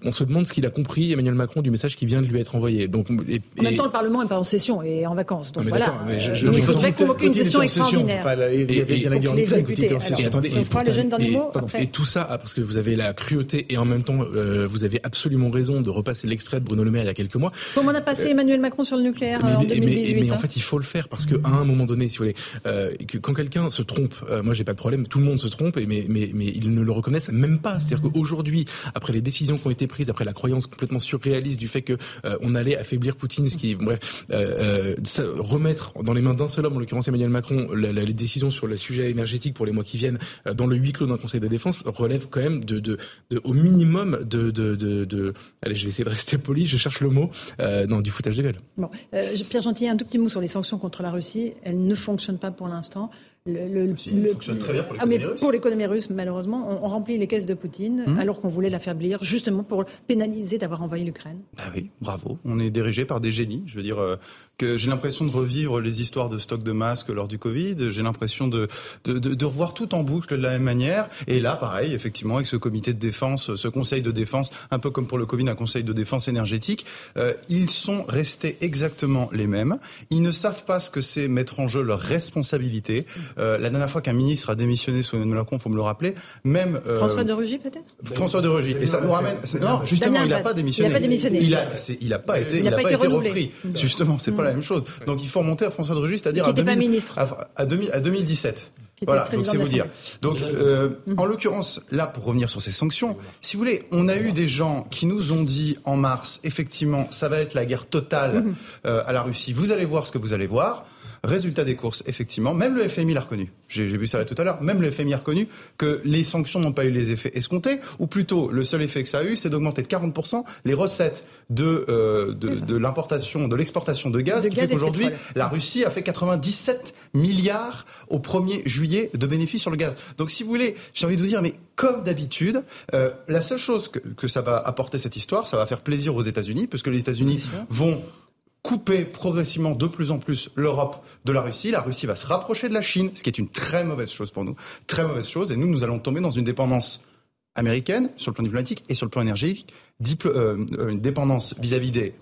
on se demande ce qu'il a compris Emmanuel Macron du message qui vient de lui être envoyé. Donc, et, en même temps, le Parlement n'est pas en session et en vacances. Donc voilà. Mais je, je, il faudrait convoquer une session extraordinaire. Enfin, il y avait la guerre en Ukraine qui était en session. Et attendez, et, tout ça, parce que vous avez la cruauté et en même temps, euh, vous avez absolument raison de repasser l'extrait de Bruno Le Maire il y a quelques mois. Comme on a passé Emmanuel Macron sur le nucléaire mais, en 2018. Mais, en fait, il faut le faire parce qu'à un moment donné, si vous voulez, euh, que quand quelqu'un se trompe, euh, moi j'ai pas de problème, tout le monde se trompe, mais, mais, mais ils ne le reconnaissent même pas. C'est-à-dire qu'aujourd'hui, après les décisions qui ont été prises, après la croyance complètement surréaliste du fait que euh, on allait affaiblir Poutine, ce qui, bref, euh, euh, remettre dans les mains d'un seul homme, en l'occurrence Emmanuel Macron, les décisions sur le sujet énergétique pour les mois qui viennent dans le huis clos d'un Conseil de défense relève quand même de, de, au minimum de, de, de, allez, je vais essayer de rester poli, je cherche le mot, non, du foutage de gueule. Bon, Pierre Gentil, un tout petit mot sur les sanctions contre la Russie. Elles ne fonctionnent pas pour l'instant le, fonctionne très bien pour ah, l'économie russe. Pour l'économie russe, malheureusement, on, remplit les caisses de Poutine hmm. alors qu'on voulait l'affaiblir, justement pour pénaliser d'avoir envahi l'Ukraine. Ah oui, bravo. On est dirigé par des génies. Je veux dire euh, que j'ai l'impression de revivre les histoires de stock de masques lors du Covid. J'ai l'impression de, de, de, revoir tout en boucle de la même manière. Et là, pareil, effectivement, avec ce comité de défense, ce conseil de défense, un peu comme pour le Covid, un conseil de défense énergétique, euh, ils sont restés exactement les mêmes. Ils ne savent pas ce que c'est mettre en jeu leur responsabilité. Euh, la dernière fois qu'un ministre a démissionné sous Emmanuel Macron, faut me le rappeler, même euh, François de Rugy peut-être? François de Rugy. Et ça nous ramène. Non, justement, il n'a pas démissionné. Il n'a pas démissionné. Il a, il a pas été, il, a, pas, été, repris. Justement, c'est pas la même chose. Donc il faut remonter à François de Rugy, c'est-à-dire à, 2017. Voilà, donc c'est vous dire. Donc, euh, en l'occurrence, là, pour revenir sur ces sanctions, si vous voulez, on a eu des gens qui nous ont dit en mars, effectivement, ça va être la guerre totale mhm. à la Russie. Vous allez voir ce que vous allez voir. Résultat des courses, effectivement, même le FMI l'a reconnu. J'ai vu ça là tout à l'heure. Même le FMI a reconnu que les sanctions n'ont pas eu les effets escomptés, ou plutôt le seul effet que ça a eu, c'est d'augmenter de 40% les recettes de, euh, de, l'importation, de l'exportation de gaz, qui fait qu'aujourd'hui, la Russie a fait 97 milliards au 1er juillet de bénéfices sur le gaz. Donc si vous voulez, j'ai envie de vous dire, mais comme d'habitude, euh, la seule chose que, que ça va apporter cette histoire, ça va faire plaisir aux États-Unis, puisque les États-Unis vont couper progressivement de plus en plus l'Europe de la Russie. La Russie va se rapprocher de la Chine, ce qui est une très mauvaise chose pour nous. Très mauvaise chose. Et nous, nous allons tomber dans une dépendance américaine sur le plan diplomatique et sur le plan énergétique, euh, une dépendance vis-à-vis des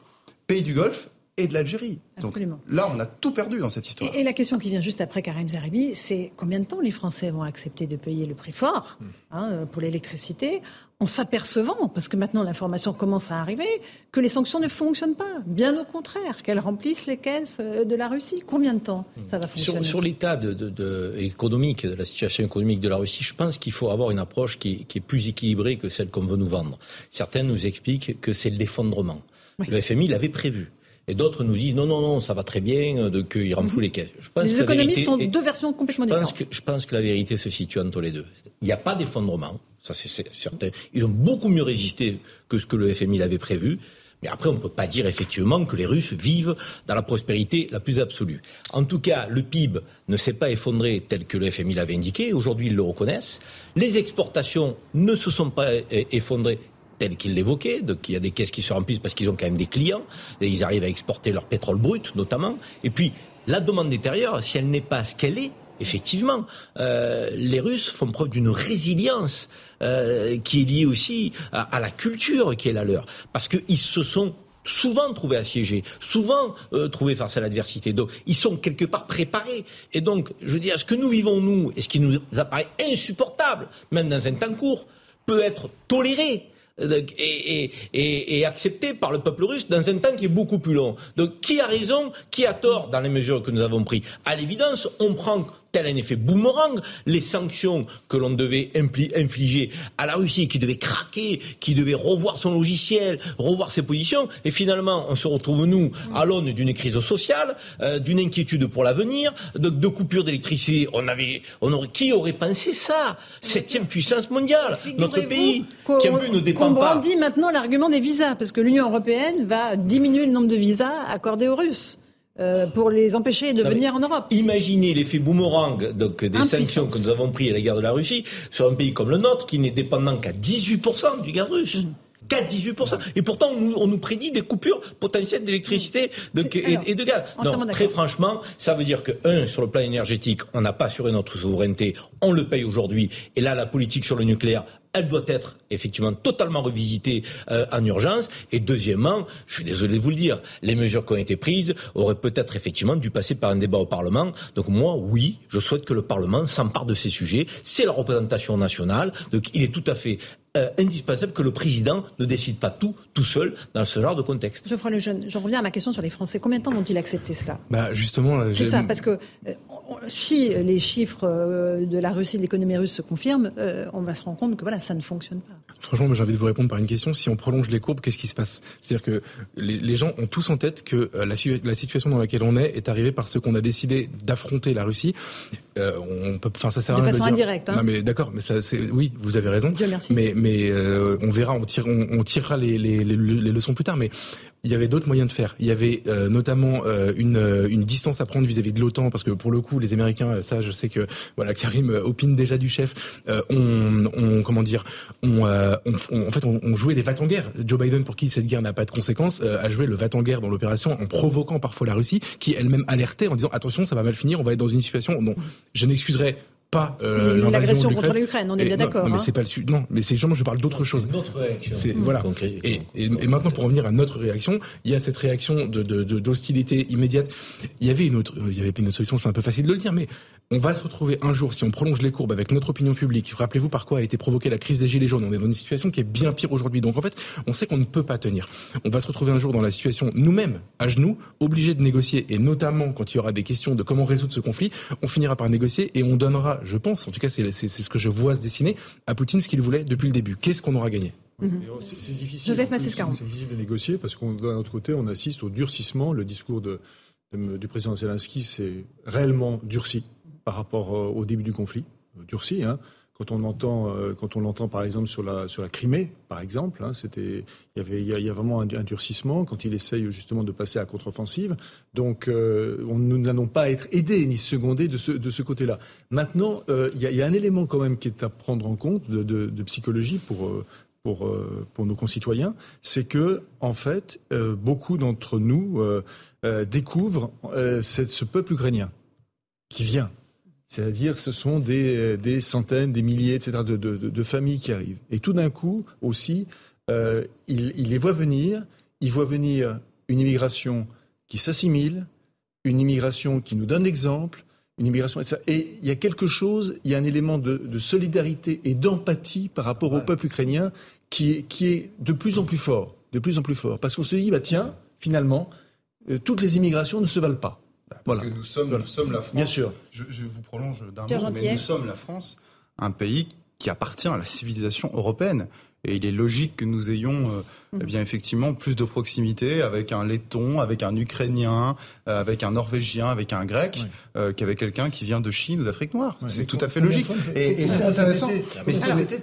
pays du Golfe et de l'Algérie. Donc là, on a tout perdu dans cette histoire. Et, la question qui vient juste après Karim Zeribi, c'est combien de temps les Français vont accepter de payer le prix fort hmm. hein, pour l'électricité en s'apercevant, parce que maintenant l'information commence à arriver, que les sanctions ne fonctionnent pas. Bien au contraire, qu'elles remplissent les caisses euh, de la Russie. Combien de temps ça va fonctionner Sur, l'état de, économique, de la situation économique de la Russie, je pense qu'il faut avoir une approche qui, est plus équilibrée que celle qu'on veut nous vendre. Certains nous expliquent que c'est l'effondrement. Le FMI l'avait prévu. Et d'autres nous disent non, non, non, ça va très bien, euh, de, qu'ils remplissent les caisses. Je pense les économistes ont deux versions complètement différentes. je pense que la vérité se situe entre les deux. Il n'y a pas d'effondrement. Ça, c'est certain. Ils ont beaucoup mieux résisté que ce que le FMI l'avait prévu. Mais après, on ne peut pas dire effectivement que les Russes vivent dans la prospérité la plus absolue. En tout cas, le PIB ne s'est pas effondré tel que le FMI l'avait indiqué. Aujourd'hui, ils le reconnaissent. Les exportations ne se sont pas effondrées tel qu'ils l'évoquaient. Donc il y a des caisses qui se remplissent parce qu'ils ont quand même des clients. Et ils arrivent à exporter leur pétrole brut, notamment. Et puis, la demande intérieure, si elle n'est pas ce qu'elle est, effectivement, euh, les Russes font preuve d'une résilience euh, qui est liée aussi à, la culture qui est la leur, parce qu'ils se sont souvent trouvés assiégés, souvent euh, trouvés face à l'adversité. Donc, ils sont quelque part préparés. Et donc, je dire, ce que nous vivons, nous, et ce qui nous apparaît insupportable, même dans un temps court, peut être toléré et, accepté par le peuple russe dans un temps qui est beaucoup plus long. Donc qui a raison, qui a tort dans les mesures que nous avons prises À l'évidence, on prend tel un effet boomerang, les sanctions que l'on devait infliger à la Russie, qui devait craquer, qui devait revoir son logiciel, revoir ses positions, et finalement on se retrouve nous à l'aune d'une crise sociale, euh, d'une inquiétude pour l'avenir, de, de coupures d'électricité. On avait, on aurait, qui aurait pensé ça? Septième puissance mondiale, notre pays, qui en plus ne dépend pas. On brandit maintenant l'argument des visas, parce que l'Union européenne va diminuer le nombre de visas accordés aux Russes. Euh, pour les empêcher de venir en Europe. Imaginez l'effet boomerang donc, des sanctions que nous avons prises à l'égard de la Russie sur un pays comme le nôtre qui n'est dépendant qu'à 18% du gaz russe. Mmh. Qu'à 18%. Et pourtant, on nous, prédit des coupures potentielles d'électricité et, de gaz. Non, très franchement, ça veut dire que, un, sur le plan énergétique, on n'a pas assuré notre souveraineté, on le paye aujourd'hui. Et là, la politique sur le nucléaire elle doit être effectivement totalement revisitée euh, en urgence. Et deuxièmement, je suis désolé de vous le dire, les mesures qui ont été prises auraient peut-être effectivement dû passer par un débat au Parlement. Donc moi, oui, je souhaite que le Parlement s'empare de ces sujets. C'est la représentation nationale. Donc il est tout à fait euh, indispensable que le président ne décide pas tout, tout seul, dans ce genre de contexte. Geoffroy Lejeune, j'en reviens à ma question sur les Français. Combien de temps vont-ils accepter cela? Bah Justement, c'est ça, parce que euh, si les chiffres euh, de la Russie, de l'économie russe se confirment, on va se rendre compte que voilà, ça ne fonctionne pas. Franchement, j'ai envie de vous répondre par une question. Si on prolonge les courbes, qu'est-ce qui se passe? C'est-à-dire que les, gens ont tous en tête que la, la, situation dans laquelle on est est arrivée parce qu'on a décidé d'affronter la Russie. on peut, enfin, ça sert de à rien façon de dire. indirecte. Hein. Non, mais d'accord, mais ça, c'est oui, vous avez raison. Dieu merci. Mais, mais on verra, on, tire, on, tirera les, les, les, leçons plus tard. Mais il y avait d'autres moyens de faire. Il y avait euh, notamment euh, une, euh, une, distance à prendre vis-à-vis de l'OTAN, parce que pour le coup, les Américains, ça, je sais que voilà, Karim opine déjà du chef. on, on, comment dire, on, on en fait, on, jouait les va en guerre Joe Biden, pour qui cette guerre n'a pas de conséquences, a joué le va-t-en-guerre dans l'opération en provoquant parfois la Russie, qui elle-même alertait en disant attention, ça va mal finir, on va être dans une situation. dont je n'excuserai pas euh, l'agression contre l'Ukraine. On est bien d'accord. mais hein. c'est pas le non, mais c'est justement je parle d'autre chose. C'est voilà. Et, et, maintenant pour revenir à notre réaction, il y a cette réaction de d'hostilité immédiate. Il y avait une autre, il y avait une autre solution. C'est un peu facile de le dire, mais on va se retrouver un jour, si on prolonge les courbes avec notre opinion publique, rappelez-vous par quoi a été provoquée la crise des Gilets jaunes, on est dans une situation qui est bien pire aujourd'hui. Donc en fait, on sait qu'on ne peut pas tenir. On va se retrouver un jour dans la situation, nous-mêmes, à genoux, obligés de négocier, et notamment quand il y aura des questions de comment résoudre ce conflit, on finira par négocier et on donnera, je pense, en tout cas c'est ce que je vois se dessiner, à Poutine ce qu'il voulait depuis le début. Qu'est-ce qu'on aura gagné? Mhm. C'est difficile. C'est difficile de négocier parce qu'on d'un autre côté, on assiste au durcissement. Le discours de, du président Zelensky s'est réellement durci par rapport euh, au début du conflit, euh, durci. Hein. Quand on entend, euh, quand on l'entend par exemple sur la Crimée, par exemple, hein, c'était il y avait il y, a, vraiment un, durcissement quand il essaye justement de passer à contre-offensive. Donc on, nous n'allons pas être aidés ni secondés de ce côté-là. Maintenant, il y, a, un élément quand même qui est à prendre en compte de, psychologie pour nos concitoyens, c'est que en fait beaucoup d'entre nous découvrent ce peuple ukrainien qui vient c'est-à-dire, ce sont des, des, centaines, des milliers, etc., de, de, de, familles qui arrivent. Et tout d'un coup, aussi, euh, il, il, les voit venir. Il voit venir une immigration qui s'assimile, une immigration qui nous donne l'exemple, une immigration. Et il y a quelque chose, il y a un élément de, de solidarité et d'empathie par rapport au peuple ukrainien qui est, qui est de plus en plus fort, de plus en plus fort, parce qu'on se dit, bah tiens, finalement, euh, toutes les immigrations ne se valent pas. Parce que nous sommes, nous sommes la France. Bien sûr. Je, je vous prolonge d'un mot, mais nous sommes la France, un pays qui appartient à la civilisation européenne. Et il est logique que nous ayons, euh, eh bien effectivement, plus de proximité avec un letton, avec un ukrainien, euh, avec un norvégien, avec un grec, euh, qu'avec quelqu'un qui vient de Chine ou d'Afrique noire. c'est tout à fait logique. Et, et c'est intéressant. Mais,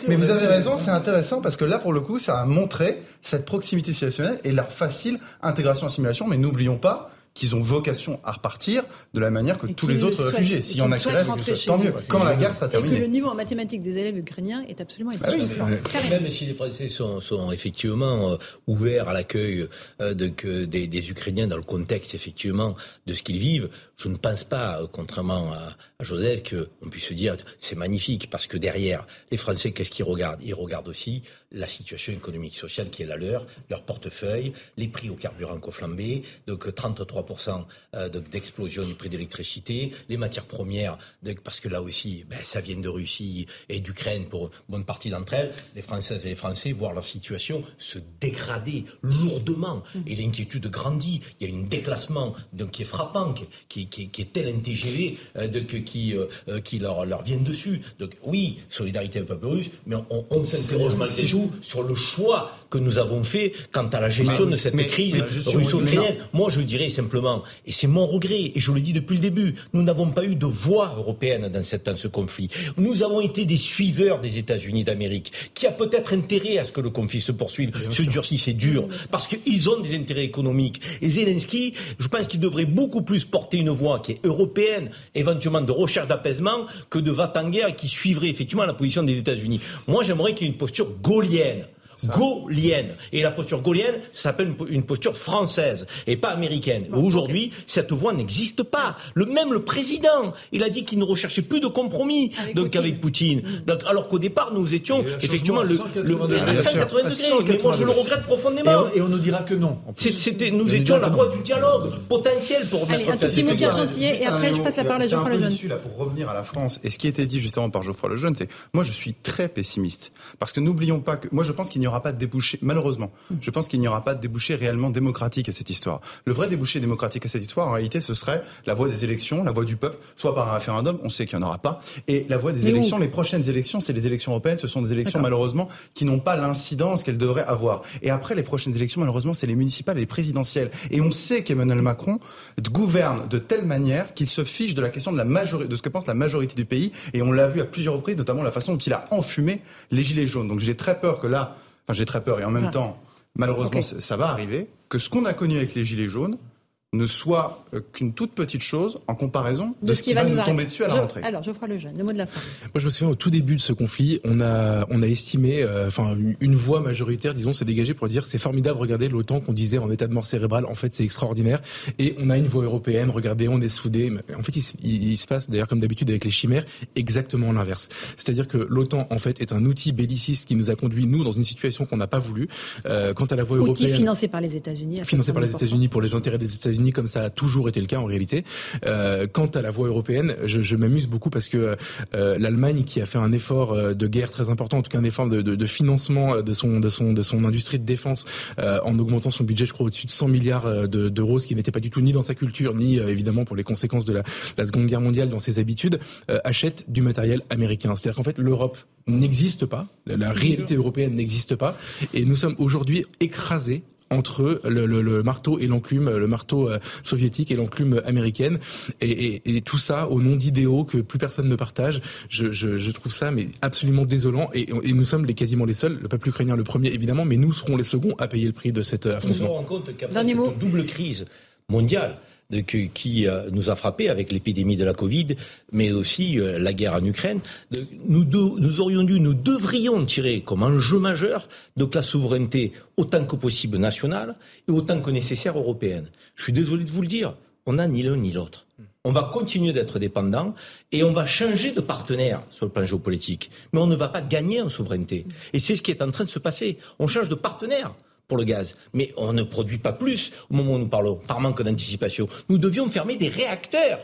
mais, vous avez raison, c'est intéressant parce que là, pour le coup, ça a montré cette proximité civilisationnelle et leur facile intégration-assimilation. Mais n'oublions pas qu'ils ont vocation à repartir de la manière que tous les autres réfugiés. S'il y en a qui restent, tant mieux. Quand la guerre sera terminée. Et que le niveau en mathématiques des élèves ukrainiens est absolument bah énorme. Même si les Français sont, sont effectivement euh, ouverts à l'accueil euh, de, des, des, Ukrainiens dans le contexte effectivement de ce qu'ils vivent, je ne pense pas, euh, contrairement à, à Joseph, qu'on puisse se dire c'est magnifique parce que derrière les Français, qu'est-ce qu'ils regardent? Ils regardent aussi la situation économique sociale qui est la leur, leur portefeuille, les prix au carburant ont flambé, donc 33% euh, d'explosion du prix d'électricité, les matières premières, parce que là aussi, ben, ça vient de Russie et d'Ukraine pour bonne partie d'entre elles, les Françaises et les Français voient leur situation se dégrader lourdement et l'inquiétude grandit. Il y a un déclassement donc, qui est frappant, qui, qui, qui est tel un TGV euh, qui, euh, qui leur, leur vient dessus. Donc oui, solidarité un peuple russe, mais on, on s'interroge malgré tout sur le choix que nous avons fait quant à la gestion de cette crise russo-ukrainienne. Moi, je dirais simplement, et c'est mon regret, et je le dis depuis le début, nous n'avons pas eu de voix européenne dans, cette, dans ce conflit. Nous avons été des suiveurs des États-Unis d'Amérique, qui a peut-être intérêt à ce que le conflit se poursuive, se durcisse c'est dur, parce qu'ils ont des intérêts économiques. Et Zelensky, je pense qu'il devrait beaucoup plus porter une qui est européenne, éventuellement de recherche d'apaisement, que de va-t-en-guerre qui suivrait effectivement la position des États-Unis. Moi, j'aimerais qu'il y ait une posture gaulienne gaullienne. Et la posture gaullienne, ça s'appelle une, posture française et pas américaine. Aujourd'hui, cette voie n'existe pas. Le même le président, il a dit qu'il ne recherchait plus de compromis avec donc Poutine. avec Poutine. Donc, alors qu'au départ, nous étions effectivement le, le, à 180 degrés. Mais moi, je le regrette profondément. Et on, nous dira que non. C'était, nous étions la voie du dialogue potentiel pour remettre Allez, un petit mot Pierre Gentillet et après je passe la parole à Geoffroy Lejeune. là pour revenir à la France et ce qui était dit justement par Geoffroy Lejeune, c'est moi je suis très pessimiste parce que n'oublions pas que moi je pense qu'il n'y aura pas de débouché malheureusement. Je pense qu'il n'y aura pas de débouché réellement démocratique à cette histoire. Le vrai débouché démocratique à cette histoire en réalité ce serait la voie des élections, la voie du peuple, soit par un référendum, on sait qu'il n'y en aura pas, et la voie des élections, les prochaines élections, c'est les élections européennes, ce sont des élections malheureusement qui n'ont pas l'incidence qu'elles devraient avoir. Et après les prochaines élections, malheureusement, c'est les municipales et les présidentielles. Et on sait qu'Emmanuel Macron gouverne de telle manière qu'il se fiche de la question de la majorité, de ce que pense la majorité du pays. Et on l'a vu à plusieurs reprises, notamment la façon dont il a enfumé les gilets jaunes. Donc j'ai très peur que là, enfin j'ai très peur et en même temps, malheureusement, ça va arriver, que ce qu'on a connu avec les gilets jaunes, ne soit euh, qu'une toute petite chose en comparaison de, ce, qui, va, nous, tomber dessus à la rentrée. Alors, je ferai le mot de la fin. Moi, je me souviens au tout début de ce conflit, on a, on a estimé, euh, enfin, une voix majoritaire, disons, s'est dégagée pour dire c'est formidable, regardez l'OTAN qu'on disait en état de mort cérébrale, en fait, c'est extraordinaire. Et on a une voix européenne, regardez, on est soudés. En fait, il, se passe, d'ailleurs, comme d'habitude avec les chimères, exactement l'inverse. C'est-à-dire que l'OTAN, en fait, est un outil belliciste qui nous a conduit, nous, dans une situation qu'on n'a pas voulu. Euh, quant à la voix outil européenne. financé par les États-Unis. Financé par les États-Unis pour les intérêts des États-Unis, comme ça a toujours été le cas en réalité. Euh, quant à la voie européenne, je, je m'amuse beaucoup parce que euh, l'Allemagne, qui a fait un effort euh, de guerre très important, en tout cas un effort de, de, de financement de son, de son, de son industrie de défense, euh, en augmentant son budget, je crois, au-dessus de 100 milliards d'euros, ce qui n'était pas du tout ni dans sa culture, ni évidemment pour les conséquences de la, la Seconde Guerre mondiale dans ses habitudes, achète du matériel américain. C'est-à-dire qu'en fait, l'Europe n'existe pas, la réalité européenne n'existe pas, et nous sommes aujourd'hui écrasés entre le, le, le marteau et l'enclume, le marteau euh, soviétique et l'enclume américaine, et, et, et, tout ça au nom d'idéaux que plus personne ne partage. Je, je, je, trouve ça mais absolument désolant, et, et, nous sommes les quasiment les seuls, le peuple ukrainien le premier évidemment, mais nous serons les seconds à payer le prix de cette affrontement. Nous nous rendons compte qu'après cette double crise mondiale, qui euh, nous a frappé avec l'épidémie de la Covid, mais aussi euh, la guerre en Ukraine. nous, nous aurions dû, nous devrions tirer comme enjeu majeur de la souveraineté autant que possible nationale et autant que nécessaire européenne. Je suis désolé de vous le dire, on n'a ni l'un ni l'autre. On va continuer d'être dépendant et on va changer de partenaire sur le plan géopolitique. Mais on ne va pas gagner en souveraineté. Et c'est ce qui est en train de se passer. On change de partenaire pour le gaz. Mais on ne produit pas plus au moment où nous parlons, par manque d'anticipation. Nous devions fermer des réacteurs.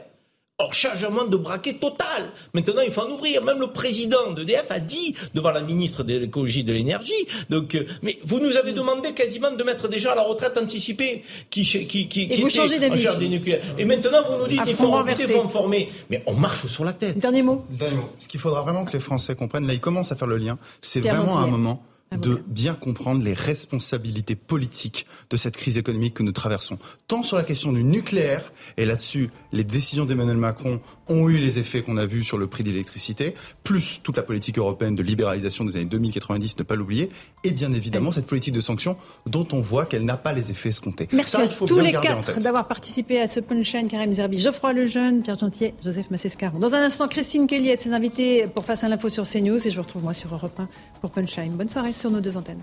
Or, chargement de braquet total. Maintenant, il faut en ouvrir. Même le président d'EDF a dit devant la ministre de l'écologie et de l'énergie. Donc, euh, mais vous nous avez demandé quasiment de mettre déjà à la retraite anticipée qui, qui, qui, qui et vous changez des nucléaires. Et maintenant, vous nous dites qu'il faut il faut former. Mais on marche sur la tête. Dernier mot. Dernier mot. Ce qu'il faudra vraiment que les Français comprennent, là, ils commencent à faire le lien. C'est vraiment un moment de bien comprendre les responsabilités politiques de cette crise économique que nous traversons. Tant sur la question du nucléaire, et là-dessus, les décisions d'Emmanuel Macron ont eu les effets qu'on a vus sur le prix de l'électricité, plus toute la politique européenne de libéralisation des années 2090, ne pas l'oublier, et bien évidemment cette politique de sanctions dont on voit qu'elle n'a pas les effets escomptés. Merci à tous les quatre d'avoir participé à ce punchline. Karim Zerbi, Geoffroy Lejeune, Pierre Gentier, Joseph Massescaron. Dans un instant, Christine Kelly et ses invités pour Face à l'info sur CNews et je vous retrouve moi sur Europe 1 pour Punchline. Bonne soirée sur nos deux antennes.